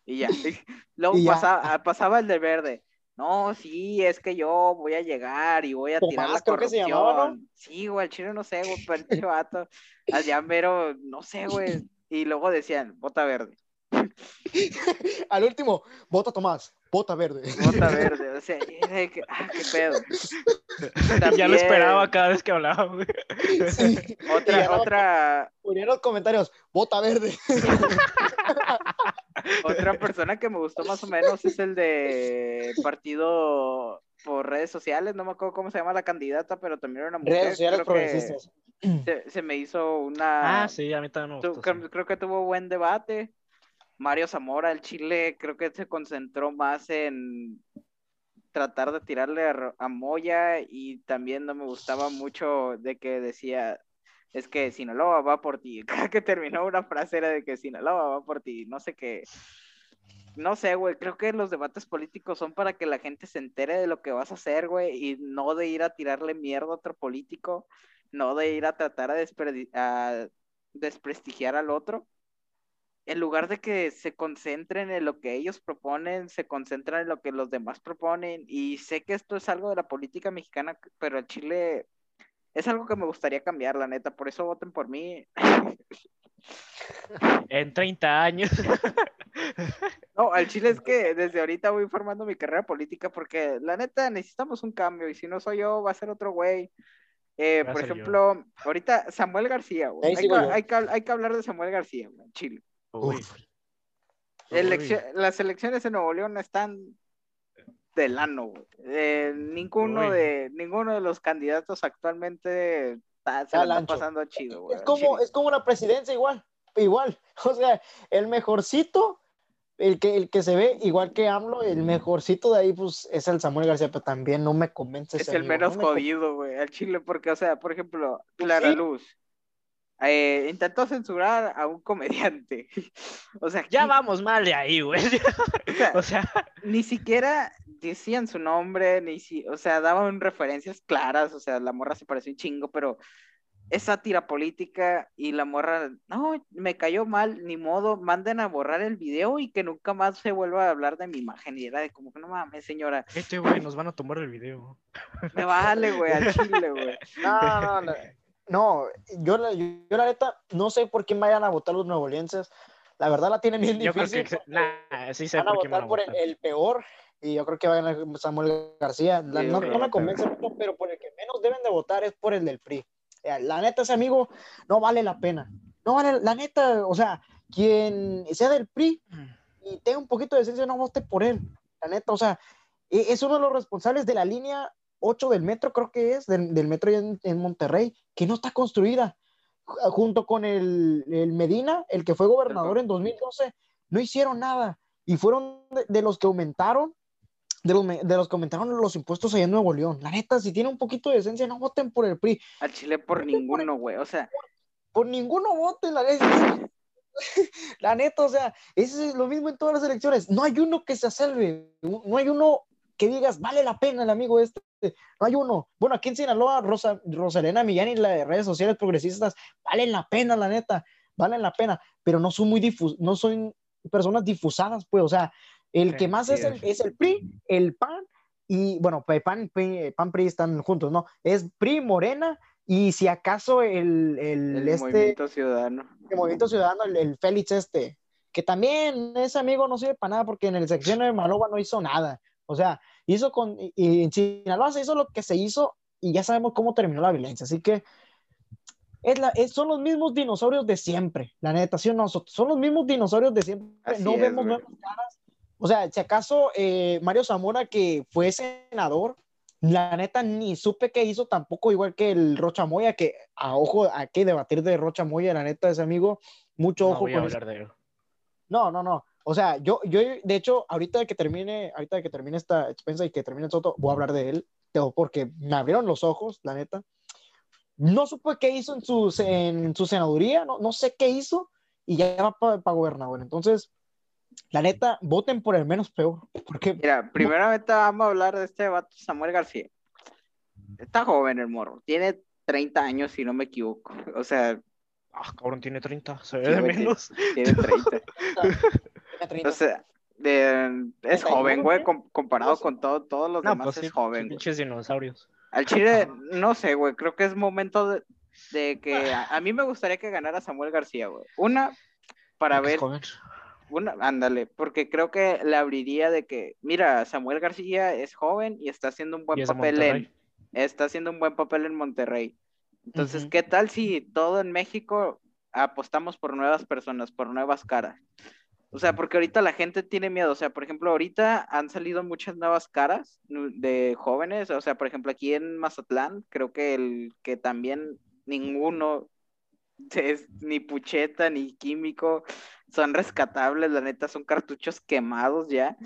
Y ya. Luego Y ya. Pasaba, pasaba el del verde. No, sí, es que yo voy a llegar y voy a tirar la creo que se llamaba, ¿no? Sí, güey, el chile no sé, güey, pero el vato. Allá mero, no sé, güey. Y luego decían, bota verde, Al último, bota Tomás. Bota verde. bota verde. O sea, de que, ah, qué pedo. Ya También, lo esperaba cada vez que hablaba, güey. Sí. Otra, ya otra, Ponían los comentarios. Bota verde. Otra persona que me gustó más o menos es el de partido por redes sociales, no me acuerdo cómo se llama la candidata, pero también era una mujer. Redes sociales creo que progresistas. Se, se me hizo una... Ah, sí, a mí también me gustó. sí. creo que tuvo buen debate. Mario Zamora, el Chile, creo que se concentró más en tratar de tirarle a, a Moya y también no me gustaba mucho de que decía, es que Sinaloa va por ti. Cada que terminó una frase era de que Sinaloa va por ti, no sé qué. No sé, güey, creo que los debates políticos son para que la gente se entere de lo que vas a hacer, güey, y no de ir a tirarle mierda a otro político, no de ir a tratar a, a desprestigiar al otro. En lugar de que se concentren en lo que ellos proponen, se concentran en lo que los demás proponen. Y sé que esto es algo de la política mexicana, pero el Chile es algo que me gustaría cambiar, la neta. Por eso voten por mí. En 30 años. No, al Chile es que desde ahorita voy formando mi carrera política porque la neta necesitamos un cambio y si no soy yo va a ser otro güey. Eh, por yo. ejemplo, ahorita Samuel García, güey. Hay, hay que, hay que hablar de Samuel García, güey, en Chile. Uy. Las elecciones en Nuevo León están del ano, güey. Eh, ninguno Uy. de ninguno de los candidatos actualmente está, se la está pasando chido, güey. Es como, es como una presidencia igual, igual. O sea, el mejorcito, el que, el que se ve igual que AMLO, el mejorcito de ahí, pues, es el Samuel García, pero también no me convence. Es ese el amigo, menos no me jodido, güey, al Chile, porque, o sea, por ejemplo, Clara sí. Luz eh, intentó censurar a un comediante. o sea, Ya vamos mal de ahí, güey. o sea, O sea, ni siquiera decían su nombre, ni si, o sea, daban referencias claras, o sea, la morra se pareció un chingo, pero es sátira política y la morra, no, me cayó mal, ni modo, manden a borrar el video y que nunca más se vuelva a hablar de mi imagen. Y era de como que no mames, señora. Este güey, nos van a tomar el video. Me vale, güey, al chile, güey. No, no, no. No, yo, la- yo, yo la neta no sé por quién vayan a votar los nuevolenses. La verdad la tienen bien Yo creo difícil. que. Nah, sí sé van a por votar por el, peor y yo creo que van a Samuel García. La- Sí, no, creo me que convence mucho, pero por el que menos deben de votar es por el del PRI. Eh, La neta, ese amigo no vale la pena. No vale, la neta, o sea, quien sea del PRI y tenga un poquito de esencia, no vote por él. La neta, o sea, e- es uno de los responsables de la línea 8 del metro, creo que es, del, del metro en, en Monterrey, que no está construida. Ju- Junto con el, el Medina, el que fue gobernador en 2012, no hicieron nada. Y fueron de, de los que aumentaron, de los, de los que aumentaron los impuestos allá en Nuevo León. La neta, si tiene un poquito de esencia, no voten por el PRI. Al chile por ninguno, güey. O sea, Por ninguno voten, la neta. La neta, o sea, es lo mismo en todas las elecciones. No hay uno que se salve, no hay uno que digas, vale la pena el amigo este. No hay uno. Bueno, aquí en Sinaloa, Rosa, Rosalena Millán y las redes sociales progresistas valen la pena, la neta, valen la pena, pero no son muy difus no son personas difusadas, pues, o sea, el Sí, que más sí es, el, es. es el PRI, el PAN y, bueno, PAN, PRI, PAN, PRI están juntos, ¿no? Es PRI, Morena y si acaso el, el, el este, movimiento ciudadano. el Movimiento Ciudadano, el, el Félix este, que también ese amigo no sirve para nada porque en el sección de Maloba no hizo nada. O sea, hizo con, y, en Sinaloa se hizo lo que se hizo y ya sabemos cómo terminó la violencia. Así que es la, es- son los mismos dinosaurios de siempre, la neta, ¿sí o no? Son, los mismos dinosaurios de siempre. Así no es, vemos güey. nuevas caras. O sea, si acaso eh, Mario Zamora, que fue senador, la neta ni supe qué hizo tampoco, igual que el Rocha Moya, que a ojo, hay que debatir de Rocha Moya, la neta, ese amigo, mucho No ojo voy a con hablar de él. No, no, no. O sea, yo, yo, de hecho, ahorita que termine, ahorita que termine esta expensa y que termine el Soto, voy a hablar de él, porque me abrieron los ojos, la neta. No supe qué hizo en su, en su senaduría, no, no sé qué hizo, y ya va para gobernador. Entonces, la neta, voten por el menos peor, porque Mira, primeramente vamos a hablar de este vato Samuel García. Está joven el morro, tiene 30 años si no me equivoco. O sea, Ah, cabrón, tiene 30. Se ve Sí, de menos. tiene 30. tiene 30. O sea, de- es 31, joven, güey, comparado con todo, todos los No, demás pues es sí, joven, güey. pinches dinosaurios. Al Chile, no sé, güey, creo que es momento de, de que a, a mí me gustaría que ganara Samuel García, güey. Una, para ver, joven. una, ándale, porque creo que le abriría de que, mira, Samuel García es joven y está haciendo un buen papel en, Monterrey. está haciendo un buen papel en Monterrey. Entonces. ¿qué tal si todo en México apostamos por nuevas personas, por nuevas caras? O sea, porque ahorita la gente tiene miedo. O sea, por ejemplo, ahorita han salido muchas nuevas caras de jóvenes. O sea, por ejemplo, aquí en Mazatlán, creo que el que también ninguno es ni pucheta ni químico son rescatables. La neta, son cartuchos quemados ya.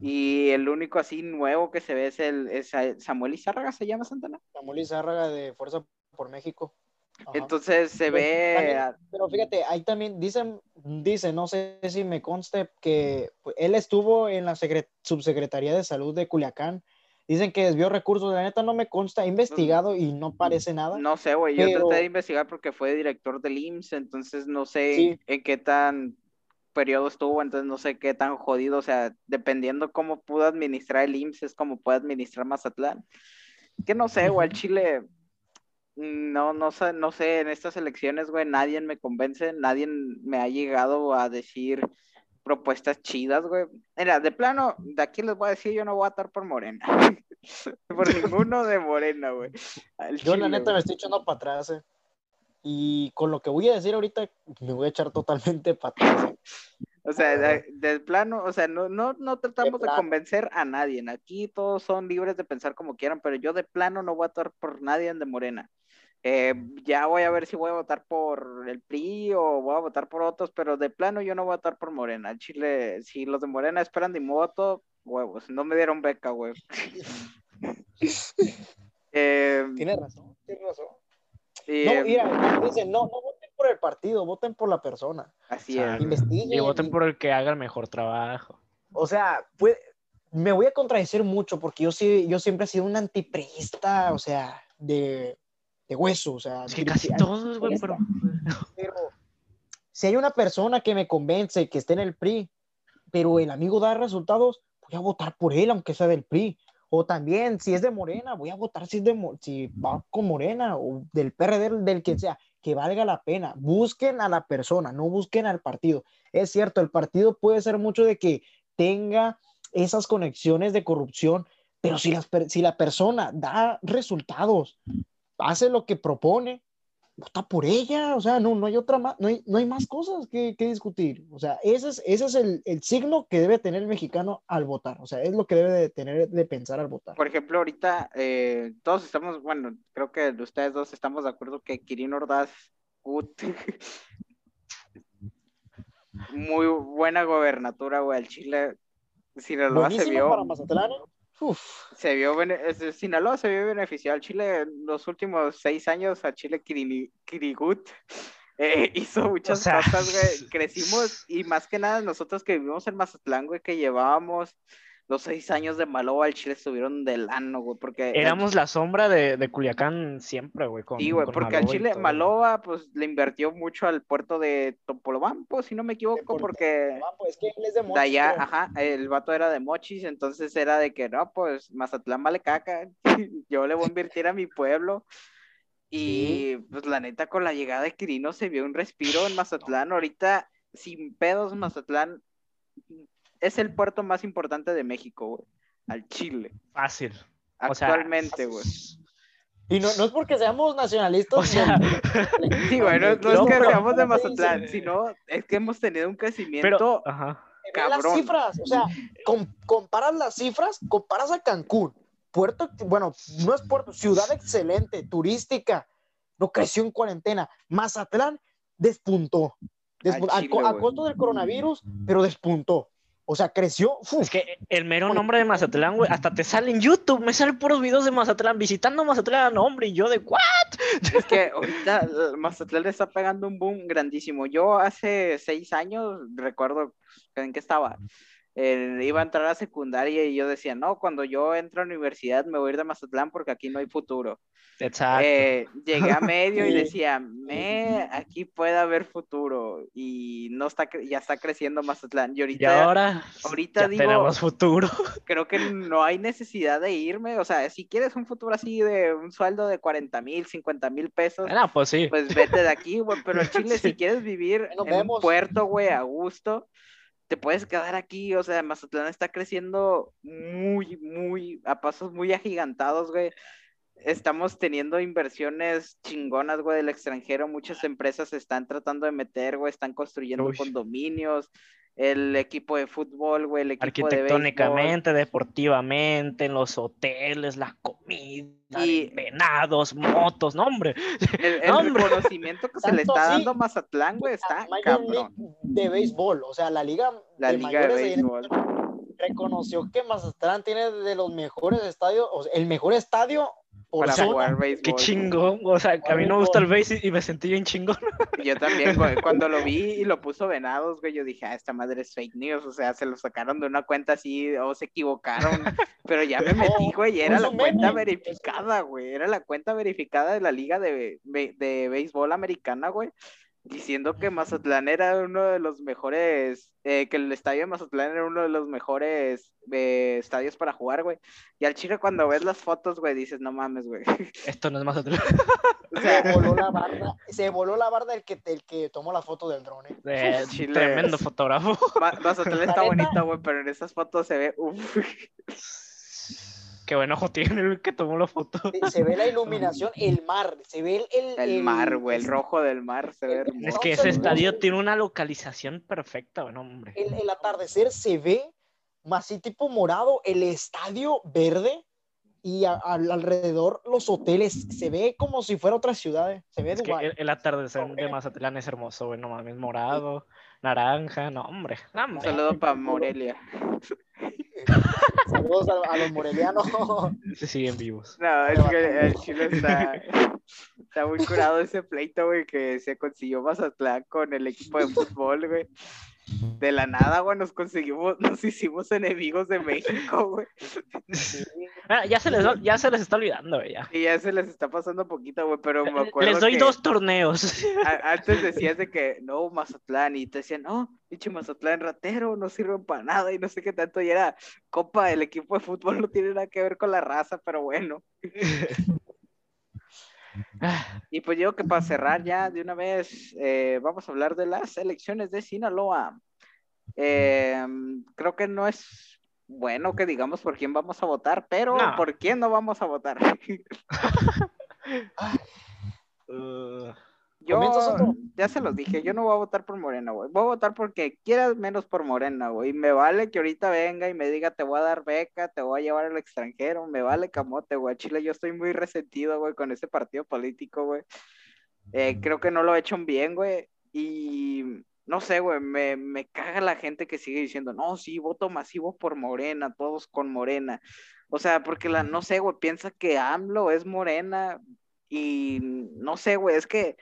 Y el único así nuevo que se ve es el es Samuel Izárraga, se llama Santana. Samuel Izárraga de Fuerza por México. Ajá. Entonces se Pues, ve, también- Pero fíjate, ahí también dicen, dice, no sé si me conste, que él estuvo en la secre- subsecretaría de salud de Culiacán. Dicen que desvió recursos, la neta no me consta, he investigado y no parece nada. no sé, güey, yo Pero- traté de investigar porque fue director del IMSS, entonces no sé Sí. en qué tan periodo estuvo, entonces no sé qué tan jodido, o sea, dependiendo cómo pudo administrar el IMSS es como puede administrar Mazatlán. Que no sé, güey, el. Chile, no, no sé, no sé, en estas elecciones, güey, nadie me convence, nadie me ha llegado a decir propuestas chidas, güey. Mira, de plano, de aquí les voy a decir, yo no voy a estar por Morena. por ninguno de Morena, güey. Al Yo la neta güey. me estoy echando para atrás. eh. Y con lo que voy a decir ahorita, me voy a echar totalmente para atrás. O sea, de, de plano, o sea, no, no, no tratamos de, convencer a nadie. Aquí todos son libres de pensar como quieran, pero yo de plano no voy a votar por nadie de Morena. Eh, ya voy a ver si voy a votar por el PRI o voy a votar por otros, pero de plano yo no voy a votar por Morena. Al Chile, si los de Morena esperan de mi voto, huevos, no me dieron beca, güey. Eh, Tienes razón, tienes razón. y, No, eh, mira, dicen, no, no voten por el partido, voten por la persona. así es. Investiguen. Y voten por el que haga el mejor trabajo. O sea, pues, me voy a contradecir mucho porque yo sí, yo siempre he sido un antipriista, o sea, de, de hueso, o sea. Es que casi todos, güey, pero... pero si hay una persona que me convence que esté en el PRI, pero el amigo da resultados, voy a votar por él, aunque sea del PRI. O también, si es de Morena, voy a votar si, es de, si va con Morena o del PRD, del que sea, que valga la pena. Busquen a la persona, no busquen al partido. Es cierto, el partido puede ser mucho de que tenga esas conexiones de corrupción, pero si, si la persona da resultados, hace lo que propone, vota por ella, o sea, no, no hay otra más, no hay, no hay más cosas que, que, discutir. O sea, ese es, ese es el, el, signo que debe tener el mexicano al votar. O sea, es lo que debe de tener de pensar al votar. Por ejemplo, ahorita eh, todos estamos, bueno, creo que ustedes dos estamos de acuerdo que Kirin Ordaz, muy buena gobernatura, güey, al Chile. Sinaloa se vio. Para Mazatlán, Uf. Se vio, Sinaloa se vio beneficiado al Chile en los últimos seis años, a Chile Kirigut eh, hizo muchas cosas, güey. Crecimos y más que nada nosotros que vivimos en Mazatlán, güey, que llevábamos los seis años de Maloba al Chile estuvieron del ano, güey, porque... Éramos la sombra de, de Culiacán siempre, güey. sí, güey, porque al Chile Maloba, pues, le invirtió mucho al puerto de Topolobampo, si no me equivoco, porque... Es que él es de Mochis. De allá, ajá, el vato era de Mochis, entonces era de que, no, pues, Mazatlán vale caca, yo le voy a invertir a mi pueblo. Y, pues, la neta, con la llegada de Quirino se vio un respiro en Mazatlán. Ahorita, sin pedos, Mazatlán es el puerto más importante de México, güey. Al Chile. Fácil. Actualmente, güey. Y no, no es porque seamos nacionalistas. O sea, sí, güey, no, es que seamos de Mazatlán, sino es que hemos tenido un crecimiento ajá. cabrón. Las cifras, o sea, comparas las cifras, comparas a Cancún, puerto, bueno, no es puerto, ciudad excelente, turística, no creció en cuarentena. Mazatlán despuntó. a, a costo del coronavirus, pero despuntó. O sea, creció. Es que el mero nombre de Mazatlán, güey, hasta te sale en YouTube, me salen puros videos de Mazatlán, visitando Mazatlán, hombre, y yo de, ¿what? Es que ahorita Mazatlán le está pegando un boom grandísimo. Yo hace seis años, recuerdo en qué estaba, eh, iba a entrar a secundaria y yo decía, no, cuando yo entro a universidad me voy a ir de Mazatlán porque aquí no hay futuro. Exacto. Eh, llegué a medio y decía, me, aquí puede haber futuro y no está, ya está creciendo Mazatlán. Y ahorita, y ahora, ahorita ya digo, tenemos futuro. Creo que no hay necesidad de irme, o sea, si quieres un futuro así de un sueldo de 40 mil, 50 mil pesos, ah, pues sí. Pues vete de aquí, güey, pero en Chile si quieres vivir en un puerto, güey, a gusto, te puedes quedar aquí, o sea, Mazatlán está creciendo muy, muy, a pasos muy agigantados, güey. Estamos teniendo inversiones chingonas, güey, del extranjero. Muchas empresas se están tratando de meter, güey, están construyendo condominios, el equipo de fútbol, güey, el equipo Arquitectónicamente, deportivamente, en los hoteles, la comida, y... venados, motos, no, hombre. El, el reconocimiento que se le está dando a Mazatlán, güey, está cabrón. De béisbol, o sea, la liga, la de, liga de béisbol. Reconoció que Mazatlán tiene de los mejores estadios, o sea, el mejor estadio para jugar béisbol. Qué chingón, o sea, a mí no me gusta el béisbol y me sentí bien chingón. Yo también, cuando lo vi y lo puso Venados, güey, yo dije, ah, esta madre es fake news, o sea, se lo sacaron de una cuenta así o se equivocaron, pero ya me metí, güey, y era la cuenta verificada, güey, era la cuenta verificada de la liga de, de béisbol americana, güey diciendo que Mazatlán era uno de los mejores, eh, que el estadio de Mazatlán era uno de los mejores eh, estadios para jugar, güey. Y al chile cuando ves las fotos, güey, dices, no mames, güey. Esto no es Mazatlán. se voló la barda, se voló la barda el que, el que tomó la foto del drone. Eh, tremendo fotógrafo. Mazatlán está bonita, güey, pero en esas fotos se ve, uff. Qué buen ojo tiene el que tomó la foto. Se ve la iluminación, el mar, se ve el... El, mar, güey, el rojo del mar se ve hermoso. Es que ese estadio tiene una localización perfecta, bueno, hombre. El, atardecer se ve más así tipo morado, el estadio verde y alrededor los hoteles, se ve como si fuera otra ciudad, se ve es que el, atardecer de Mazatlán es hermoso, güey, no mames, morado, naranja, no, hombre. Un saludo para Morelia. Saludos a, los morelianos. Se siguen vivos. No, es que el Chile está, muy curado ese pleito, güey, que se consiguió Mazatlán con el equipo de fútbol, güey. De la nada, güey, nos conseguimos, nos hicimos enemigos de México, güey. Ah, ya, se les, ya se les está olvidando, güey. Ya. Y ya se les está pasando poquito, güey, pero me acuerdo. Les doy que dos torneos. a- Antes decías de que no, Mazatlán, y te decían, no, pinche Mazatlán ratero, no sirven para nada, y no sé qué tanto, y era copa, el equipo de fútbol no tiene nada que ver con la raza, pero bueno. Y pues yo que para cerrar ya de una vez, eh, vamos a hablar de las elecciones de Sinaloa. Eh, creo que no es bueno que digamos por quién vamos a votar, pero No. por quién no vamos a votar. uh, Yo ya se los dije, yo no voy a votar por Morena, güey. Voy a votar porque quieras menos por Morena, güey. Me vale que ahorita venga y me diga, te voy a dar beca, te voy a llevar al extranjero. Me vale camote, güey. Chile yo estoy muy resentido, güey, con ese partido político, güey. Eh, creo que no lo he hecho bien, güey. Y no sé, güey, me, me caga la gente que sigue diciendo, no, sí, voto masivo por Morena, todos con Morena. O sea, porque la, no sé, güey, piensa que AMLO es Morena y no sé, güey, es que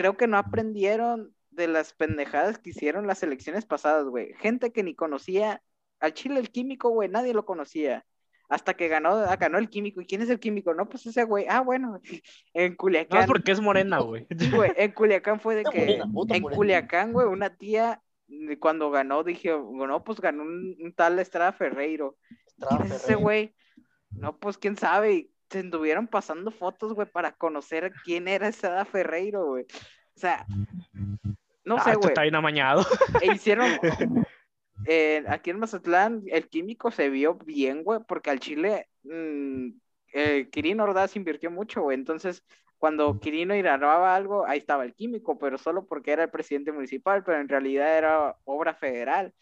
creo que no aprendieron de las pendejadas que hicieron las elecciones pasadas, güey. Gente que ni conocía al Chile el químico, güey, nadie lo conocía. Hasta que ganó, ah, ganó el químico. ¿Y quién es el químico? No, pues ese güey. Ah, bueno, en no Culiacán. es porque es morena, güey. En Culiacán fue de que Morena, en Morena. Culiacán, güey, una tía mm, cuando ganó dije, no, pues ganó un, un tal Estrada Ferreiro. ¿Quién es ese güey? No, pues quién sabe. Se anduvieron pasando fotos, güey, para conocer quién era Estrada Ferreiro, güey. O sea, no Ah, sé, güey. está bien amañado. E hicieron. eh, aquí en Mazatlán, el químico se vio bien, güey, porque al Chile, mm, eh, Quirino Ordaz invirtió mucho, güey. Entonces, cuando Quirino grababa algo, ahí estaba el químico, pero solo porque era el presidente municipal, pero en realidad era obra federal.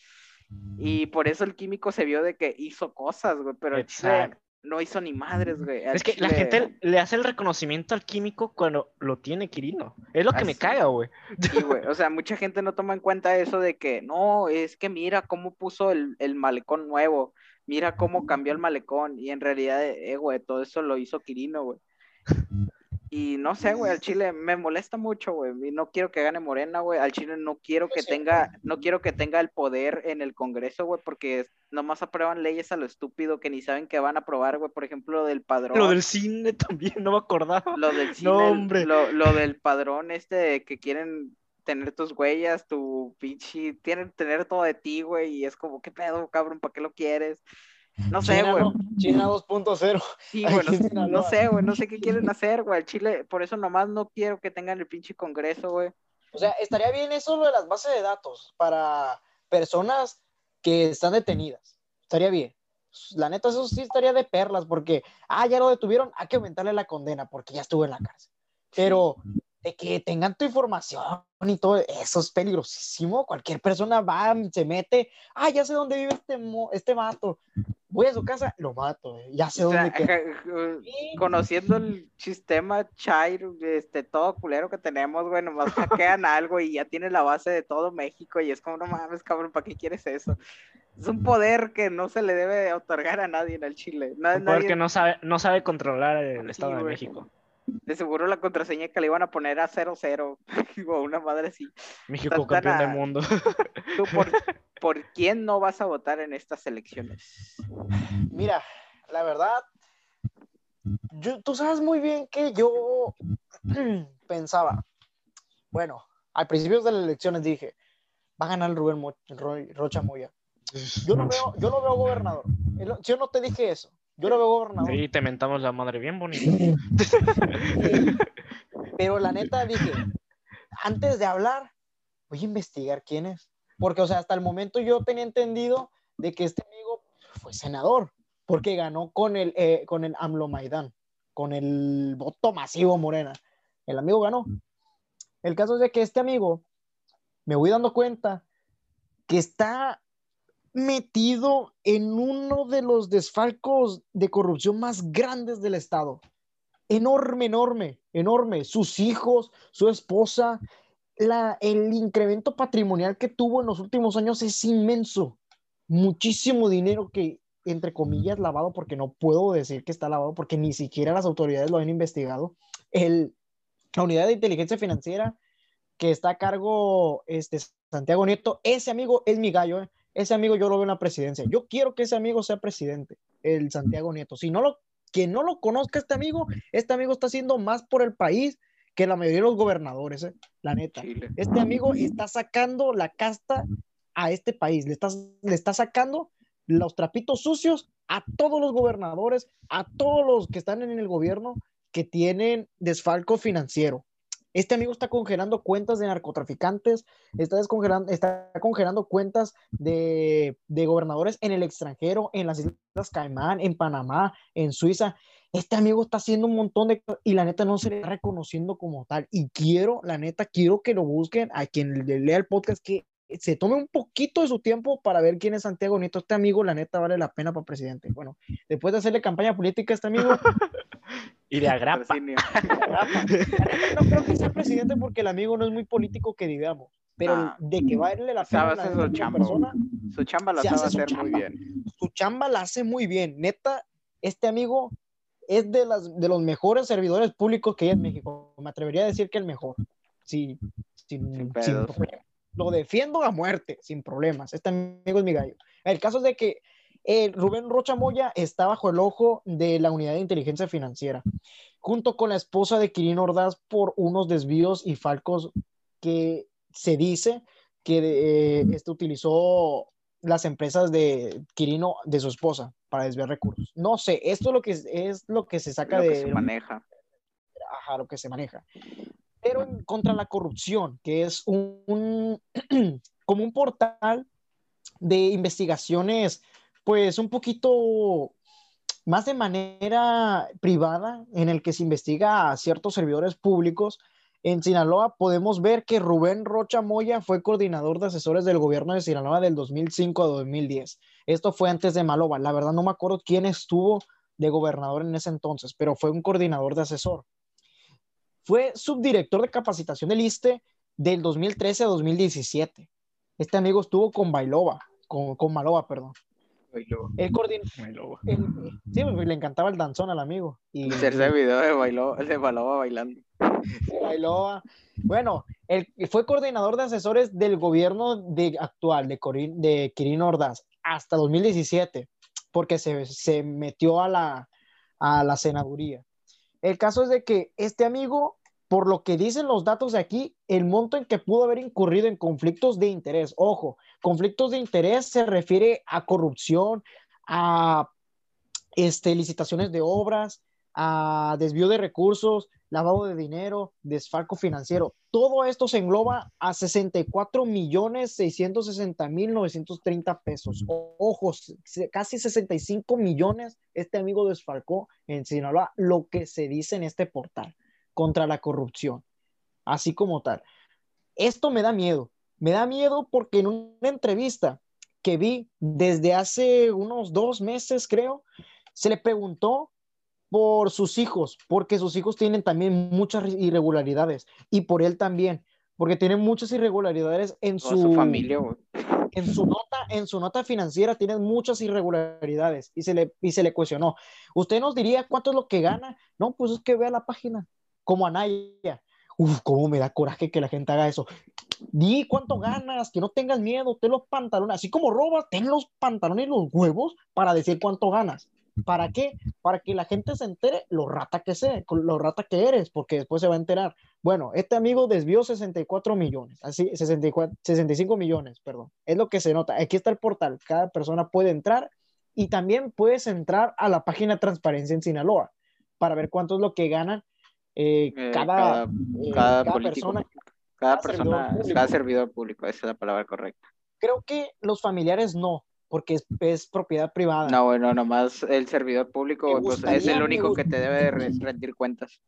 Y por eso el químico se vio de que hizo cosas, güey, pero Exacto. No hizo ni madres, güey. Es que la gente le hace el reconocimiento al químico cuando lo tiene Quirino. Es lo que me caga, güey. Sí, güey. O sea, mucha gente no toma en cuenta eso de que no, es que mira cómo puso el, el malecón nuevo, mira cómo cambió el malecón, y en realidad, eh, güey, todo eso lo hizo Quirino, güey. Y no sé, güey, al Chile me molesta mucho, güey, y no quiero que gane Morena, güey, al Chile no quiero que tenga, no quiero que tenga el poder en el Congreso, güey, porque nomás aprueban leyes a lo estúpido que ni saben que van a aprobar, güey, por ejemplo, lo del padrón. Lo del cine también, no me acordaba. Lo del cine, No, hombre. Lo, lo del padrón este de que quieren tener tus huellas, tu pinche, tienen tener todo de ti, güey, y es como, ¿qué pedo, cabrón? ¿Para qué lo quieres? No sé, China, güey. no, China 2.0. Sí, güey, no, no sé, güey, no sé qué quieren hacer, güey, Chile, por eso nomás no quiero que tengan el pinche congreso, güey. O sea, estaría bien eso lo de las bases de datos para personas que están detenidas. Estaría bien. La neta, eso sí estaría de perlas, porque, ah, ya lo detuvieron, hay que aumentarle la condena porque ya estuvo en la cárcel. Pero de que tengan tu información y todo, eso es peligrosísimo. Cualquier persona va, se mete, ah, ya sé dónde vive este, mo- este vato. Voy a su casa, lo mato, eh, ya sé O sea, dónde queda. conociendo el sistema Chair, este, todo culero que tenemos, güey, nomás hackean algo y ya tiene la base de todo México y es como, no mames, cabrón, ¿para qué quieres eso? Es un poder que no se le debe otorgar a nadie en el Chile. Un poder nadie- que no sabe, no sabe controlar el Sí, Estado de güey. México. De seguro la contraseña que le iban a poner a 00 o una madre así. México campeón del mundo. ¿Tú por, por quién no vas a votar en estas elecciones? Mira, la verdad, yo- tú sabes muy bien que yo pensaba, bueno, al principio de las elecciones dije, va a ganar Rubén Mo- Ro- Rocha Moya. Yo lo veo, yo lo veo gobernador. Yo no te dije eso. Yo lo veo gobernador. Sí, te mentamos la madre bien bonito. Pero la neta dije, antes de hablar, voy a investigar quién es. Porque, o sea, hasta el momento yo tenía entendido de que este amigo fue senador, porque ganó con el, eh, con el AMLO Maidán, con el voto masivo Morena. El amigo ganó. El caso es de que este amigo, me voy dando cuenta que está metido en uno de los desfalcos de corrupción más grandes del Estado enorme, enorme, enorme. Sus hijos, su esposa, la, el incremento patrimonial que tuvo en los últimos años es inmenso. Muchísimo dinero que, entre comillas, lavado, porque no puedo decir que está lavado, porque ni siquiera las autoridades lo han investigado. El, la unidad de inteligencia financiera que está a cargo este, Santiago Nieto, ese amigo es mi gallo, ¿eh? Ese amigo yo lo veo en la presidencia. Yo quiero que ese amigo sea presidente, el Santiago Nieto. Si no lo, que no lo conozca este amigo, este amigo está haciendo más por el país que la mayoría de los gobernadores, ¿eh? la neta. Este amigo está sacando la casta a este país, le está, le está sacando los trapitos sucios a todos los gobernadores, a todos los que están en el gobierno que tienen desfalco financiero. Este amigo está congelando cuentas de narcotraficantes, está, descongelando, está congelando cuentas de, de gobernadores en el extranjero, en las Islas Caimán, en Panamá, en Suiza. Este amigo está haciendo un montón de y la neta no se le está reconociendo como tal. Y quiero, la neta, quiero que lo busquen a quien le lea el podcast, que se tome un poquito de su tiempo para ver quién es Santiago Nieto. Este amigo, la neta, vale la pena para presidente. Bueno, después de hacerle campaña política a este amigo. y de agrapa. no creo que sea presidente porque el amigo no es muy político que digamos. Pero ah, de que va a darle la pena a la su, chamba. Persona, su chamba la sabe hacer muy bien. Su chamba la hace muy bien. Neta, este amigo es de, las, de los mejores servidores públicos que hay en México. Me atrevería a decir que el mejor. Sí, sin, sin, lo defiendo a muerte, sin problemas. Este amigo es mi gallo. El caso es de que eh, Rubén Rocha Moya está bajo el ojo de la unidad de inteligencia financiera, junto con la esposa de Quirino Ordaz por unos desvíos y falcos que se dice que eh, este utilizó las empresas de Quirino de su esposa para desviar recursos. No sé, esto es lo que es, lo que se saca de... se maneja. Ajá, lo que se maneja pero contra la corrupción, que es un, como un portal de investigaciones, pues un poquito más de manera privada, en el que se investiga a ciertos servidores públicos. En Sinaloa podemos ver que Rubén Rocha Moya fue coordinador de asesores del gobierno de Sinaloa del 2005 a 2010. Esto fue antes de Maloba. La verdad no me acuerdo quién estuvo de gobernador en ese entonces, pero fue un coordinador de asesor. Fue subdirector de capacitación del ISTE del 2013 a 2017. Este amigo estuvo con Bailova, con, con Maloba, perdón. Bailova. El coordinador. Sí, le encantaba el danzón al amigo. Y, Hacerse video de, Bailova, de Balova bailando. Bailova. Bueno, él fue coordinador de asesores del gobierno de, actual de, Corín, de Quirino Ordaz hasta 2017, porque se, se metió a la, a la senaduría. El caso es de que este amigo por lo que dicen los datos de aquí, el monto en que pudo haber incurrido en conflictos de interés. Ojo, conflictos de interés se refiere a corrupción, a este, licitaciones de obras, a desvío de recursos, lavado de dinero, desfalco financiero. Todo esto se engloba a 64 millones 660 mil 930 pesos. Ojo, casi 65 millones este amigo desfalcó en Sinaloa, lo que se dice en este portal contra la corrupción, así como tal. Esto me da miedo, me da miedo porque en una entrevista que vi desde hace unos dos meses, creo, se le preguntó por sus hijos, porque sus hijos tienen también muchas irregularidades y por él también, porque tiene muchas irregularidades en su, familia. En su nota, en su nota financiera tienen muchas irregularidades y se le y se le cuestionó. ¿Usted nos diría cuánto es lo que gana? No, pues es que vea la página como Anaya. Uf, cómo me da coraje que la gente haga eso. Di cuánto ganas, que no tengas miedo, ten los pantalones, así como robas, ten los pantalones y los huevos para decir cuánto ganas. ¿Para qué? Para que la gente se entere lo rata que sé, lo rata que eres, porque después se va a enterar. Bueno, este amigo desvió 64 millones, así, 64, 65 millones, perdón. Es lo que se nota. Aquí está el portal. Cada persona puede entrar y también puedes entrar a la página Transparencia en Sinaloa para ver cuánto es lo que ganan eh, eh, cada, eh, cada, persona, cada, persona, servidor cada servidor público, esa es la palabra correcta. Creo que los familiares no, porque es, propiedad privada. No, bueno, nomás el servidor público pues, es el único que te debe rendir cuentas.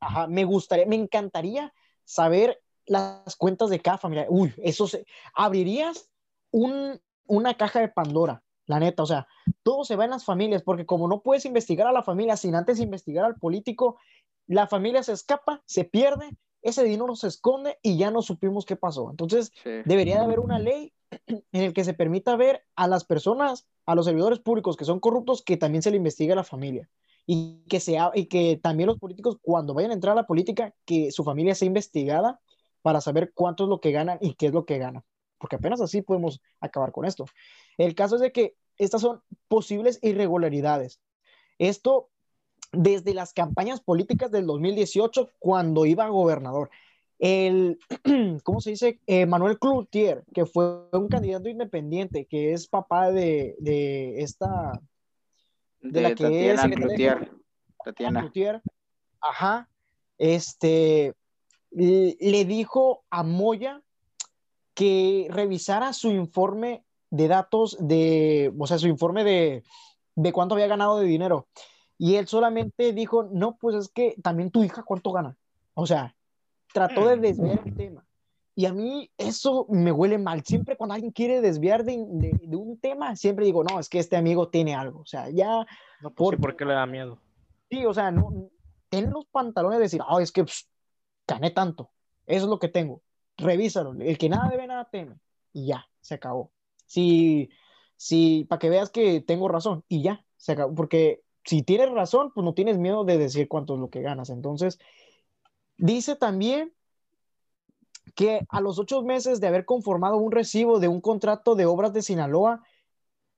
Ajá, me gustaría, me encantaría saber las cuentas de cada familia. Uy, eso se... ¿Abrirías un, una caja de Pandora? La neta, o sea, todo se va en las familias, porque como no puedes investigar a la familia sin antes investigar al político, la familia se escapa, se pierde, ese dinero se esconde y ya no supimos qué pasó. Entonces, debería de haber una ley en el que se permita ver a las personas, a los servidores públicos que son corruptos, que también se le investigue a la familia. Y que, sea, y que también los políticos, cuando vayan a entrar a la política, que su familia sea investigada para saber cuánto es lo que ganan y qué es lo que ganan, porque apenas así podemos acabar con esto. El caso es de que estas son posibles irregularidades. Esto desde las campañas políticas del 2018, cuando iba a gobernador. El, ¿cómo se dice? Eh, Manuel Cloutier, que fue un candidato independiente, que es papá de, de esta... De, la que Tatiana es Cloutier. Tatiana. Cloutier. Ajá. Este, le dijo a Moya que revisara su informe de datos de, o sea, su informe de, de cuánto había ganado de dinero. Y él solamente dijo, no, pues es que también tu hija cuánto gana. O sea, trató de mm. desviar el tema. Y a mí eso me huele mal. Siempre cuando alguien quiere desviar de, de, un tema, siempre digo, no, es que este amigo tiene algo. O sea, ya... No, pues por, qué le da miedo? Sí, o sea, no, ten los pantalones de decir, oh, es que gané tanto. Eso es lo que tengo. Revísalo. El que nada debe, nada teme. Y ya, se acabó. Si, si, para que veas que tengo razón. Y ya, se acabó. Porque si tienes razón, pues no tienes miedo de decir cuánto es lo que ganas. Entonces, dice también que a los ocho meses de haber conformado un recibo de un contrato de obras de Sinaloa,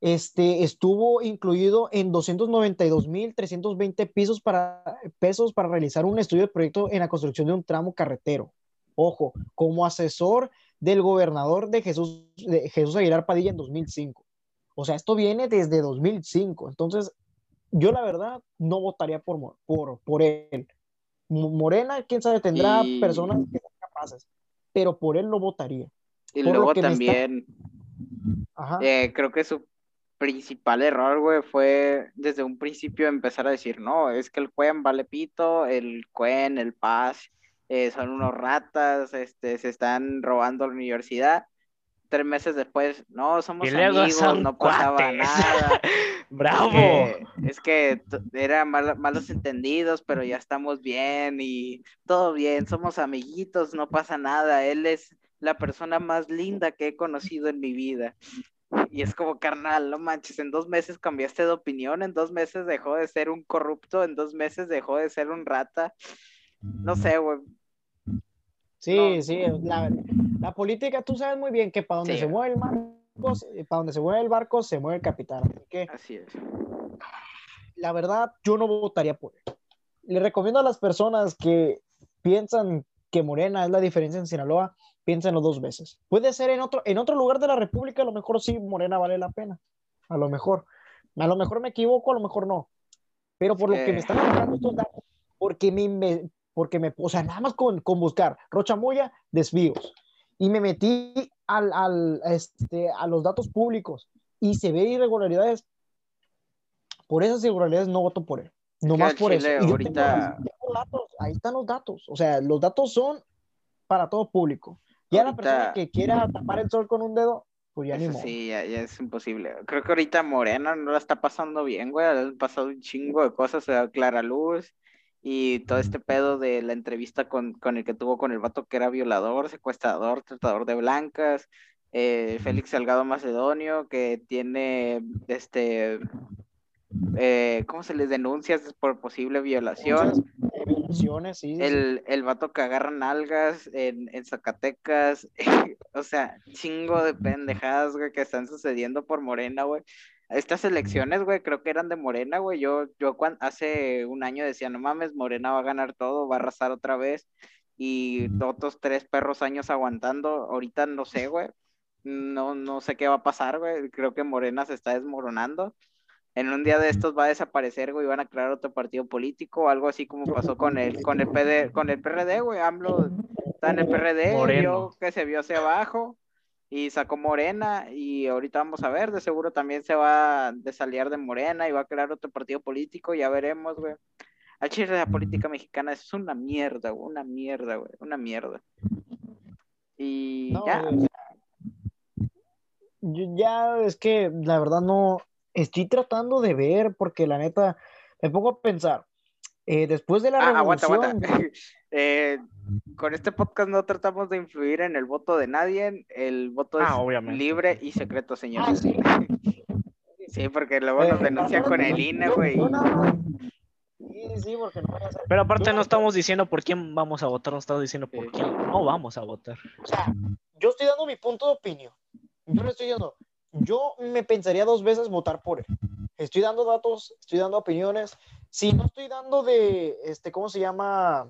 este, estuvo incluido en 292.320 pesos para, pesos para realizar un estudio de proyecto en la construcción de un tramo carretero. Ojo, como asesor del gobernador de Jesús, de Jesús Aguilar Padilla en 2005. O sea, esto viene desde 2005. Entonces, yo la verdad no votaría por, por, por él. Morena, quién sabe, tendrá personas que sean capaces, pero por él lo votaría. Y luego también, eh, creo que su principal error, güey, fue desde un principio empezar a decir, no, es que el Cuen vale pito, el Cuen, el Paz, eh, son unos ratas, este, se están robando la universidad tres meses después, no, somos amigos, no pasaba nada. ¡Bravo! Es que, eran malos entendidos, pero ya estamos bien y todo bien, somos amiguitos, no pasa nada. Él es la persona más linda que he conocido en mi vida. Y es como, carnal, no manches, en dos meses cambiaste de opinión, en dos meses dejó de ser un corrupto, en dos meses dejó de ser un rata. No sé, güey, Sí, sí, la, la, política, tú sabes muy bien que para donde se mueve el barco, para donde se mueve el barco, se mueve el capitán. Así, es. La verdad, yo no votaría por él. Le recomiendo a las personas que piensan que Morena es la diferencia en Sinaloa, piénsenlo dos veces. Puede ser en otro, en otro lugar de la República, a lo mejor sí, Morena vale la pena. A lo mejor. A lo mejor me equivoco, a lo mejor no. Pero por lo que me están hablando estos datos, porque me, porque me, o sea, nada más con, con buscar Rocha Moya, desvíos. Y me metí al, al, este, a los datos públicos y se ve irregularidades. Por esas irregularidades no voto por él. No más por eso. ahorita... ahí están los datos. O sea, los datos son para todo público. Ya la persona que quiera tapar el sol con un dedo, pues ya ni modo. Sí, ya, ya, es imposible. Creo que ahorita Morena no la está pasando bien, güey. Han pasado un chingo de cosas, se da clara luz y todo este pedo de la entrevista con, con, el que tuvo con el vato que era violador, secuestrador, tratador de blancas, eh, Félix Salgado Macedonio, que tiene este eh, ¿cómo se les denuncia por posible violación? Violaciones, sí. El, el vato que agarra nalgas en, en Zacatecas, o sea, chingo de pendejadas, güey, que están sucediendo por Morena, güey estas elecciones, güey, creo que eran de Morena, güey. Yo, yo hace un año decía, no mames, Morena va a ganar todo, va a arrasar otra vez. Y otros tres perros años aguantando. Ahorita no sé, güey. No, no sé qué va a pasar, güey. Creo que Morena se está desmoronando. En un día de estos va a desaparecer, güey, y van a crear otro partido político, algo así como pasó con el, con el PD, con el PRD, güey. AMLO está en el PRD, vio que se vio hacia abajo y sacó Morena y ahorita vamos a ver, de seguro también se va a desaliar de Morena y va a crear otro partido político, ya veremos, güey. Al chile la política mexicana es una mierda, güey, una mierda, güey, una mierda. Y ya. ya es que la verdad no estoy tratando de ver porque la neta me pongo a pensar, eh, después de la ah, Aguanta, aguanta. Eh, con este podcast no tratamos de influir en el voto de nadie. El voto ah, es libre y secreto, señores. Ah, sí. porque luego nos denuncian con el INE, güey. Sí, sí, porque no vaya a ser. Pero aparte no estamos diciendo por quién vamos a votar, no estamos diciendo por Sí. quién no vamos a votar. O sea, yo estoy dando mi punto de opinión. Yo le estoy diciendo, yo me pensaría dos veces votar por él. Estoy dando datos, estoy dando opiniones. Si no estoy dando de, este, ¿cómo se llama?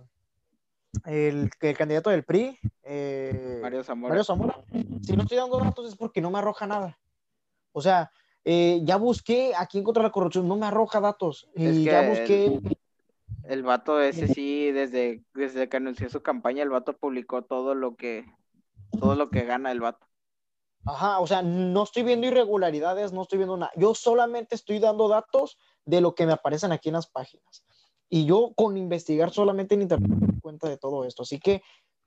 El, el candidato del PRI, eh, Mario Zamora. Mario Zamora. Si no estoy dando datos es porque no me arroja nada. O sea, eh, ya busqué aquí en contra de la corrupción, no me arroja datos. Es Y que ya busqué. El vato ese sí, desde, desde que anunció su campaña, el vato publicó todo lo que, todo lo que gana el vato. Ajá, o sea, no estoy viendo irregularidades, no estoy viendo nada. Yo solamente estoy dando datos de lo que me aparecen aquí en las páginas. Y yo con investigar solamente en internet me doy cuenta de todo esto. Así que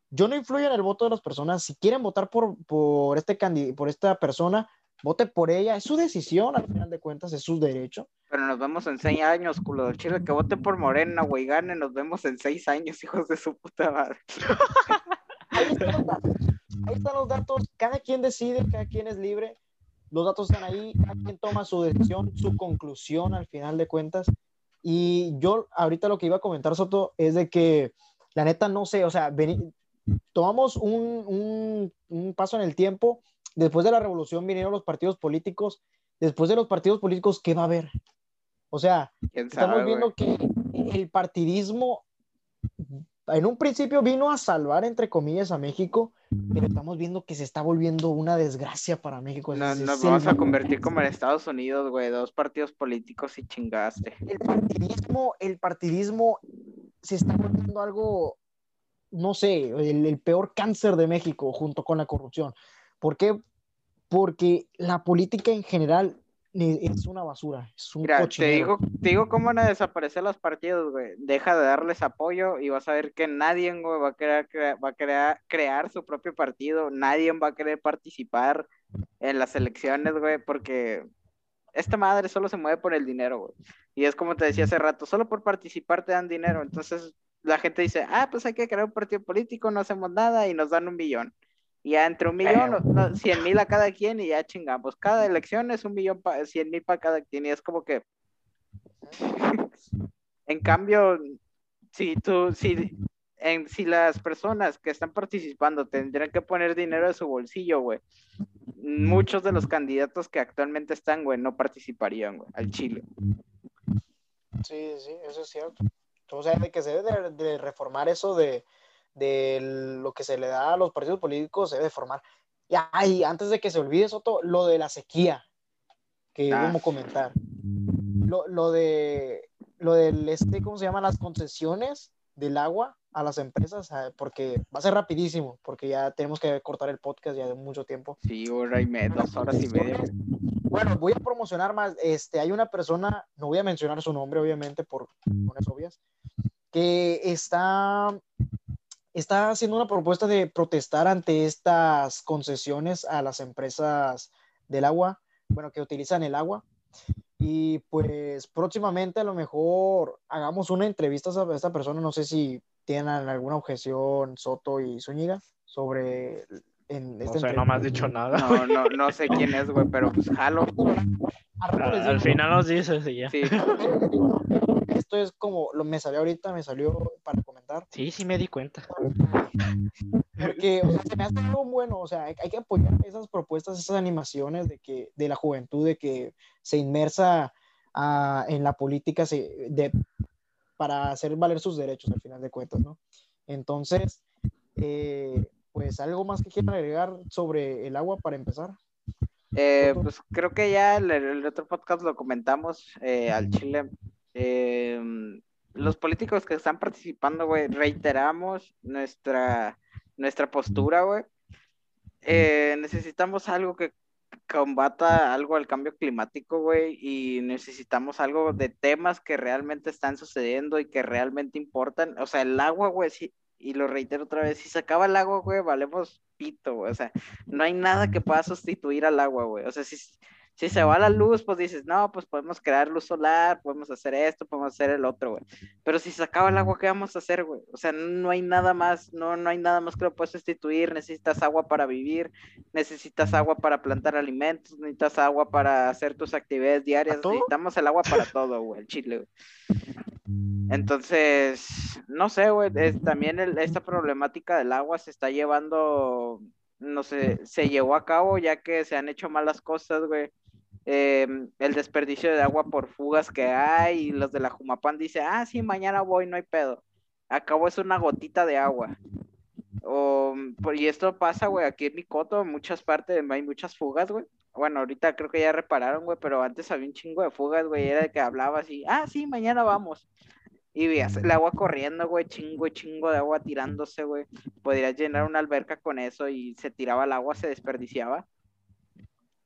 yo no influyo en el voto de las personas. Si quieren votar por, por, este por esta persona, vote por ella. Es su decisión, al final de cuentas, es su derecho. Pero nos vemos en seis años, culo del chile, que vote por Morena, güey, gane, nos vemos en seis años, hijos de su puta madre. Ahí están los datos. Ahí están los datos. Cada quien decide, cada quien es libre. Los datos están ahí, quien toma su decisión, su conclusión al final de cuentas. Y yo ahorita lo que iba a comentar, Soto, es de que la neta no sé, o sea, tomamos un, un- un paso en el tiempo. Después de la revolución vinieron los partidos políticos. Después de los partidos políticos, ¿qué va a haber? O sea, ¿Quién estamos sabe, viendo que el partidismo en un principio vino a salvar, entre comillas, a México, pero estamos viendo que se está volviendo una desgracia para México. No- nos vamos el- a convertir como en Estados Unidos, güey, dos partidos políticos y chingaste. El partidismo, el partidismo se está volviendo algo, no sé, el, el peor cáncer de México junto con la corrupción. ¿Por qué? Porque la política en general ni- es una basura, es un Mira, te digo, te digo cómo van a desaparecer los partidos, güey. Deja de darles apoyo y vas a ver que nadie, güey, va a querer crea- va a querer crear su propio partido. Nadie va a querer participar en las elecciones, güey, porque esta madre solo se mueve por el dinero, güey. Y es como te decía hace rato, solo por participar te dan dinero. Entonces la gente dice, ah, pues hay que crear un partido político, no hacemos nada y nos dan un millón. Y ya entre un millón, no, cien mil a cada quien y ya chingamos. Cada elección es un millón, pa- cien mil para cada quien y es como que... en cambio, si tú, si, en, si las personas que están participando tendrían que poner dinero de su bolsillo, güey, muchos de los candidatos que actualmente están, güey, no participarían, güey, al Chile. Sí, sí, eso es cierto. O sea, de que se debe de, de reformar eso de, de lo que se le da a los partidos políticos, se debe formar. Y ay, antes de que se olvide, Soto, lo de la sequía, que Ah. íbamos a comentar. Lo, lo de, lo del, este, ¿cómo se llaman? Las concesiones del agua a las empresas, ah, porque va a ser rapidísimo, porque ya tenemos que cortar el podcast ya de mucho tiempo. Sí, hora y media, dos horas y media. Bueno, voy a promocionar más. Este, hay una persona, no voy a mencionar su nombre, obviamente, por razones obvias, que está, está haciendo una propuesta de protestar ante estas concesiones a las empresas del agua, bueno, que utilizan el agua. Y pues próximamente a lo mejor hagamos una entrevista a esta persona, no sé si tienen alguna objeción Soto y Zúñiga sobre en No sé, no me has dicho nada. No, no, no sé quién es, güey, pero pues jalo. Al les Al final nos dices y ya. Sí, Esto es como, lo, me salió ahorita, me salió para Sí, sí me di cuenta. porque o sea, se me hace algo bueno, o sea, hay, hay que apoyar esas propuestas, esas animaciones de que de la juventud, de que se inmersa ah, en la política se, de, para hacer valer sus derechos al final de cuentas, ¿no? Entonces, eh, pues algo más que quieran agregar sobre el agua para empezar. Eh, pues creo que ya el, el otro podcast lo comentamos eh, al Chile. Eh, los políticos que están participando, güey, reiteramos nuestra, nuestra postura, güey. Eh, necesitamos algo que combata algo al cambio climático, güey, y necesitamos algo de temas que realmente están sucediendo y que realmente importan. O sea, el agua, güey, sí, y lo reitero otra vez, si se acaba el agua, güey, valemos pito, güey. O sea, no hay nada que pueda sustituir al agua, güey. O sea, si, si se va la luz, pues dices, no, pues podemos crear luz solar, podemos hacer esto, podemos hacer el otro, güey. Pero si se acaba el agua, ¿qué vamos a hacer, güey? O sea, no hay nada más, no, no hay nada más que lo puedas sustituir. Necesitas agua para vivir, necesitas agua para plantar alimentos, necesitas agua para hacer tus actividades diarias. Necesitamos el agua para todo, güey, el chile, güey. Entonces, no sé, güey, es- también el- esta problemática del agua se está llevando, no sé, se llevó a cabo ya que se han hecho malas cosas, güey. Em, el desperdicio de agua por fugas que hay, y los de la Jumapan dicen, ah, sí, mañana voy, no hay pedo. Acabo es una gotita de agua. O, por- y esto pasa, güey, aquí en mi coto, en muchas partes hay muchas fugas, güey. Bueno, ahorita creo que ya repararon, güey, pero antes había un chingo de fugas, güey, era de que hablaba así, ah, sí, mañana vamos. Y veías el agua corriendo, güey, chingo chingo de agua tirándose, güey. Podrías llenar una alberca con eso y se tiraba el agua, se desperdiciaba.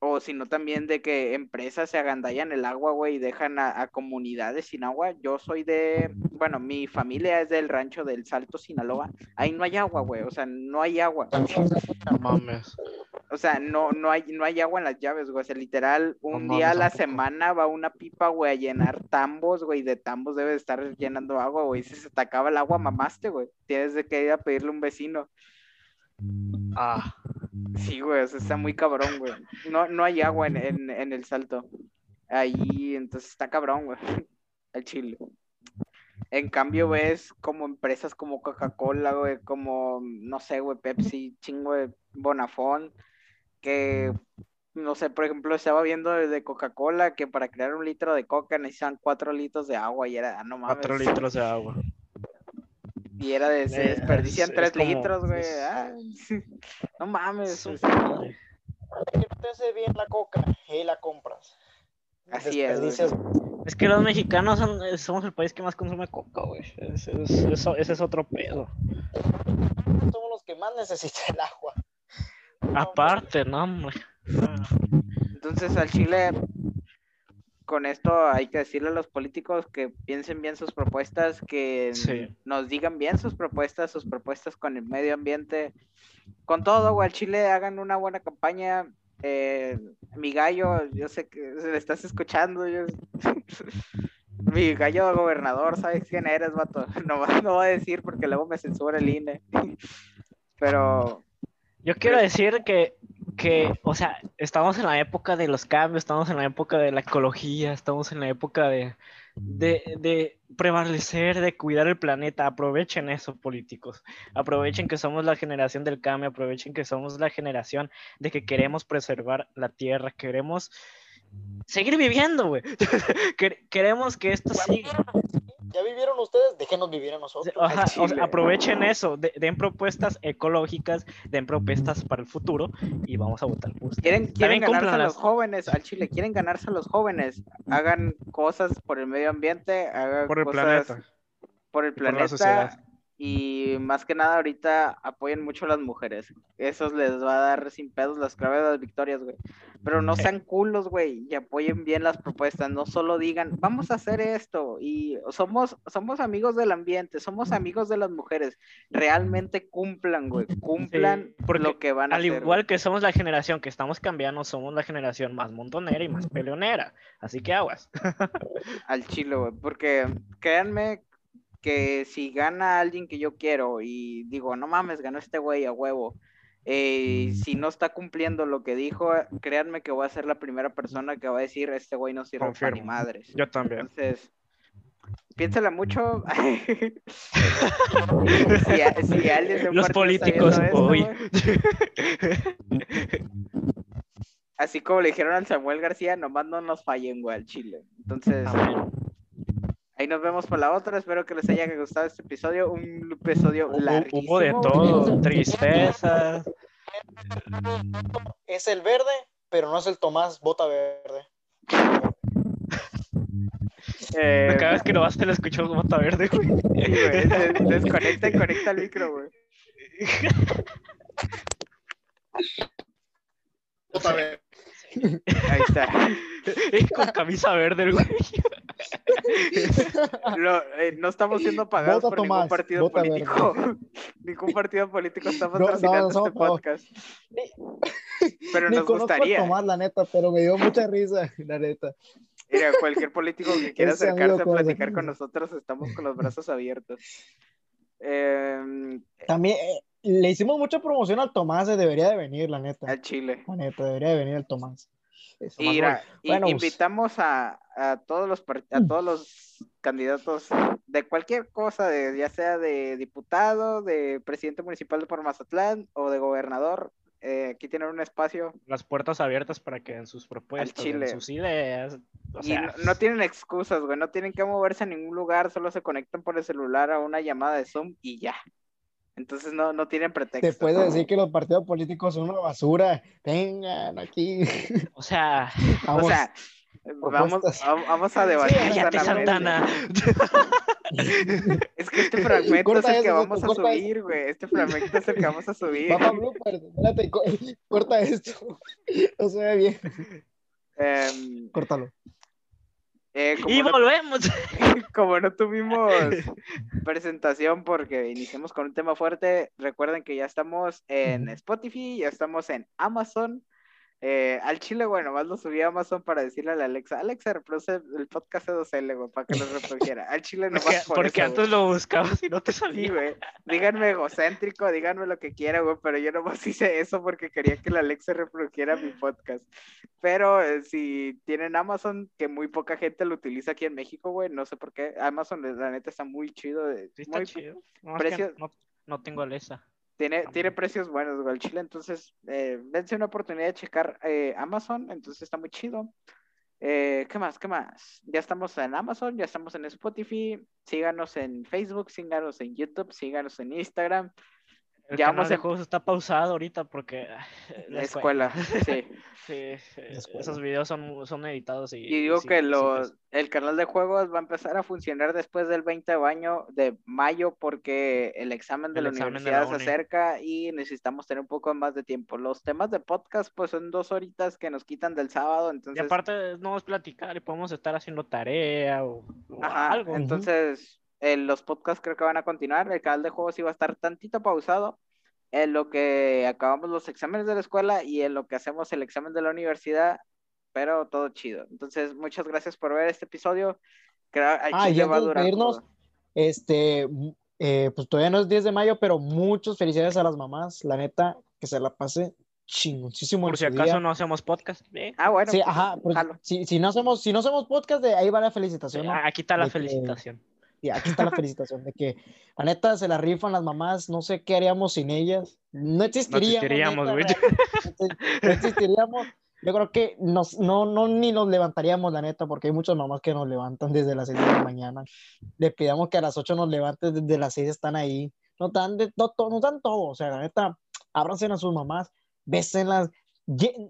O si no, también de que empresas se agandallan el agua, güey, y dejan a, a comunidades sin agua. Yo soy de, bueno, mi familia es del rancho del Salto, Sinaloa. Ahí no hay agua, güey, o sea, no hay agua. No mames. O sea, no, no hay, no hay agua en las llaves, güey. O sea, literal, un No día a la tampoco. semana va una pipa, güey, a llenar tambos, güey. De tambos debe de estar llenando agua, güey. Si se te acaba el agua, mamaste, güey. Tienes de que ir a pedirle a un vecino. Ah, Sí, güey, o está muy cabrón, güey. No, no hay agua en, en, en el salto. Ahí, entonces está cabrón, güey. El chile. En cambio, ves como empresas como Coca-Cola, güey, como, no sé, güey, Pepsi, chingo de Bonafón, que, no sé, por ejemplo, estaba viendo de Coca-Cola que para crear un litro de coca necesitan cuatro litros de agua y era, ah, no mames. cuatro litros de agua. Y era de, se Eh, desperdician es- tres es litros, güey. es- ah, no mames. Es. Que no te hace bien la coca y la compras. Así es, güey. Es que los mexicanos son- eh, somos el país que más consume coca, güey. Ese es, ese es otro pedo. Somos los que más necesitan el agua. Aparte, no, hombre. Entonces al Chile, con esto hay que decirle a los políticos que piensen bien sus propuestas, que Sí. nos digan bien sus propuestas, sus propuestas con el medio ambiente, con todo, güey, al Chile hagan una buena campaña. Eh, mi gallo, yo sé que se le estás escuchando, yo- mi gallo gobernador, ¿sabes quién eres, vato? No, no voy a decir porque luego me censura el INE. Pero Yo quiero decir que, que, o sea, estamos en la época de los cambios, estamos en la época de la ecología, estamos en la época de, de, de prevalecer, de cuidar el planeta. Aprovechen eso, políticos. Aprovechen que somos la generación del cambio, aprovechen que somos la generación de que queremos preservar la tierra, queremos seguir viviendo, güey. Quer- queremos que esto siga. Ya vivieron ustedes, déjenos vivir a nosotros. Ajá, o sea, Chile. aprovechen eso, de- den propuestas ecológicas, den propuestas para el futuro y vamos a votar ustedes. quieren, quieren ganarse a los jóvenes, al Chile, quieren ganarse a los jóvenes. Hagan cosas por el medio ambiente, hagan por el cosas planeta. por el por la planeta sociedad. Y más que nada ahorita apoyen mucho a las mujeres. Eso les va a dar sin pedos las claves de las victorias, güey. Pero no sean culos, güey, y apoyen bien las propuestas. No solo digan, vamos a hacer esto y somos, somos amigos del ambiente, somos amigos de las mujeres. Realmente cumplan, güey, cumplan Sí, porque lo que van a Al hacer. igual güey. que somos la generación que estamos cambiando, somos la generación más montonera y más peleonera. Así que aguas. al chile, güey, porque créanme que si gana alguien que yo quiero y digo, no mames, ganó este güey a huevo, eh, si no está cumpliendo lo que dijo, créanme que voy a ser la primera persona que va a decir, este güey no sirve para ni madres. Yo también. Entonces, piénsala mucho. si, a- si alguien Los políticos hoy. Así como le dijeron al Samuel García, nomás no nos fallen, güey, al Chile. Entonces. Ahí nos vemos por la otra. Espero que les haya gustado este episodio. Un episodio larguísimo. hubo de todo, tristezas. Es el verde, pero no es el Tomás Bota Verde. Eh, Cada vez que lo vas te lo escucho como mata verde, güey. desconecta y conecta el micro, güey. Bota Verde. Ahí está. Con camisa verde, güey. Lo- eh, no estamos siendo pagados Vota por ningún partido político. ningún partido político está No, no, patrocinando no este podcast. Pero Ni nos conozco a gustaría. Tomás, la neta, pero me dio mucha risa, la neta. Mira, cualquier político que quiera Ese acercarse a platicar con nosotros, estamos con los brazos abiertos. Eh, También le hicimos mucha promoción al Tomás, eh, debería de venir, la neta. al Chile. La neta, debería de venir el Tomás. pues. Y, mira, y Bueno, pues- invitamos a, a todos los a todos los candidatos de cualquier cosa, de, ya sea de diputado, de presidente municipal de por Mazatlán o de gobernador. eh, aquí tienen un espacio Las puertas abiertas para que en sus propuestas, en Chile. sus ideas. O y sea, no, no tienen excusas, güey, no tienen que moverse a ningún lugar, solo se conectan por el celular a una llamada de Zoom y ya. Entonces no, no tienen pretexto. Después de decir que los partidos políticos son una basura, vengan aquí. o sea, O Vamos. sea, vamos, vamos a debatir. cállate, sanamente. Santana. Es que este fragmento Corta es el que eso, vamos a subir, güey. Este fragmento es el que vamos a subir. Papá Blooper, espérate, co- corta esto. No se ve bien. Em, Córtalo. Eh, y no, volvemos. como no tuvimos presentación porque iniciamos con un tema fuerte, recuerden que ya estamos en. Spotify, ya estamos en Amazon. Eh, al chile, bueno, más lo subí a Amazon para decirle a la Alexa, Alexa, reproduce el podcast E2L, güey, para que lo reprodujera. Al chile no Porque, por porque eso, antes güey. lo buscabas y no te Sí, salía. güey. Díganme egocéntrico, díganme lo que quieran, güey, pero yo nomás hice eso porque quería que la Alexa reprodujera mi podcast. Pero eh, si tienen Amazon, que muy poca gente lo utiliza aquí en México, güey, no sé por qué. Amazon, la neta, está muy chido. de- Sí, está muy- chido. No, es que precio- no, no tengo Alexa. Tiene, tiene precios buenos, güey, el chile. Entonces, eh, dense una oportunidad de checar eh, Amazon, entonces está muy chido. Eh, ¿qué más? ¿Qué más? Ya estamos en Amazon, ya estamos en Spotify. Síganos en Facebook, síganos en YouTube, síganos en Instagram. El Ya canal de en- juegos está pausado ahorita porque ah, La escuela, sí. Sí, eh, escuela. esos videos son, son editados y, Y digo sí, que los, el canal de juegos va a empezar a funcionar después del 20 de baño de mayo porque el examen de El la examen de universidad la se acerca y necesitamos tener un poco más de tiempo. Los temas de podcast pues son dos horitas que nos quitan del sábado, y entonces... aparte no es platicar y podemos estar haciendo tarea o, o Ajá, algo. entonces eh, los podcasts creo que van a continuar, el canal de juegos iba a estar tantito pausado en lo que acabamos los exámenes de la escuela y en lo que hacemos el examen de la universidad, pero todo chido. Entonces, muchas gracias por ver este episodio. Creo Ah, y va a durar irnos. Este, eh, pues todavía no es 10 de mayo, pero muchas felicidades a las mamás. La neta, que se la pase chingoncísimo Por si acaso día. no hacemos podcast. eh, Ah, bueno. Sí, pues, ajá, si, si no hacemos, si no hacemos podcast, de ahí va la felicitación, ¿no? Aquí está la de que- felicitación. Y aquí está la felicitación de que la neta se la rifan las mamás, no sé qué haríamos sin ellas. No existiríamos. existiríamos, güey. realmente, no existiríamos. Yo creo que nos, no, no ni nos levantaríamos, la neta, porque hay muchas mamás que nos levantan desde las 6 de la mañana. Le pidamos que a las 8 nos levanten, desde las 6 están ahí. Nos dan, de, to- to- nos dan todo, o sea, la neta, ábranse a sus mamás, bésenlas.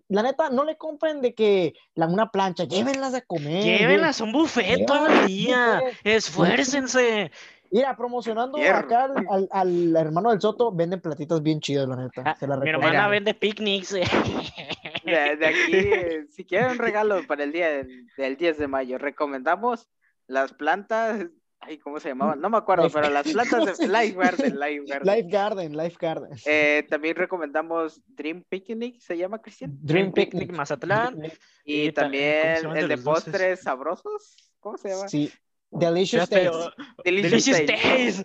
La neta, no le compren de que la, una plancha, llévenlas a comer. Llévenlas a un buffet todo el día. Esfuércense. Mira, promocionando acá al, al- al hermano del Soto, venden platitos bien chidos, la neta. Ah, Se la Mi hermana vende picnics. eh. De, de aquí, eh, si quieren un regalo para el día del, del 10 de mayo, recomendamos las plantas. Ay, ¿cómo se llamaban? No me acuerdo, pero las plantas ¿Cómo de Life Garden, Life Garden. Life Garden, Life Garden. Eh, también recomendamos Dream Picnic, ¿se llama Cristian? Dream Picnic. Mazatlán. Y Y ta- ¿cómo también el de postres sabrosos, ¿cómo se llama? Sí. Delicious Taste. Delicious, Delicious Taste. Days.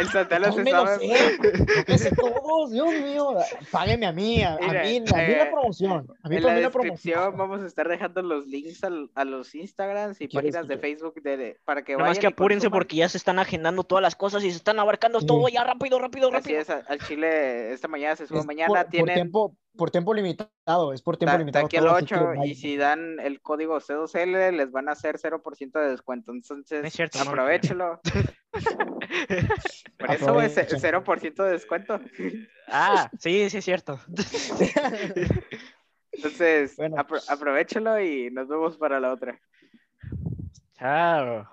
El Santana se sabe. sé todos, Dios mío. Págueme a mí, a, a Mira, mí, a mí eh, la promoción. A mí En la mí la descripción promoción. vamos a estar dejando los links al- a los Instagrams y ¿Quieres páginas de Facebook de, de- para que Nada vayan más que apúrense porque ya se están agendando todas las cosas y se están abarcando Sí. todo ya rápido, rápido, Así rápido. es, a- al Chile esta mañana se sube Es mañana, por, por tienen tiempo, por tiempo limitado, es por tiempo ta- limitado. aquí que 8 y si dan el código C2L les van a hacer 0% de descuento, entonces No es cierto, no lo aprovechelo. Por eso es Aprovechen. 0% de descuento. Ah, sí, sí es cierto. Entonces, Bueno. apro- aprovechelo y nos vemos para la otra. Chao.